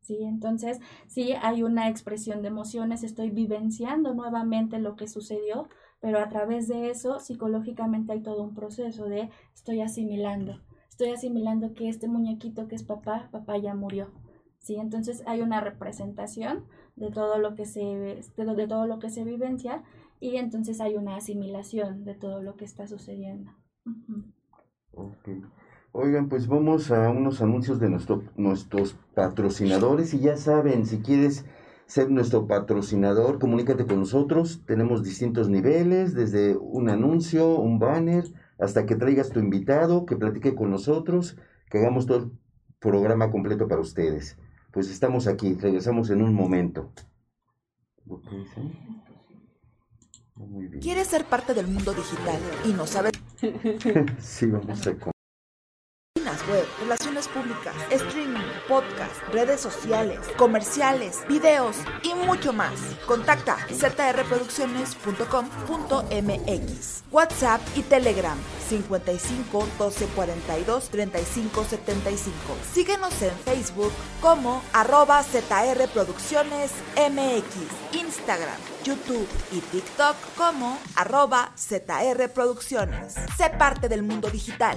Speaker 4: Sí, entonces sí hay una expresión de emociones, estoy vivenciando nuevamente lo que sucedió, pero a través de eso psicológicamente hay todo un proceso de estoy asimilando, estoy asimilando que este muñequito que es papá, papá ya murió. Sí, entonces hay una representación de todo lo que se de, todo lo que se vivencia y entonces hay una asimilación de todo lo que está sucediendo. Ujú.
Speaker 3: Ok. Oigan, pues vamos a unos anuncios de nuestro, nuestros patrocinadores y ya saben, si quieres ser nuestro patrocinador, comunícate con nosotros. Tenemos distintos niveles, desde un anuncio, un banner, hasta que traigas tu invitado, que platique con nosotros, que hagamos todo el programa completo para ustedes. Pues estamos aquí, regresamos en un momento. Bien.
Speaker 6: ¿Quieres ser parte del mundo digital y no sabes
Speaker 3: Sí, vamos a...
Speaker 6: web, relaciones públicas, streaming, podcast, redes sociales, comerciales, videos y mucho más. Contacta zrproducciones.com.mx, WhatsApp y Telegram 55 12 42 35 75. Síguenos en Facebook como arroba ZR Producciones MX, Instagram, YouTube y TikTok como arroba ZR Producciones. Sé parte del mundo digital.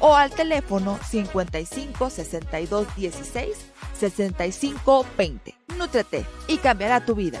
Speaker 6: o al teléfono 55 62 16 65 20. Nútrete y cambiará tu vida.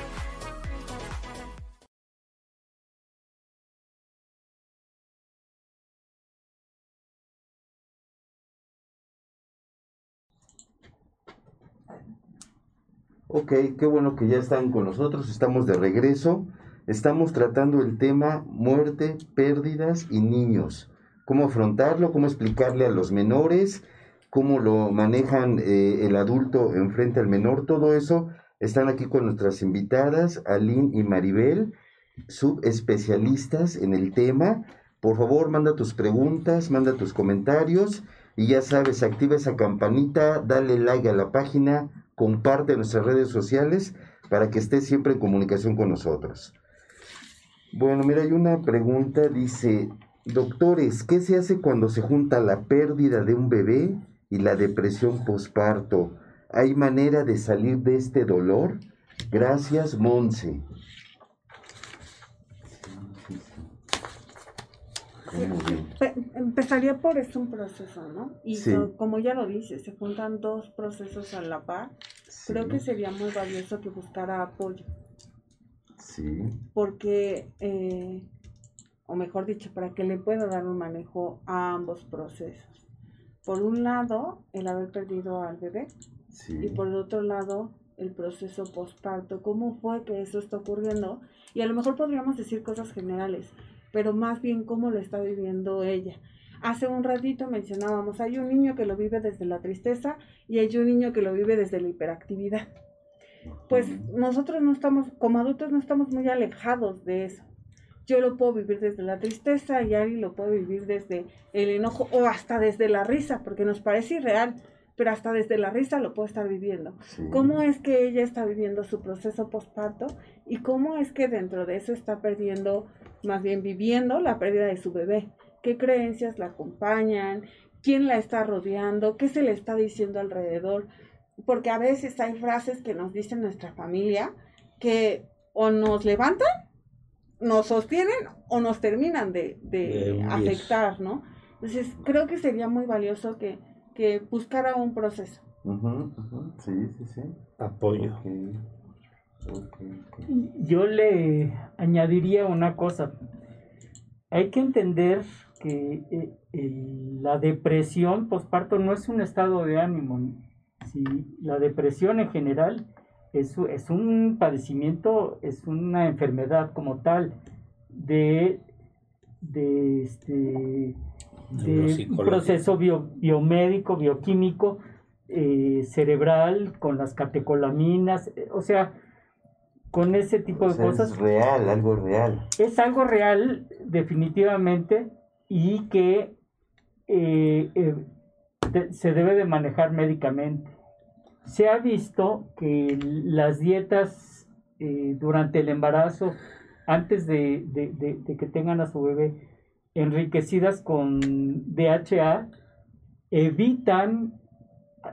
Speaker 3: Ok, qué bueno que ya están con nosotros, estamos de regreso. Estamos tratando el tema muerte, pérdidas y niños. Cómo afrontarlo, cómo explicarle a los menores, cómo lo manejan eh, el adulto enfrente al menor, todo eso. Están aquí con nuestras invitadas, Aline y Maribel, subespecialistas en el tema. Por favor, manda tus preguntas, manda tus comentarios y ya sabes, activa esa campanita, dale like a la página, comparte nuestras redes sociales para que estés siempre en comunicación con nosotros. Bueno, mira, hay una pregunta, dice, doctores, ¿qué se hace cuando se junta la pérdida de un bebé y la depresión posparto? ¿Hay manera de salir de este dolor? Gracias, Monse.
Speaker 5: Empezaría por es un proceso, ¿no? Y
Speaker 3: Sí.
Speaker 5: so- como ya lo dice, se juntan dos procesos a la par.
Speaker 3: Sí,
Speaker 5: Creo que sería muy valioso que buscara apoyo,
Speaker 3: sí,
Speaker 5: porque, eh, o mejor dicho, para que le pueda dar un manejo a ambos procesos. Por un lado, el haber perdido al bebé
Speaker 3: sí.
Speaker 5: y por el otro lado, el proceso postparto. ¿Cómo fue que eso está ocurriendo? Y a lo mejor podríamos decir cosas generales, pero más bien cómo lo está viviendo ella. Hace un ratito mencionábamos, hay un niño que lo vive desde la tristeza y hay un niño que lo vive desde la hiperactividad. Pues nosotros no estamos, como adultos no estamos muy alejados de eso. Yo lo puedo vivir desde la tristeza y Ari lo puede vivir desde el enojo o hasta desde la risa, porque nos parece irreal, pero hasta desde la risa lo puede estar viviendo.
Speaker 3: Sí.
Speaker 5: ¿Cómo es que ella está viviendo su proceso postparto y cómo es que dentro de eso está perdiendo, más bien viviendo la pérdida de su bebé? ¿Qué creencias la acompañan? ¿Quién la está rodeando? ¿Qué se le está diciendo alrededor? Porque a veces hay frases que nos dice nuestra familia que o nos levantan, nos sostienen o nos terminan de, de afectar, ¿no? Entonces creo que sería muy valioso que, que buscara un proceso.
Speaker 3: Sí, sí, sí.
Speaker 1: Apoyo.
Speaker 2: Yo le añadiría una cosa. Hay que entender que eh, el- la depresión postparto no es un estado de ánimo. ¿sí? La depresión en general es, un padecimiento, es una enfermedad como tal de, de, este, de un proceso bio- biomédico, bioquímico, eh, cerebral, con las catecolaminas, eh, o sea, con ese tipo
Speaker 3: O
Speaker 2: de
Speaker 3: sea,
Speaker 2: cosas.
Speaker 3: Es real, algo real.
Speaker 2: Es algo real, definitivamente, y que eh, eh, de- se debe de manejar médicamente. Se ha visto que las dietas eh, durante el embarazo, antes de, que tengan a su bebé, enriquecidas con DHA, evitan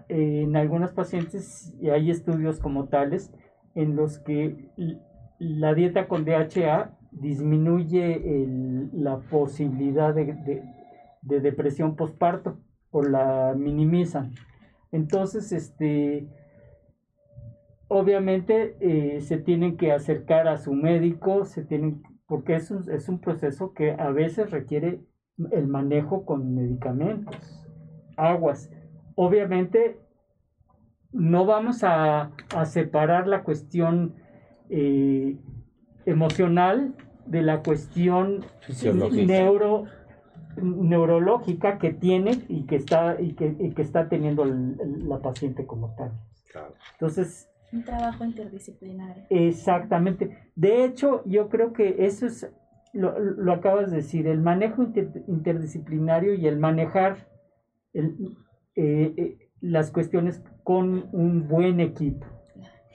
Speaker 2: eh, en algunas pacientes, y hay estudios como tales, en los que la dieta con DHA disminuye la posibilidad de depresión postparto o la minimizan. Entonces, este, obviamente eh, se tienen que acercar a su médico, se tienen, porque es un, es un proceso que a veces requiere el manejo con medicamentos, aguas. Obviamente no vamos a, a separar la cuestión eh, emocional de la cuestión neuro neurológica que tiene y que está y que, y que está teniendo el- el- la paciente como tal.
Speaker 1: Claro.
Speaker 2: Entonces,
Speaker 4: Un trabajo interdisciplinario.
Speaker 2: Exactamente. De hecho, yo creo que eso es, lo, lo acabas de decir, el manejo inter- interdisciplinario y el manejar el- eh, eh, las cuestiones con un buen equipo.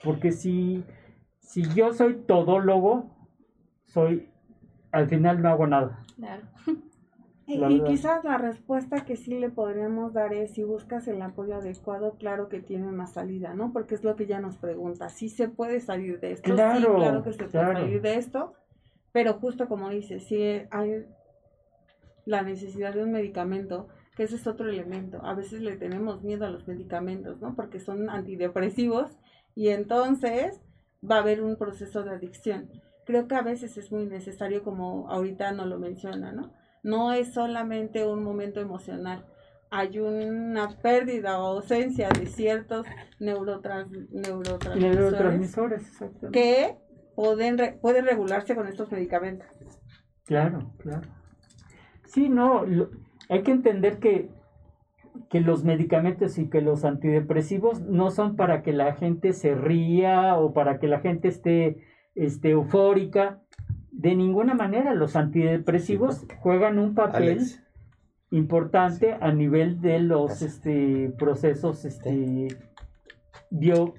Speaker 2: Porque si, si yo soy todólogo, soy, al final no hago nada.
Speaker 4: Claro.
Speaker 5: Y,
Speaker 2: La
Speaker 5: y
Speaker 2: verdad.
Speaker 5: quizás la respuesta que sí le podríamos dar es si buscas el apoyo adecuado, claro que tiene una salida, ¿no? Porque es lo que ella nos pregunta, si se puede salir de esto, sí,
Speaker 2: Claro,
Speaker 5: claro que se puede
Speaker 2: claro.
Speaker 5: salir de esto, pero justo como dice, si hay la necesidad de un medicamento, que ese es otro elemento, a veces le tenemos miedo a los medicamentos, ¿no? Porque son antidepresivos y entonces va a haber un proceso de adicción. Creo que a veces es muy necesario, como ahorita nos lo menciona, ¿no? No es solamente un momento emocional. Hay una pérdida o ausencia de ciertos neurotrans, neurotransmisores
Speaker 2: Neurotransmisores,
Speaker 5: que pueden, pueden regularse con estos medicamentos.
Speaker 2: Claro, claro. Sí, no, lo- hay que entender que, que los medicamentos y que los antidepresivos no son para que la gente se ría o para que la gente esté, esté eufórica. De ninguna manera, los antidepresivos juegan un papel
Speaker 1: Alex.
Speaker 2: importante a nivel de los este, procesos este, bio,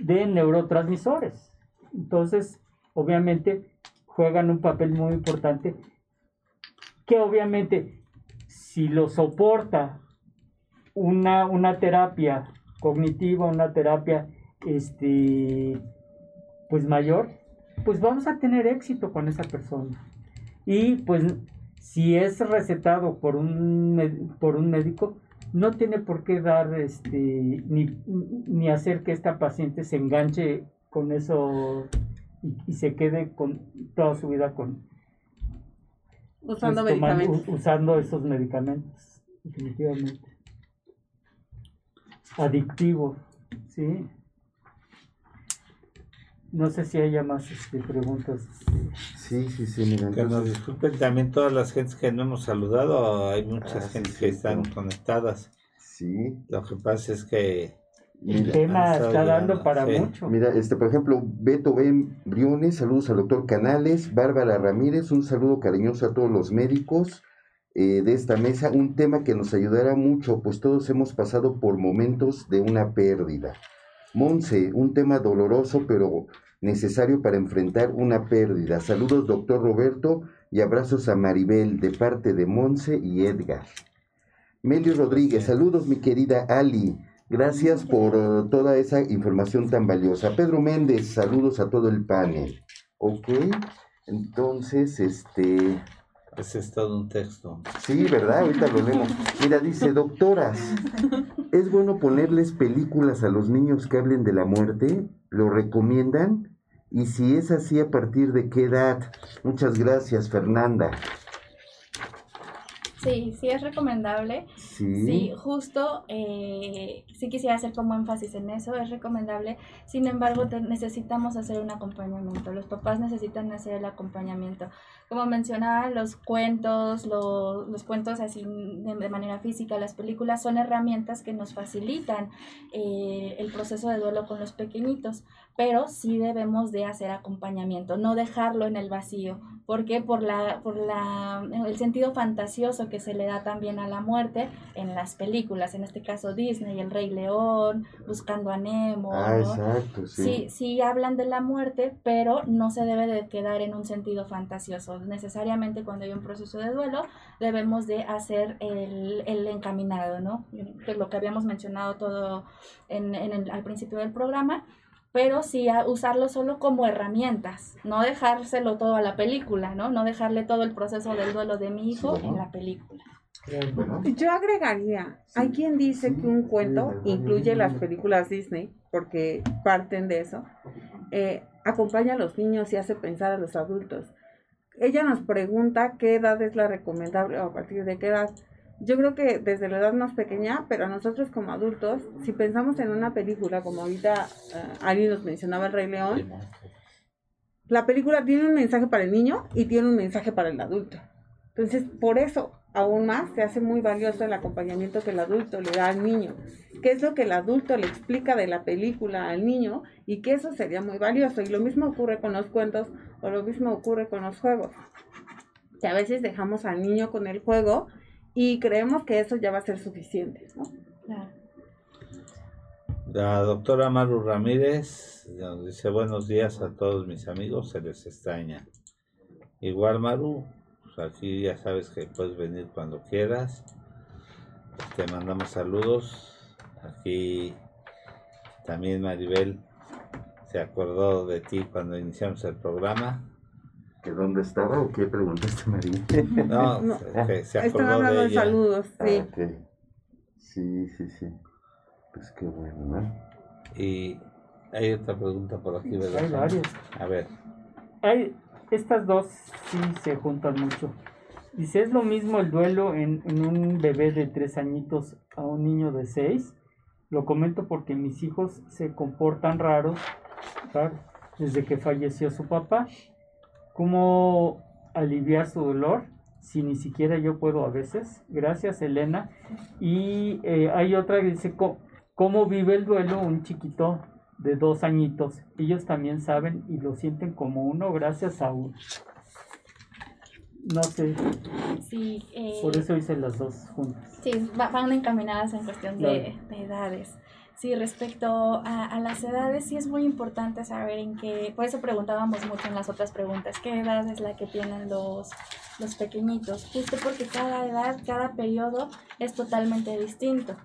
Speaker 2: de neurotransmisores. Entonces, obviamente, juegan un papel muy importante que obviamente si lo soporta una, una terapia cognitiva, una terapia este, pues mayor, pues vamos a tener éxito con esa persona. Y pues si es recetado por un, por un médico, no tiene por qué dar este ni, ni hacer que esta paciente se enganche con eso y, y se quede con toda su vida con
Speaker 5: Usando
Speaker 2: pues, tomando-
Speaker 5: medicamentos.
Speaker 2: usando esos medicamentos, definitivamente. Adictivo, sí. No sé si haya más este, preguntas.
Speaker 3: Sí, sí, sí, mira.
Speaker 1: Que nos
Speaker 3: entonces-
Speaker 1: disculpen también todas las gentes que no hemos saludado. Hay muchas
Speaker 3: Ah,
Speaker 1: gentes
Speaker 3: sí,
Speaker 1: que
Speaker 3: sí.
Speaker 1: están conectadas.
Speaker 3: Sí.
Speaker 1: Lo que pasa es que
Speaker 2: El
Speaker 3: Mira,
Speaker 2: tema está dando para
Speaker 1: sí.
Speaker 2: mucho.
Speaker 3: Mira, este, por ejemplo, Beto Ben Briones, saludos al doctor Canales, Bárbara Ramírez, un saludo cariñoso a todos los médicos eh, de esta mesa, un tema que nos ayudará mucho, pues todos hemos pasado por momentos de una pérdida. Monse, un tema doloroso, pero necesario para enfrentar una pérdida. Saludos, doctor Roberto, y abrazos a Maribel, de parte de Monse y Edgar. Melio Rodríguez, saludos, mi querida Ali. Gracias por eh, toda esa información tan valiosa. Pedro Méndez, saludos a todo el panel. Ok, entonces, este,
Speaker 1: es todo un texto.
Speaker 3: sí, ¿verdad? Ahorita lo leemos. Mira, dice, doctoras, ¿es bueno ponerles películas a los niños que hablen de la muerte? ¿Lo recomiendan? Y si es así, ¿a partir de qué edad? Muchas gracias, Fernanda.
Speaker 4: Sí, sí es recomendable.
Speaker 3: Sí.
Speaker 4: Sí, justo, eh, sí quisiera hacer como énfasis en eso, es recomendable. Sin embargo, te- necesitamos hacer un acompañamiento. Los papás necesitan hacer el acompañamiento. Como mencionaba, los cuentos, lo- los cuentos así de, de manera física, las películas son herramientas que nos facilitan eh, el proceso de duelo con los pequeñitos, pero sí debemos de hacer acompañamiento, no dejarlo en el vacío. porque Por la, por la, el sentido fantasioso que se le da también a la muerte en las películas, en este caso Disney, El Rey León, Buscando a Nemo,
Speaker 3: Ah,
Speaker 4: ¿no?
Speaker 3: exacto, sí.
Speaker 4: Sí, sí hablan de la muerte, pero no se debe de quedar en un sentido fantasioso. Necesariamente cuando hay un proceso de duelo debemos de hacer el, el encaminado, ¿no? Que es lo que habíamos mencionado todo en, en el- al principio del programa, pero sí a usarlo solo como herramientas, no dejárselo todo a la película, ¿no? No dejarle todo el proceso del duelo de mi hijo
Speaker 3: Sí,
Speaker 4: en la película.
Speaker 5: Yo agregaría, hay quien dice que un cuento incluye las películas Disney, porque parten de eso, eh, acompaña a los niños y hace pensar a los adultos. Ella nos pregunta qué edad es la recomendable o a partir de qué edad. Yo creo que desde la edad más pequeña, pero nosotros como adultos, si pensamos en una película, como ahorita eh, Ari nos mencionaba El Rey León, la película tiene un mensaje para el niño y tiene un mensaje para el adulto. Entonces, por eso, aún más, se hace muy valioso el acompañamiento que el adulto le da al niño. ¿Qué es lo que el adulto le explica de la película al niño? Y que eso sería muy valioso. Y lo mismo ocurre con los cuentos o lo mismo ocurre con los juegos. Que a veces dejamos al niño con el juego y creemos que eso ya va a ser suficiente. ¿no?
Speaker 4: Claro.
Speaker 1: La doctora Maru Ramírez nos dice buenos días a todos mis amigos, se les extraña. Igual Maru, pues aquí ya sabes que puedes venir cuando quieras. Te mandamos saludos. Aquí también Maribel se acordó de ti cuando iniciamos el programa.
Speaker 3: ¿Que dónde estaba o qué preguntaste, María?
Speaker 1: No,
Speaker 5: No.
Speaker 1: se acordó
Speaker 5: hablando
Speaker 1: de ella.
Speaker 5: saludos, sí.
Speaker 3: Ah, ok. Sí, sí, sí. Pues qué bueno, ¿no?
Speaker 1: Y hay otra pregunta por aquí, ¿verdad?
Speaker 2: Hay varias.
Speaker 1: A ver.
Speaker 2: Hay, estas dos sí se juntan mucho. Dice, ¿es lo mismo el duelo en, en un bebé de tres añitos a un niño de seis? Lo comento porque mis hijos se comportan raros, raro, desde que falleció su papá. ¿Cómo aliviar su dolor? Si ni siquiera yo puedo a veces. Gracias, Elena. Y eh, hay otra que dice, "Co- ¿cómo vive el duelo un chiquito de dos añitos? Ellos también saben y lo sienten como uno gracias a uno. No sé,
Speaker 4: Sí, eh,
Speaker 2: por eso hice las dos juntas.
Speaker 4: Sí, va- van encaminadas en cuestión de,
Speaker 2: Claro.
Speaker 4: de edades. Sí, respecto a, las edades, sí es muy importante saber en qué, por eso preguntábamos mucho en las otras preguntas, qué edad es la que tienen los, los pequeñitos, justo porque cada edad, cada periodo es totalmente distinto.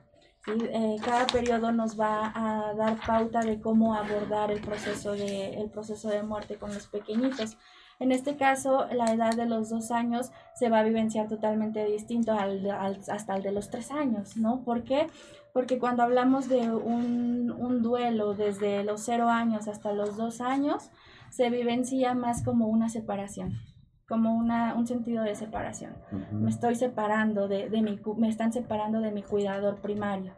Speaker 4: Eh, cada periodo nos va a dar pauta de cómo abordar el proceso de, el proceso de muerte con los pequeñitos. En este caso, la edad de los dos años se va a vivenciar totalmente distinto al, hasta el de los tres años, ¿no? ¿Por qué? Porque cuando hablamos de un, un duelo desde los cero años hasta los dos años, se vivencia más como una separación, como una, un sentido de separación. Me estoy separando de, de, mi, me están separando de mi cuidador primario.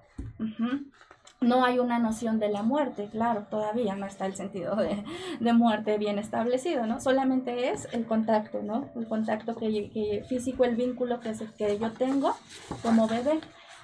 Speaker 4: No hay una noción de la muerte, claro, todavía no está el sentido de, de muerte bien establecido, ¿no? Solamente es el contacto, ¿no? El contacto que, que físico, el vínculo que, que yo tengo como bebé.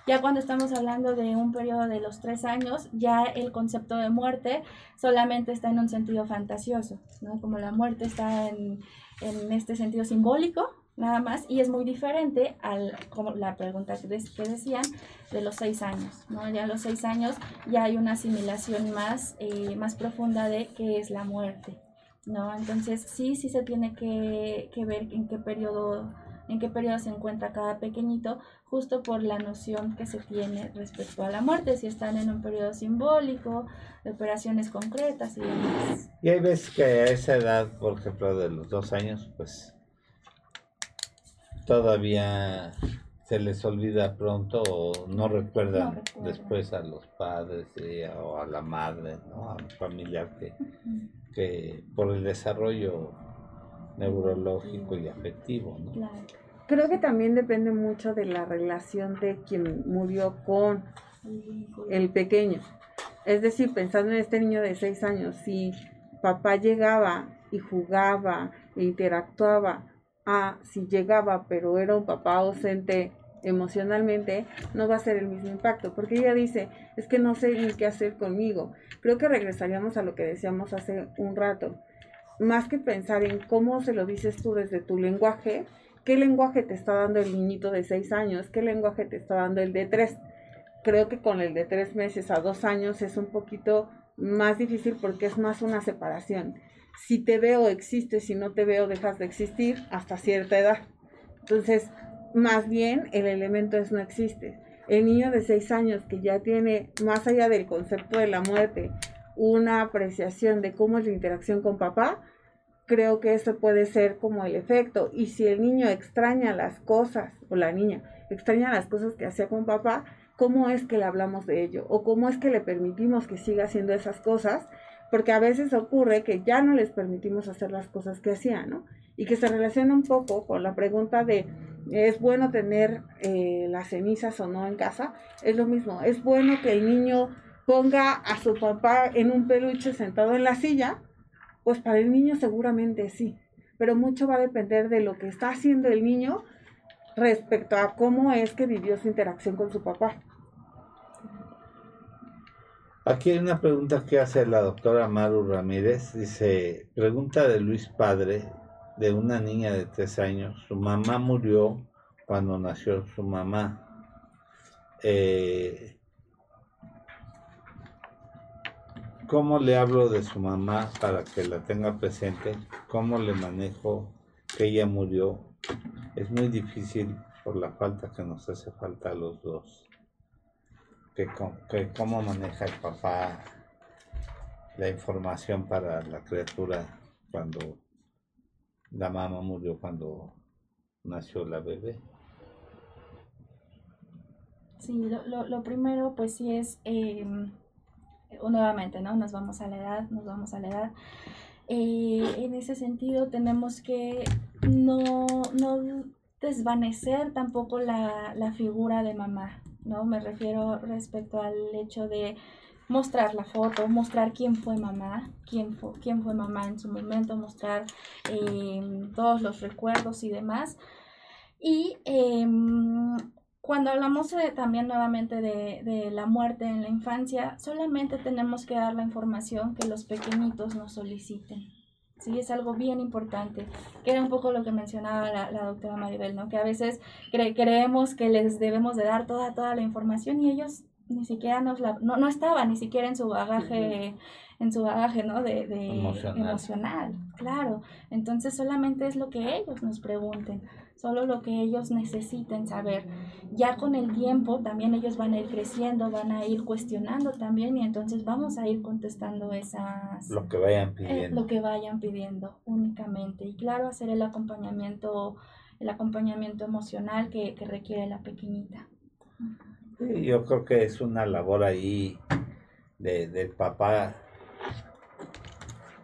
Speaker 4: Ya cuando estamos hablando de un periodo de los tres años, ya el concepto de muerte solamente está en un sentido fantasioso, ¿no? Como la muerte está en, en este sentido simbólico, nada más, y es muy diferente al, como la pregunta que, decían, de los seis años, ¿no? Ya a los seis años ya hay una asimilación más, eh, más profunda de qué es la muerte, ¿no? Entonces sí, sí se tiene que, que ver en qué periodo en qué periodo se encuentra cada pequeñito, justo por la noción que se tiene respecto a la muerte, si están en un periodo simbólico, de operaciones concretas y demás.
Speaker 1: Y hay veces que a esa edad, por ejemplo, de los dos años, pues todavía se les olvida pronto o no recuerdan después a los padres eh, o a la madre, ¿no? a familiar que, que por el desarrollo neurológico y afectivo. ¿no?
Speaker 5: Creo que también depende mucho de la relación de quien murió con el pequeño. Es decir, pensando en este niño de seis años, si papá llegaba y jugaba e interactuaba a si llegaba pero era un papá ausente emocionalmente, no va a ser el mismo impacto, porque ella dice, es que no sé ni qué hacer conmigo. Creo que regresaríamos a lo que decíamos hace un rato. Más que pensar en cómo se lo dices tú desde tu lenguaje, qué lenguaje te está dando el niñito de seis años, qué lenguaje te está dando el de tres. Creo que con el de tres meses a dos años es un poquito más difícil porque es más una separación si te veo existes, si no te veo dejas de existir hasta cierta edad. Entonces, más bien el elemento es no existe. El niño de 6 años que ya tiene, más allá del concepto de la muerte, una apreciación de cómo es la interacción con papá, creo que eso puede ser como el efecto. Y si el niño extraña las cosas, o la niña extraña las cosas que hacía con papá, ¿cómo es que le hablamos de ello? ¿O cómo es que le permitimos que siga haciendo esas cosas? porque a veces ocurre que ya no les permitimos hacer las cosas que hacían, ¿no? Y que se relaciona un poco con la pregunta de, ¿es bueno tener eh, las cenizas o no en casa? Es lo mismo, ¿es bueno que el niño ponga a su papá en un peluche sentado en la silla? Pues para el niño seguramente sí, pero mucho va a depender de lo que está haciendo el niño respecto a cómo es que vivió su interacción con su papá.
Speaker 1: Aquí hay una pregunta que hace la doctora Maru Ramírez. Dice, pregunta de Luis Padre, de una niña de tres años. Su mamá murió cuando nació su mamá. Eh, ¿Cómo le hablo de su mamá para que la tenga presente? ¿Cómo le manejo que ella murió? Es muy difícil por la falta que nos hace falta a los dos que, cómo maneja el papá la información para la criatura cuando la mamá murió cuando nació la bebé.
Speaker 4: Sí, lo, lo, primero pues sí es, em, nuevamente, ¿no? Nos vamos a la edad, nos vamos a la edad. Eh, en ese sentido tenemos que no, no desvanecer tampoco la, la figura de mamá, ¿no? Me refiero respecto al hecho de mostrar la foto, mostrar quién fue mamá, quién fue, quién fue mamá en su momento, mostrar em, todos los recuerdos y demás. Y em, cuando hablamos también nuevamente de, de, la muerte en la infancia, solamente tenemos que dar la información que los pequeñitos nos soliciten. Sí, es algo bien importante, que era un poco lo que mencionaba la, la doctora Maribel, ¿no? Que a veces creemos que les debemos de dar toda, toda la información y ellos ni siquiera nos la, no, no estaban ni siquiera en su bagaje, en su bagaje, ¿no? De, de emocional. claro. Entonces solamente es lo que ellos nos pregunten. Solo lo que ellos necesiten saber. Ya con el tiempo también ellos van a ir creciendo, van a ir cuestionando también y entonces vamos a ir contestando esas...
Speaker 1: Lo que vayan
Speaker 4: eh,
Speaker 1: pidiendo.
Speaker 4: lo que vayan pidiendo únicamente. Y claro, hacer el acompañamiento, el acompañamiento emocional que, que requiere la pequeñita.
Speaker 1: Sí, yo creo que es una labor ahí de, del papá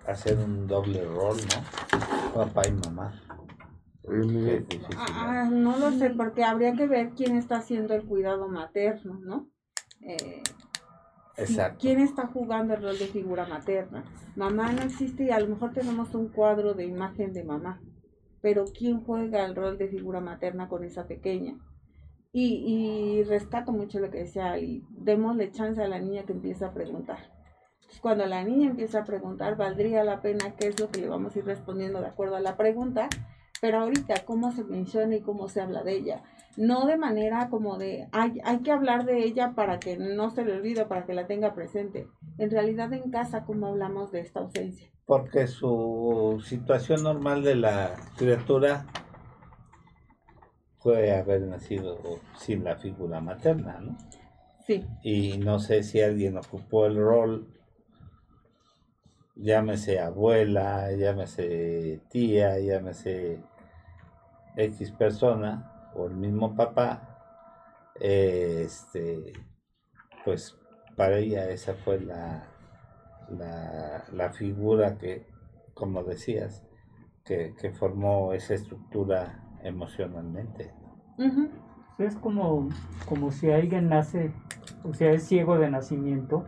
Speaker 1: hacer un doble rol, ¿no? Papá y mamá.
Speaker 5: Ah, no lo sé, porque habría que ver quién está haciendo el cuidado materno, ¿no? Eh,
Speaker 1: Exacto.
Speaker 5: ¿Quién está jugando el rol de figura materna? Mamá no existe y a lo mejor tenemos un cuadro de imagen de mamá, pero ¿quién juega el rol de figura materna con esa pequeña? Y, y rescato mucho lo que decía Ali, démosle chance a la niña que empiece a preguntar. Entonces, Cuando la niña empieza a preguntar, valdría la pena qué es lo que le vamos a ir respondiendo de acuerdo a la pregunta, pero ahorita cómo se menciona y cómo se habla de ella. No de manera como de, hay, hay que hablar de ella para que no se le olvide, para que la tenga presente. En realidad en casa, ¿cómo hablamos de esta ausencia?
Speaker 1: Porque su situación normal de la criatura fue haber nacido sin la figura materna, ¿no?
Speaker 5: Sí,
Speaker 1: Y no sé si alguien ocupó el rol, llámese abuela, llámese tía, llámese X persona, o el mismo papá, eh, este, pues para ella esa fue la, la, la figura que, como decías, que, que formó esa estructura emocionalmente.
Speaker 2: Es como, como si alguien nace, o sea, es ciego de nacimiento.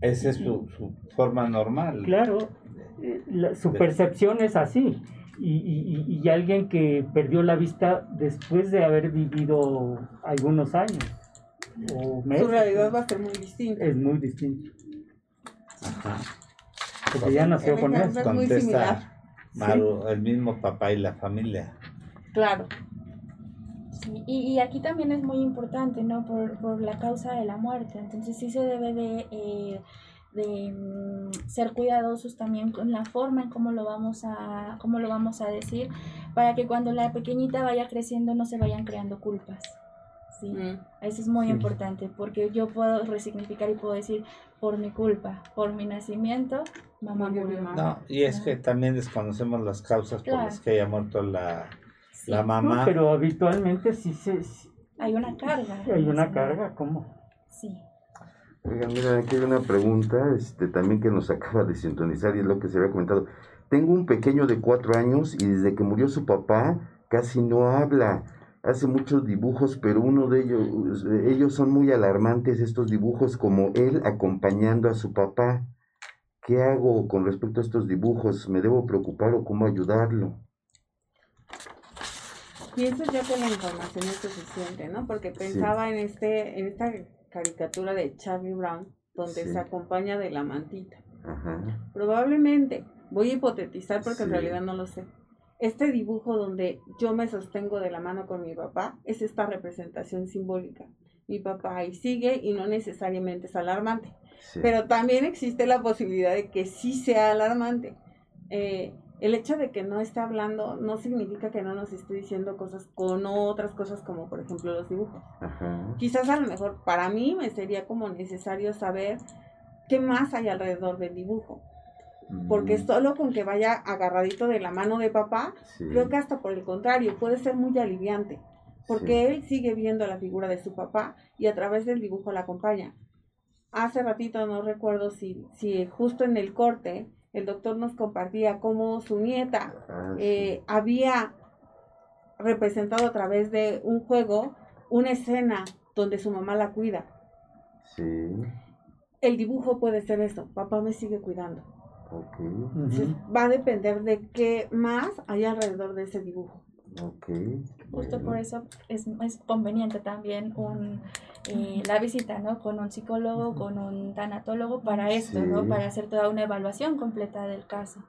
Speaker 1: Esa es su, su forma normal.
Speaker 2: Claro, eh, la- su percepción es así. Y, y- y- alguien que perdió la vista después de haber vivido algunos años o meses,
Speaker 5: su realidad va a ser muy distinta.
Speaker 2: es muy distinto.
Speaker 1: Ajá.
Speaker 2: Porque ya nació con eso.
Speaker 5: es muy similar.
Speaker 1: Maru, el mismo papá y la familia.
Speaker 5: Claro.
Speaker 4: Sí, y, y aquí también es muy importante, ¿no? Por, por la causa de la muerte. Entonces sí se debe de, eh, de mm, ser cuidadosos también con la forma en cómo lo vamos a, cómo lo vamos a decir, para que cuando la pequeñita vaya creciendo no se vayan creando culpas. Sí.
Speaker 5: Mm.
Speaker 4: Eso es muy
Speaker 2: Sí.
Speaker 4: importante, porque yo puedo resignificar y puedo decir, por mi culpa, por mi nacimiento, mamá
Speaker 5: Murió mi
Speaker 4: murió.
Speaker 5: mamá.
Speaker 1: No, y es que también desconocemos las causas por las que haya muerto la,
Speaker 4: Sí,
Speaker 1: la
Speaker 2: No,
Speaker 1: mamá.
Speaker 2: pero habitualmente sí, se, sí
Speaker 4: Hay una carga.
Speaker 2: hay una
Speaker 4: Sí.
Speaker 2: carga, ¿cómo?
Speaker 4: Sí.
Speaker 3: Oigan, mira, aquí hay una pregunta este, también que nos acaba de sintonizar y es lo que se había comentado. Tengo un pequeño de cuatro años y desde que murió su papá casi no habla. Hace muchos dibujos, pero uno de ellos, ellos son muy alarmantes, estos dibujos, como él acompañando a su papá. ¿Qué hago con respecto a estos dibujos? ¿Me debo preocupar o cómo ayudarlo?
Speaker 5: Pienso yo que la información es suficiente, ¿no? Porque pensaba en este, en esta caricatura de Charlie Brown, donde
Speaker 3: Sí.
Speaker 5: se acompaña de la mantita.
Speaker 3: Ajá.
Speaker 5: Probablemente, voy a hipotetizar porque en realidad no lo sé. Este dibujo donde yo me sostengo de la mano con mi papá es esta representación simbólica. Mi papá ahí sigue y no necesariamente es alarmante.
Speaker 3: Sí.
Speaker 5: Pero también existe la posibilidad de que sí sea alarmante. Eh, el hecho de que no esté hablando no significa que no nos esté diciendo cosas con otras cosas como por ejemplo los dibujos.
Speaker 3: Ajá.
Speaker 5: Quizás a lo mejor para mí me sería como necesario saber qué más hay alrededor del dibujo. Porque
Speaker 3: Mm,
Speaker 5: solo con que vaya agarradito de la mano de papá,
Speaker 3: sí.
Speaker 5: creo que hasta por el contrario puede ser muy aliviante. Porque él sigue viendo la figura de su papá y a través del dibujo la acompaña. Hace ratito no recuerdo si, si justo en el corte el doctor nos compartía cómo su nieta
Speaker 3: sí.
Speaker 5: eh, había representado a través de un juego una escena donde su mamá la cuida.
Speaker 3: Sí.
Speaker 5: El dibujo puede ser eso, papá me sigue cuidando.
Speaker 3: Ok.
Speaker 5: Entonces,
Speaker 2: Ujú.
Speaker 5: va a depender de qué más hay alrededor de ese dibujo.
Speaker 3: Ok.
Speaker 4: Justo
Speaker 3: bueno.
Speaker 4: por eso es, es conveniente también un, eh, la visita, ¿no? Con un psicólogo, con un tanatólogo para esto,
Speaker 3: Sí.
Speaker 4: ¿no? Para hacer toda una evaluación completa del caso.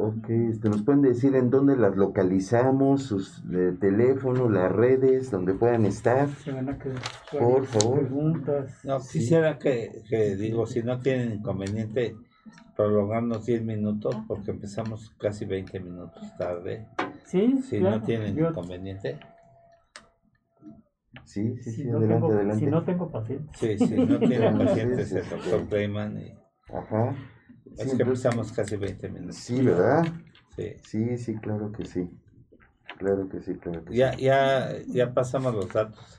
Speaker 3: Ok, este, ¿nos pueden decir en dónde las localizamos, sus eh, teléfonos, las redes, donde puedan estar?
Speaker 2: Se van a quedar
Speaker 3: Por favor.
Speaker 2: preguntas.
Speaker 1: No,
Speaker 3: Sí.
Speaker 1: quisiera que, que, digo, si no tienen inconveniente, prolongarnos 10 minutos porque empezamos casi 20 minutos tarde.
Speaker 2: Sí,
Speaker 1: Si
Speaker 2: claro.
Speaker 1: no tienen
Speaker 2: Yo-
Speaker 1: inconveniente.
Speaker 3: Sí, sí,
Speaker 2: si,
Speaker 3: sí,
Speaker 2: no
Speaker 3: adelante,
Speaker 2: tengo,
Speaker 3: adelante.
Speaker 2: si no tengo pacientes.
Speaker 1: Sí, sí, no tienen
Speaker 3: Sí,
Speaker 1: pacientes
Speaker 3: sí,
Speaker 1: el doctor
Speaker 3: sí.
Speaker 1: Clayman. y-
Speaker 3: Ajá.
Speaker 1: es
Speaker 3: Sí,
Speaker 1: que
Speaker 3: entonces-
Speaker 1: empezamos casi 20 minutos.
Speaker 3: Sí, ¿verdad?
Speaker 1: Sí.
Speaker 3: Sí, sí, claro que sí. Claro que sí, claro que
Speaker 1: Ya,
Speaker 3: sí.
Speaker 1: ya, ya pasamos los datos.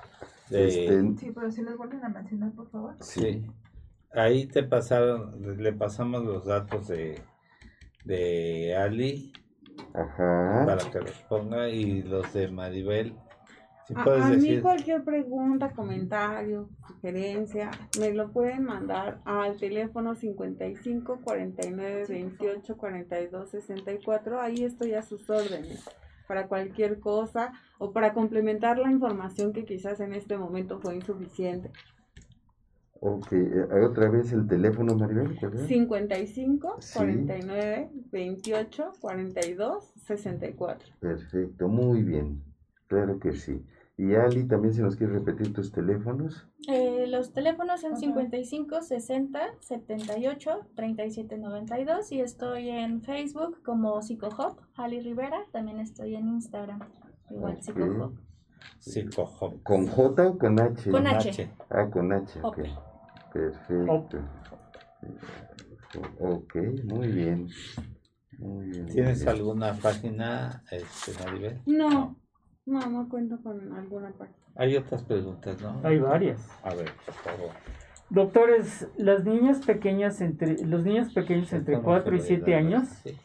Speaker 1: De,
Speaker 3: Este,
Speaker 7: Sí, pero si los vuelven a mencionar, por favor.
Speaker 1: sí. Ahí te pasaron, le pasamos los datos de, de Ali
Speaker 3: Ajá.
Speaker 1: para que los ponga y los de Maribel. Si
Speaker 5: A, a mí
Speaker 1: decir.
Speaker 5: cualquier pregunta, comentario, sugerencia, me lo pueden mandar al teléfono 55 49 28 42 64. Ahí estoy a sus órdenes para cualquier cosa o para complementar la información que quizás en este momento fue insuficiente.
Speaker 3: Ok, eh, otra vez el teléfono, Maribel. ¿verdad?
Speaker 5: 55
Speaker 3: Sí.
Speaker 5: 49 28 42 64.
Speaker 3: Perfecto, muy bien. Claro que sí. Y Ali, también si nos quiere repetir tus teléfonos.
Speaker 4: Eh, los teléfonos son
Speaker 7: Ajá.
Speaker 4: 55 60 78 37 92 y estoy en Facebook como PsicoHop, Ali Rivera, también estoy en Instagram, igual
Speaker 3: Ok.
Speaker 4: PsicoHop.
Speaker 1: Psicohop.
Speaker 3: ¿Con J o con H?
Speaker 4: Con H.
Speaker 3: Ah, con H, ok.
Speaker 4: Hop.
Speaker 3: Perfecto. Ok, muy bien. Muy bien. muy
Speaker 1: ¿Tienes
Speaker 3: bien.
Speaker 1: alguna página, este, Maribel?
Speaker 5: No, no, no cuento con alguna página.
Speaker 1: Hay otras preguntas, ¿no?
Speaker 2: Hay varias.
Speaker 1: A ver, por favor.
Speaker 2: Doctores, las niñas pequeñas entre los niños pequeños entre
Speaker 1: Estamos
Speaker 2: 4 y
Speaker 1: sobre
Speaker 2: 7
Speaker 1: la-
Speaker 2: años
Speaker 1: sí,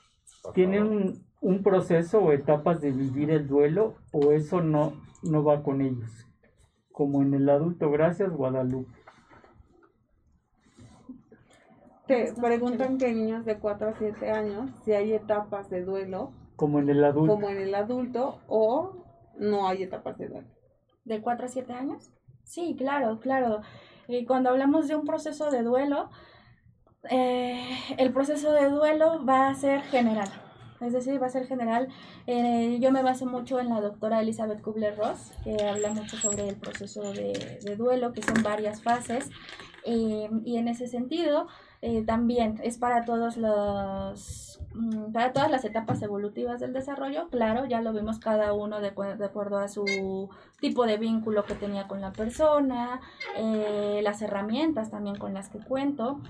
Speaker 2: tienen un proceso o etapas de vivir el duelo o eso no no va con ellos. Como en el adulto, gracias Guadalupe.
Speaker 5: Te preguntan que niños de 4 a 7 años si hay etapas de duelo
Speaker 2: Como en el adulto.
Speaker 5: como en el adulto o no hay etapas de duelo.
Speaker 4: ¿De 4 a 7 años? Sí, claro, claro. Y cuando hablamos de un proceso de duelo, eh, el proceso de duelo va a ser general. Es decir, va a ser general. Eh, yo me baso mucho en la doctora Elizabeth Kubler-Ross, que habla mucho sobre el proceso de, de duelo, que son varias fases. Y en ese sentido, eh, también es para todos los para todas las etapas evolutivas del desarrollo, claro, ya lo vimos cada uno de, de acuerdo a su tipo de vínculo que tenía con la persona, eh, las herramientas también con las que cuento.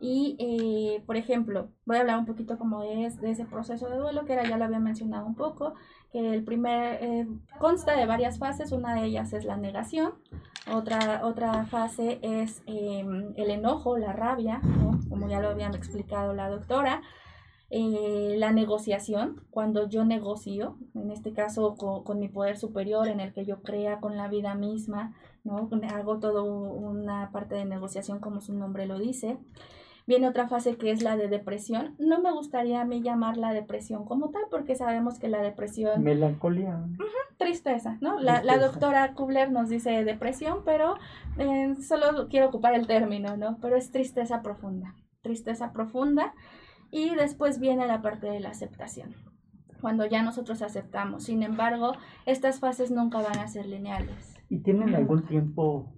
Speaker 4: Y, eh, por ejemplo, voy a hablar un poquito como es de ese proceso de duelo, que era, ya lo había mencionado un poco, que el primer eh, consta de varias fases, una de ellas es la negación, otra, otra fase es eh, el enojo, la rabia, ¿no? como ya lo había explicado la doctora, eh, la negociación, cuando yo negocio, en este caso con, con mi poder superior, en el que yo crea con la vida misma, ¿no? hago toda una parte de negociación como su nombre lo dice. Viene otra fase que es la de depresión. No me gustaría a mí llamarla depresión como tal, porque sabemos que la depresión
Speaker 2: Melancolía.
Speaker 4: tristeza, ¿no? La, la doctora Kubler nos dice depresión, pero eh, solo quiero ocupar el término, ¿no? Pero es tristeza profunda, tristeza profunda. Y después viene la parte de la aceptación, cuando ya nosotros aceptamos. Sin embargo, estas fases nunca van a ser lineales.
Speaker 2: ¿Y tienen algún tiempo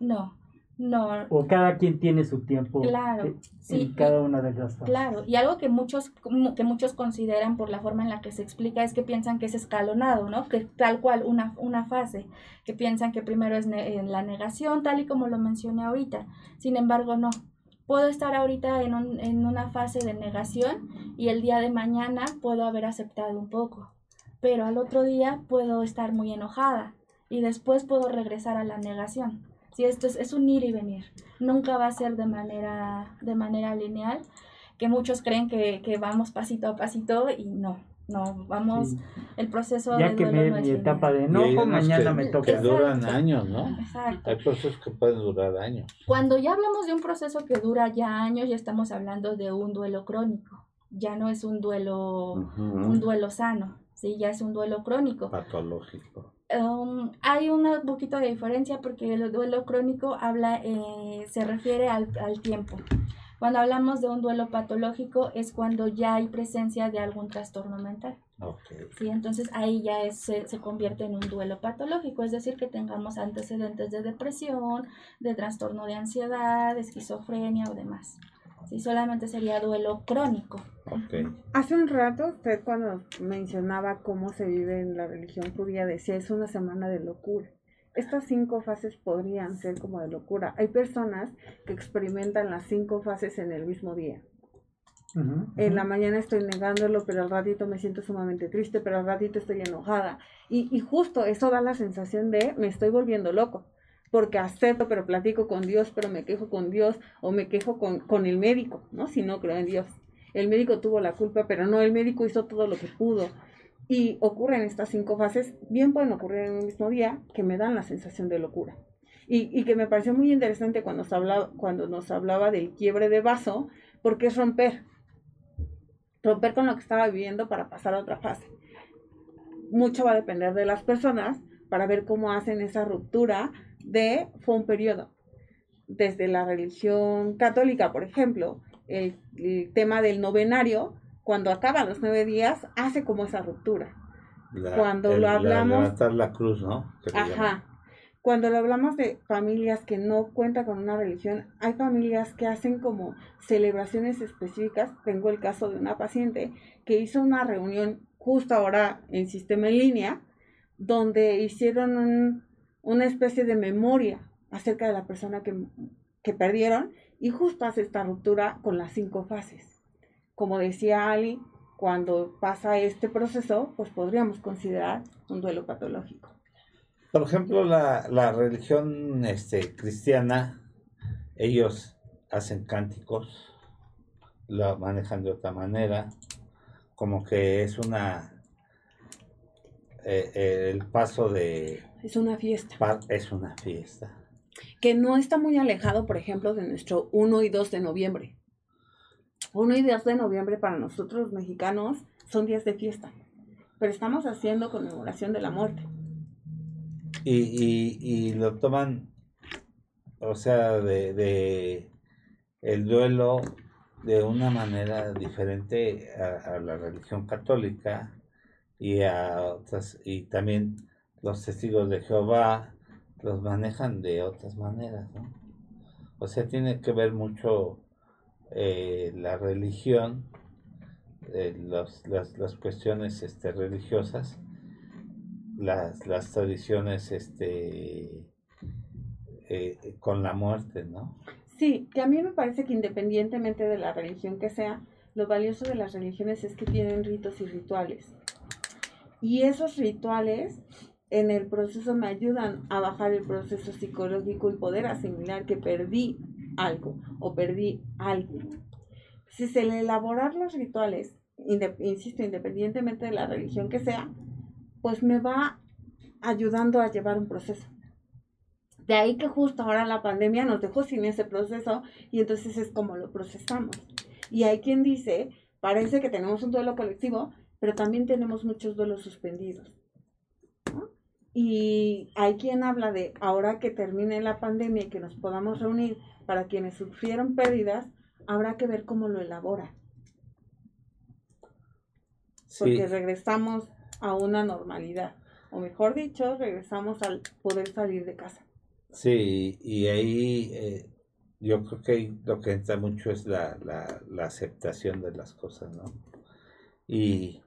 Speaker 4: No, no,
Speaker 2: o cada quien tiene su tiempo
Speaker 4: Claro,
Speaker 2: eh,
Speaker 4: sí,
Speaker 2: en cada una de las fases?
Speaker 4: Claro, y algo que muchos, que muchos consideran por la forma en la que se explica es que piensan que es escalonado, ¿no? Que tal cual una, una fase, que piensan que primero es ne- en la negación, tal y como lo mencioné ahorita. Sin embargo, no. Puedo estar ahorita en, un- en una fase de negación y el día de mañana puedo haber aceptado un poco, pero al otro día puedo estar muy enojada y después puedo regresar a la negación. Si esto es, es un ir y venir, nunca va a ser de manera, de manera lineal, que muchos creen que, que vamos pasito a pasito y no, no, vamos,
Speaker 2: Sí.
Speaker 4: el proceso
Speaker 2: Ya
Speaker 4: de
Speaker 2: que
Speaker 4: duelo
Speaker 2: me
Speaker 4: no es
Speaker 2: mi etapa de enojo, mañana
Speaker 1: que-
Speaker 2: me
Speaker 1: Que
Speaker 2: toca.
Speaker 1: duran
Speaker 4: Exacto.
Speaker 1: años, ¿no?
Speaker 4: Exacto.
Speaker 1: Hay procesos que pueden durar años.
Speaker 4: Cuando ya hablamos de un proceso que dura ya años, ya estamos hablando de un duelo crónico, ya no es un duelo, un duelo sano, sí, ya es un duelo crónico.
Speaker 1: Patológico.
Speaker 4: Um, hay un poquito de diferencia porque el duelo crónico habla, eh, se refiere al, al tiempo. Cuando hablamos de un duelo patológico es cuando ya hay presencia de algún trastorno mental.
Speaker 1: Ok.
Speaker 4: ¿sí? Entonces ahí ya es- se, se convierte en un duelo patológico, es decir, que tengamos antecedentes de depresión, de trastorno de ansiedad, de esquizofrenia o demás. Sí, solamente sería duelo crónico.
Speaker 1: Ok.
Speaker 5: Hace un rato usted cuando mencionaba cómo se vive en la religión judía decía es una semana de locura. Estas cinco fases podrían ser como de locura. Hay personas que experimentan las cinco fases en el mismo día. En la mañana estoy negándolo, pero al ratito me siento sumamente triste, pero al ratito estoy enojada. Y, y justo eso da la sensación de me estoy volviendo loco, porque acepto, pero platico con Dios, pero me quejo con Dios o me quejo con, con el médico, ¿no? Si no creo en Dios. El médico tuvo la culpa, pero no, el médico hizo todo lo que pudo. Y ocurren estas cinco fases, bien pueden ocurrir en un mismo día, que me dan la sensación de locura. Y, que me pareció muy interesante cuando, se hablaba, cuando nos hablaba del quiebre de vaso, porque es romper romper con lo que estaba viviendo para pasar a otra fase. Mucho va a depender de las personas para ver cómo hacen esa ruptura de, fue un periodo. Desde la religión católica, por ejemplo, el tema del novenario, cuando acaban los nueve días, hace como esa ruptura.
Speaker 1: La-
Speaker 5: Cuando
Speaker 1: el-
Speaker 5: lo
Speaker 1: la
Speaker 5: hablamos-
Speaker 1: levantar la cruz, ¿no?
Speaker 5: Ajá. Cuando lo hablamos de familias que no cuentan con una religión, hay familias que hacen como celebraciones específicas. Tengo el caso de una paciente que hizo una reunión justo ahora en sistema en línea, donde hicieron un- una especie de memoria acerca de la persona que, que perdieron y justo hace esta ruptura con las cinco fases. Como decía Ali, cuando pasa este proceso, pues podríamos considerar un duelo patológico.
Speaker 1: Por ejemplo, la, la religión este, cristiana, ellos hacen cánticos, lo manejan de otra manera, como que es una... eh, eh, el paso de...
Speaker 5: Es una fiesta.
Speaker 1: es una fiesta.
Speaker 5: que no está muy alejado, por ejemplo, de nuestro 1 y 2 de noviembre. 1 y 2 de noviembre para nosotros los mexicanos son días de fiesta, pero estamos haciendo conmemoración de la muerte.
Speaker 1: Y, y, y lo toman, o sea, de, de el duelo de una manera diferente a, a la religión católica y a otras, y también los testigos de Jehová los manejan de otras maneras, ¿no? O sea, tiene que ver mucho eh, la religión, eh, las, las cuestiones este, religiosas, las, las tradiciones este, eh, con la muerte, ¿no?
Speaker 5: Sí, que a mí me parece que independientemente de la religión que sea, lo valioso de las religiones es que tienen ritos y rituales. Y esos rituales en el proceso me ayudan a bajar el proceso psicológico y poder asimilar que perdí algo o perdí algo. Se le elaborar los rituales, insisto, independientemente de la religión que sea, pues me va ayudando a llevar un proceso. De ahí que justo ahora la pandemia nos dejó sin ese proceso y entonces es como lo procesamos. Y hay quien dice, parece que tenemos un duelo colectivo, pero también tenemos muchos duelos suspendidos. ¿no? Y hay quien habla de ahora que termine la pandemia y que nos podamos reunir para quienes sufrieron pérdidas, habrá que ver cómo lo elabora. Porque regresamos a una normalidad. O mejor dicho, regresamos al poder salir de casa.
Speaker 1: sí, y ahí eh, yo creo que lo que entra mucho es la, la, la aceptación de las cosas, ¿no? Y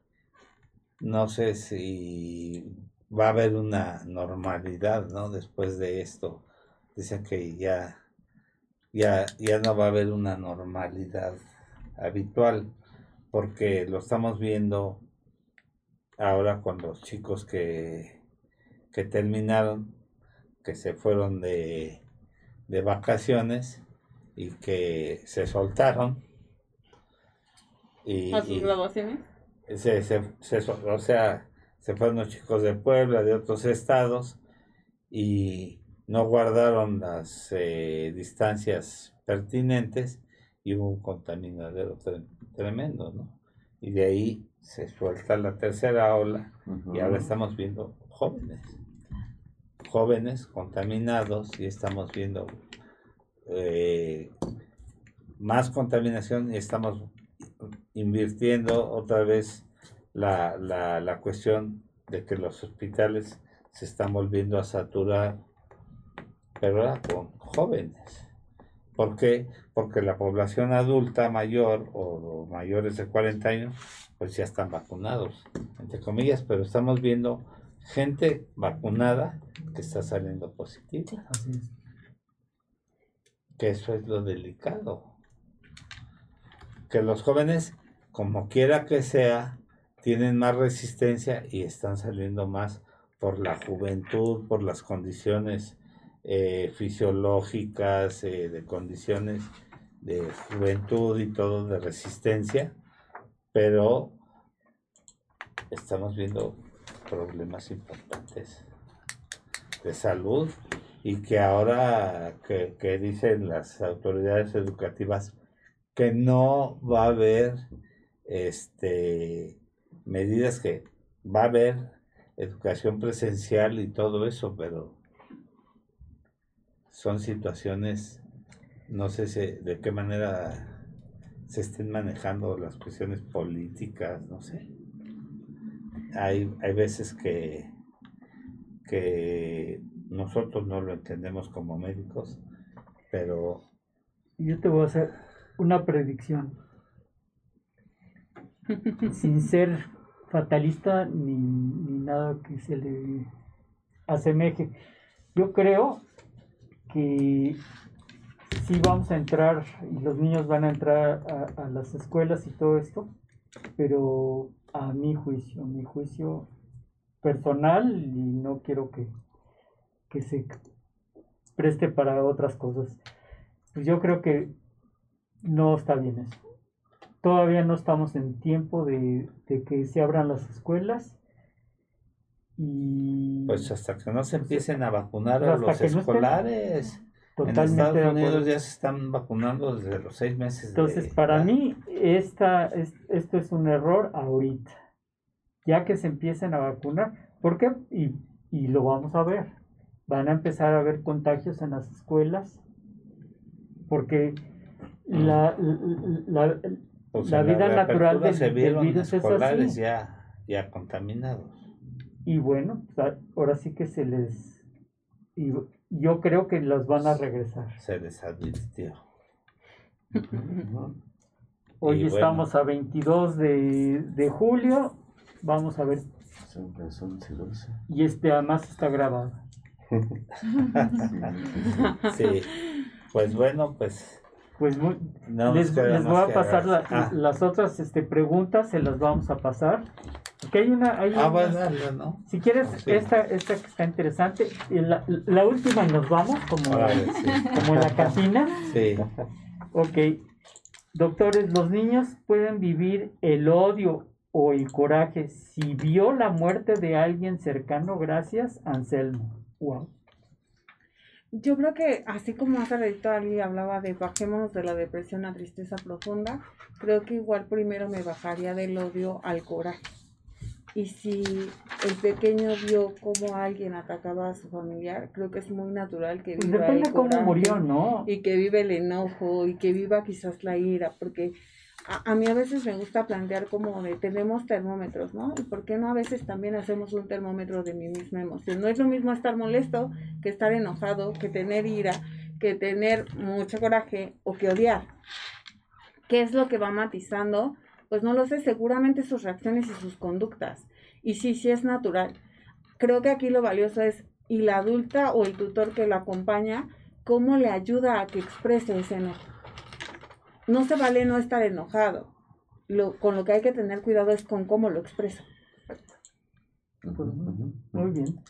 Speaker 1: no sé si va a haber una normalidad, ¿no? Después de esto. Dicen que ya, ya, ya no va a haber una normalidad habitual, porque lo estamos viendo ahora con los chicos que, que terminaron, que se fueron de, de vacaciones y que se soltaron. Y,
Speaker 5: A sus graduaciones.
Speaker 1: se, se, se o sea, se fueron los chicos de Puebla, de otros estados, y no guardaron las eh, distancias pertinentes y hubo un contaminadero tre- tremendo, ¿no? Y de ahí se suelta la tercera ola y ahora estamos viendo jóvenes, jóvenes contaminados y estamos viendo eh, más contaminación y estamos invirtiendo otra vez la, la, la cuestión de que los hospitales se están volviendo a saturar, pero ahora con jóvenes. ¿Por qué? Porque la población adulta mayor o mayores de 40 años, pues ya están vacunados, entre comillas, pero estamos viendo gente vacunada que está saliendo positiva.
Speaker 2: Así es.
Speaker 1: Que eso es lo delicado. Que los jóvenes, como quiera que sea, tienen más resistencia y están saliendo más por la juventud, por las condiciones eh, fisiológicas, eh, de condiciones de juventud y todo, de resistencia, pero estamos viendo problemas importantes de salud y que ahora que, que dicen las autoridades educativas que no va a haber este medidas que va a haber educación presencial y todo eso, pero son situaciones, no sé si, de qué manera se estén manejando las cuestiones políticas, no sé. Hay, hay veces que, que nosotros no lo entendemos como médicos, pero
Speaker 2: Yo te voy a hacer una predicción. Sin ser fatalista ni, ni nada que se le asemeje. Yo creo que sí vamos a entrar y los niños van a entrar a, a las escuelas y todo esto, pero a mi juicio, mi juicio personal y no quiero que, que se preste para otras cosas. Pues yo creo que no está bien eso. Todavía no estamos en tiempo de, de que se abran las escuelas y
Speaker 1: pues hasta que no se empiecen a vacunar
Speaker 2: Pues
Speaker 1: a los
Speaker 2: que no
Speaker 1: escolares. En
Speaker 2: totalmente
Speaker 1: Estados Unidos ya se están vacunando desde los seis meses.
Speaker 2: Entonces,
Speaker 1: de
Speaker 2: para mí, esta, es- esto es un error ahorita. Ya que se empiecen a vacunar. ¿Por qué? Y, y lo vamos a ver. Van a empezar a haber contagios en las escuelas. Porque la, la,
Speaker 1: Pues
Speaker 2: la vida natural del- del virus es
Speaker 1: escolares
Speaker 2: así.
Speaker 1: ya, ya contaminados.
Speaker 2: Y bueno, pues, ahora sí que se les... Y yo creo que los van a regresar.
Speaker 1: Se les advirtió.
Speaker 2: Hoy
Speaker 1: Y bueno.
Speaker 2: estamos a 22 de, de julio. Vamos a ver.
Speaker 3: Son las 11, 12.
Speaker 2: Y este además está grabado.
Speaker 1: Sí. Pues bueno, pues
Speaker 2: Pues muy-
Speaker 1: no nos
Speaker 2: les, les voy a pasar la-.
Speaker 1: Ah,
Speaker 2: las otras este, preguntas, se las vamos a pasar. Porque hay una... Hay
Speaker 1: ah, ¿no?
Speaker 2: Si quieres,
Speaker 1: Sí.
Speaker 2: esta, esta que está interesante. y la, la última y nos vamos, como,
Speaker 1: Órale, sí.
Speaker 2: como en la cantina.
Speaker 1: Sí.
Speaker 2: Ok. Doctores, los niños pueden vivir el odio o el coraje si vio la muerte de alguien cercano. Gracias, Anselmo. Wow.
Speaker 5: Yo creo que así como hace ratito Ali hablaba de bajémonos de la depresión a tristeza profunda, creo que igual primero me bajaría del odio al coraje. Y si el pequeño vio cómo alguien atacaba a su familiar, creo que es muy natural que
Speaker 2: Pues
Speaker 5: viva
Speaker 2: depende
Speaker 5: el
Speaker 2: cómo murió, ¿no?
Speaker 5: y que vive el enojo y que viva quizás la ira, porque a, a mí a veces me gusta plantear como de tenemos termómetros, ¿no? ¿Y por qué no a veces también hacemos un termómetro de mi misma emoción? No es lo mismo estar molesto que estar enojado, que tener ira, que tener mucho coraje o que odiar. ¿Qué es lo que va matizando? Pues no lo sé, seguramente sus reacciones y sus conductas. Y sí, sí es natural. Creo que aquí lo valioso es, y la adulta o el tutor que lo acompaña, cómo le ayuda a que exprese ese enojo. No se vale no estar enojado. Lo, con lo que hay que tener cuidado es con cómo lo expresa.
Speaker 2: Muy bien.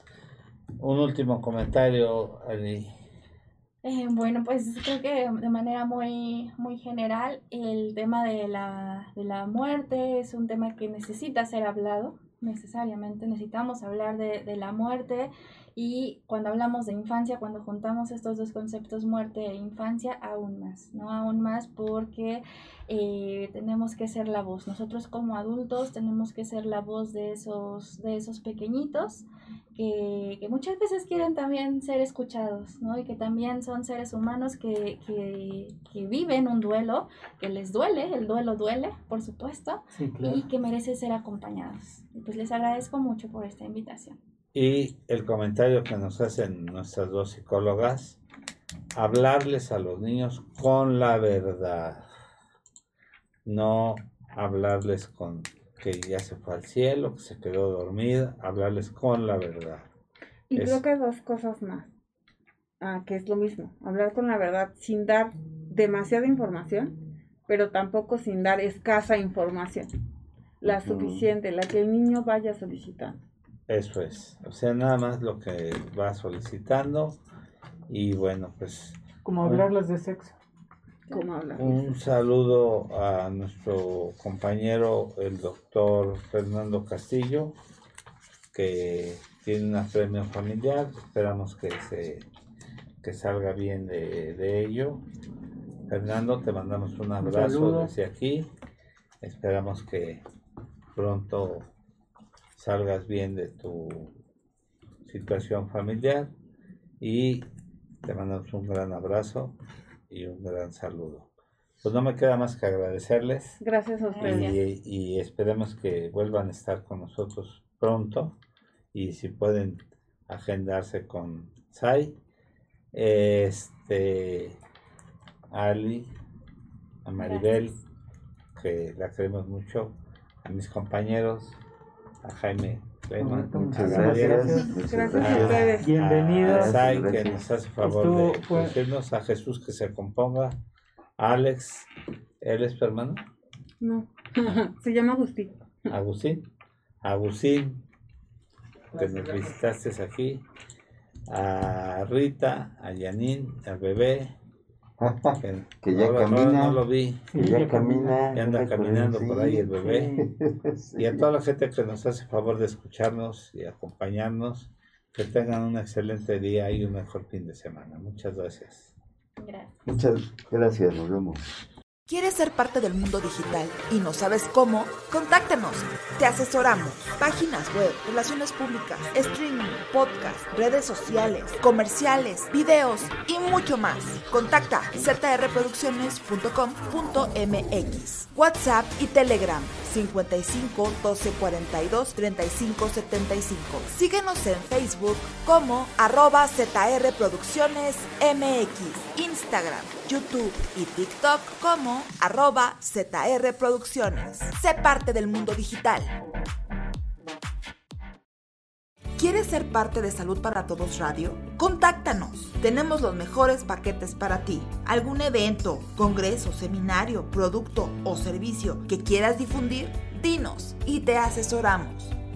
Speaker 1: Un último comentario, Ali.
Speaker 4: Eh, bueno, pues creo que de manera muy, muy general el tema de la, de la muerte es un tema que necesita ser hablado, necesariamente necesitamos hablar de, de la muerte y cuando hablamos de infancia, cuando juntamos estos dos conceptos, muerte e infancia, aún más, ¿no? Aún más porque eh, tenemos que ser la voz. Nosotros como adultos tenemos que ser la voz de esos, de esos pequeñitos que, que muchas veces quieren también ser escuchados, ¿no? Y que también son seres humanos que, que, que viven un duelo, que les duele, el duelo duele, por supuesto,
Speaker 2: Sí, claro.
Speaker 4: y que merece ser acompañados. Y pues les agradezco mucho por esta invitación.
Speaker 1: Y el comentario que nos hacen nuestras dos psicólogas hablarles a los niños con la verdad, no hablarles con que ya se fue al cielo, que se quedó dormida, hablarles con la verdad.
Speaker 5: Y
Speaker 1: Es-
Speaker 5: creo que dos cosas más, ah, que es lo mismo, hablar con la verdad sin dar demasiada información, pero tampoco sin dar escasa información, la suficiente, la que el niño vaya solicitando.
Speaker 1: Eso es, o sea, nada más lo que va solicitando y bueno, pues
Speaker 2: Como hablarles de sexo.
Speaker 5: ¿Cómo hablar?
Speaker 1: un saludo a nuestro compañero el doctor Fernando Castillo que tiene una premio familiar, esperamos que se que salga bien de, de ello. Fernando, te mandamos un abrazo
Speaker 2: saludo.
Speaker 1: desde aquí. Esperamos que pronto salgas bien de tu situación familiar y te mandamos un gran abrazo y un gran saludo. Pues no me queda más que agradecerles
Speaker 5: Gracias a ustedes.
Speaker 1: y, y esperemos que vuelvan a estar con nosotros pronto y si pueden agendarse con Sai, este, Ali, a Maribel, que la queremos mucho, a mis compañeros, a Jaime
Speaker 3: Muchas gracias. Muchas
Speaker 5: Gracias a
Speaker 3: gracias.
Speaker 5: ustedes.
Speaker 2: Bienvenidos.
Speaker 1: A Sai, que nos hace favor
Speaker 2: Estuvo-
Speaker 1: de decirnos, a Jesús que se componga, a Alex, ¿él es tu hermano?
Speaker 5: No, se llama Agustín.
Speaker 1: Agustín, Agustín, que nos visitaste aquí, a Rita, a Yanin, al bebé, que,
Speaker 3: Que ya
Speaker 1: ahora
Speaker 3: camina.
Speaker 1: no lo vi,
Speaker 3: Que ya camina.
Speaker 1: Ya anda caminando por ahí el bebé.
Speaker 3: Sí.
Speaker 1: y a toda la gente que nos hace favor de escucharnos y acompañarnos, que tengan un excelente día y un mejor fin de semana. Muchas gracias.
Speaker 4: Gracias.
Speaker 3: Muchas gracias, nos vemos.
Speaker 6: ¿Quieres ser parte del mundo digital y no sabes cómo? Contáctanos. Te asesoramos. Páginas web, relaciones públicas, streaming, podcast, redes sociales, comerciales, videos y mucho más. Contacta zrproducciones.com.mx. WhatsApp y Telegram 55 12 42 35 75. Síguenos en Facebook como arroba ZR Producciones MX, Instagram, YouTube y TikTok como arroba ZR Producciones. Sé parte del mundo digital. ¿Quieres ser parte de Salud para Todos Radio? Contáctanos. Tenemos los mejores paquetes para ti. ¿Algún evento, congreso, seminario, producto o servicio que quieras difundir? Dinos y te asesoramos.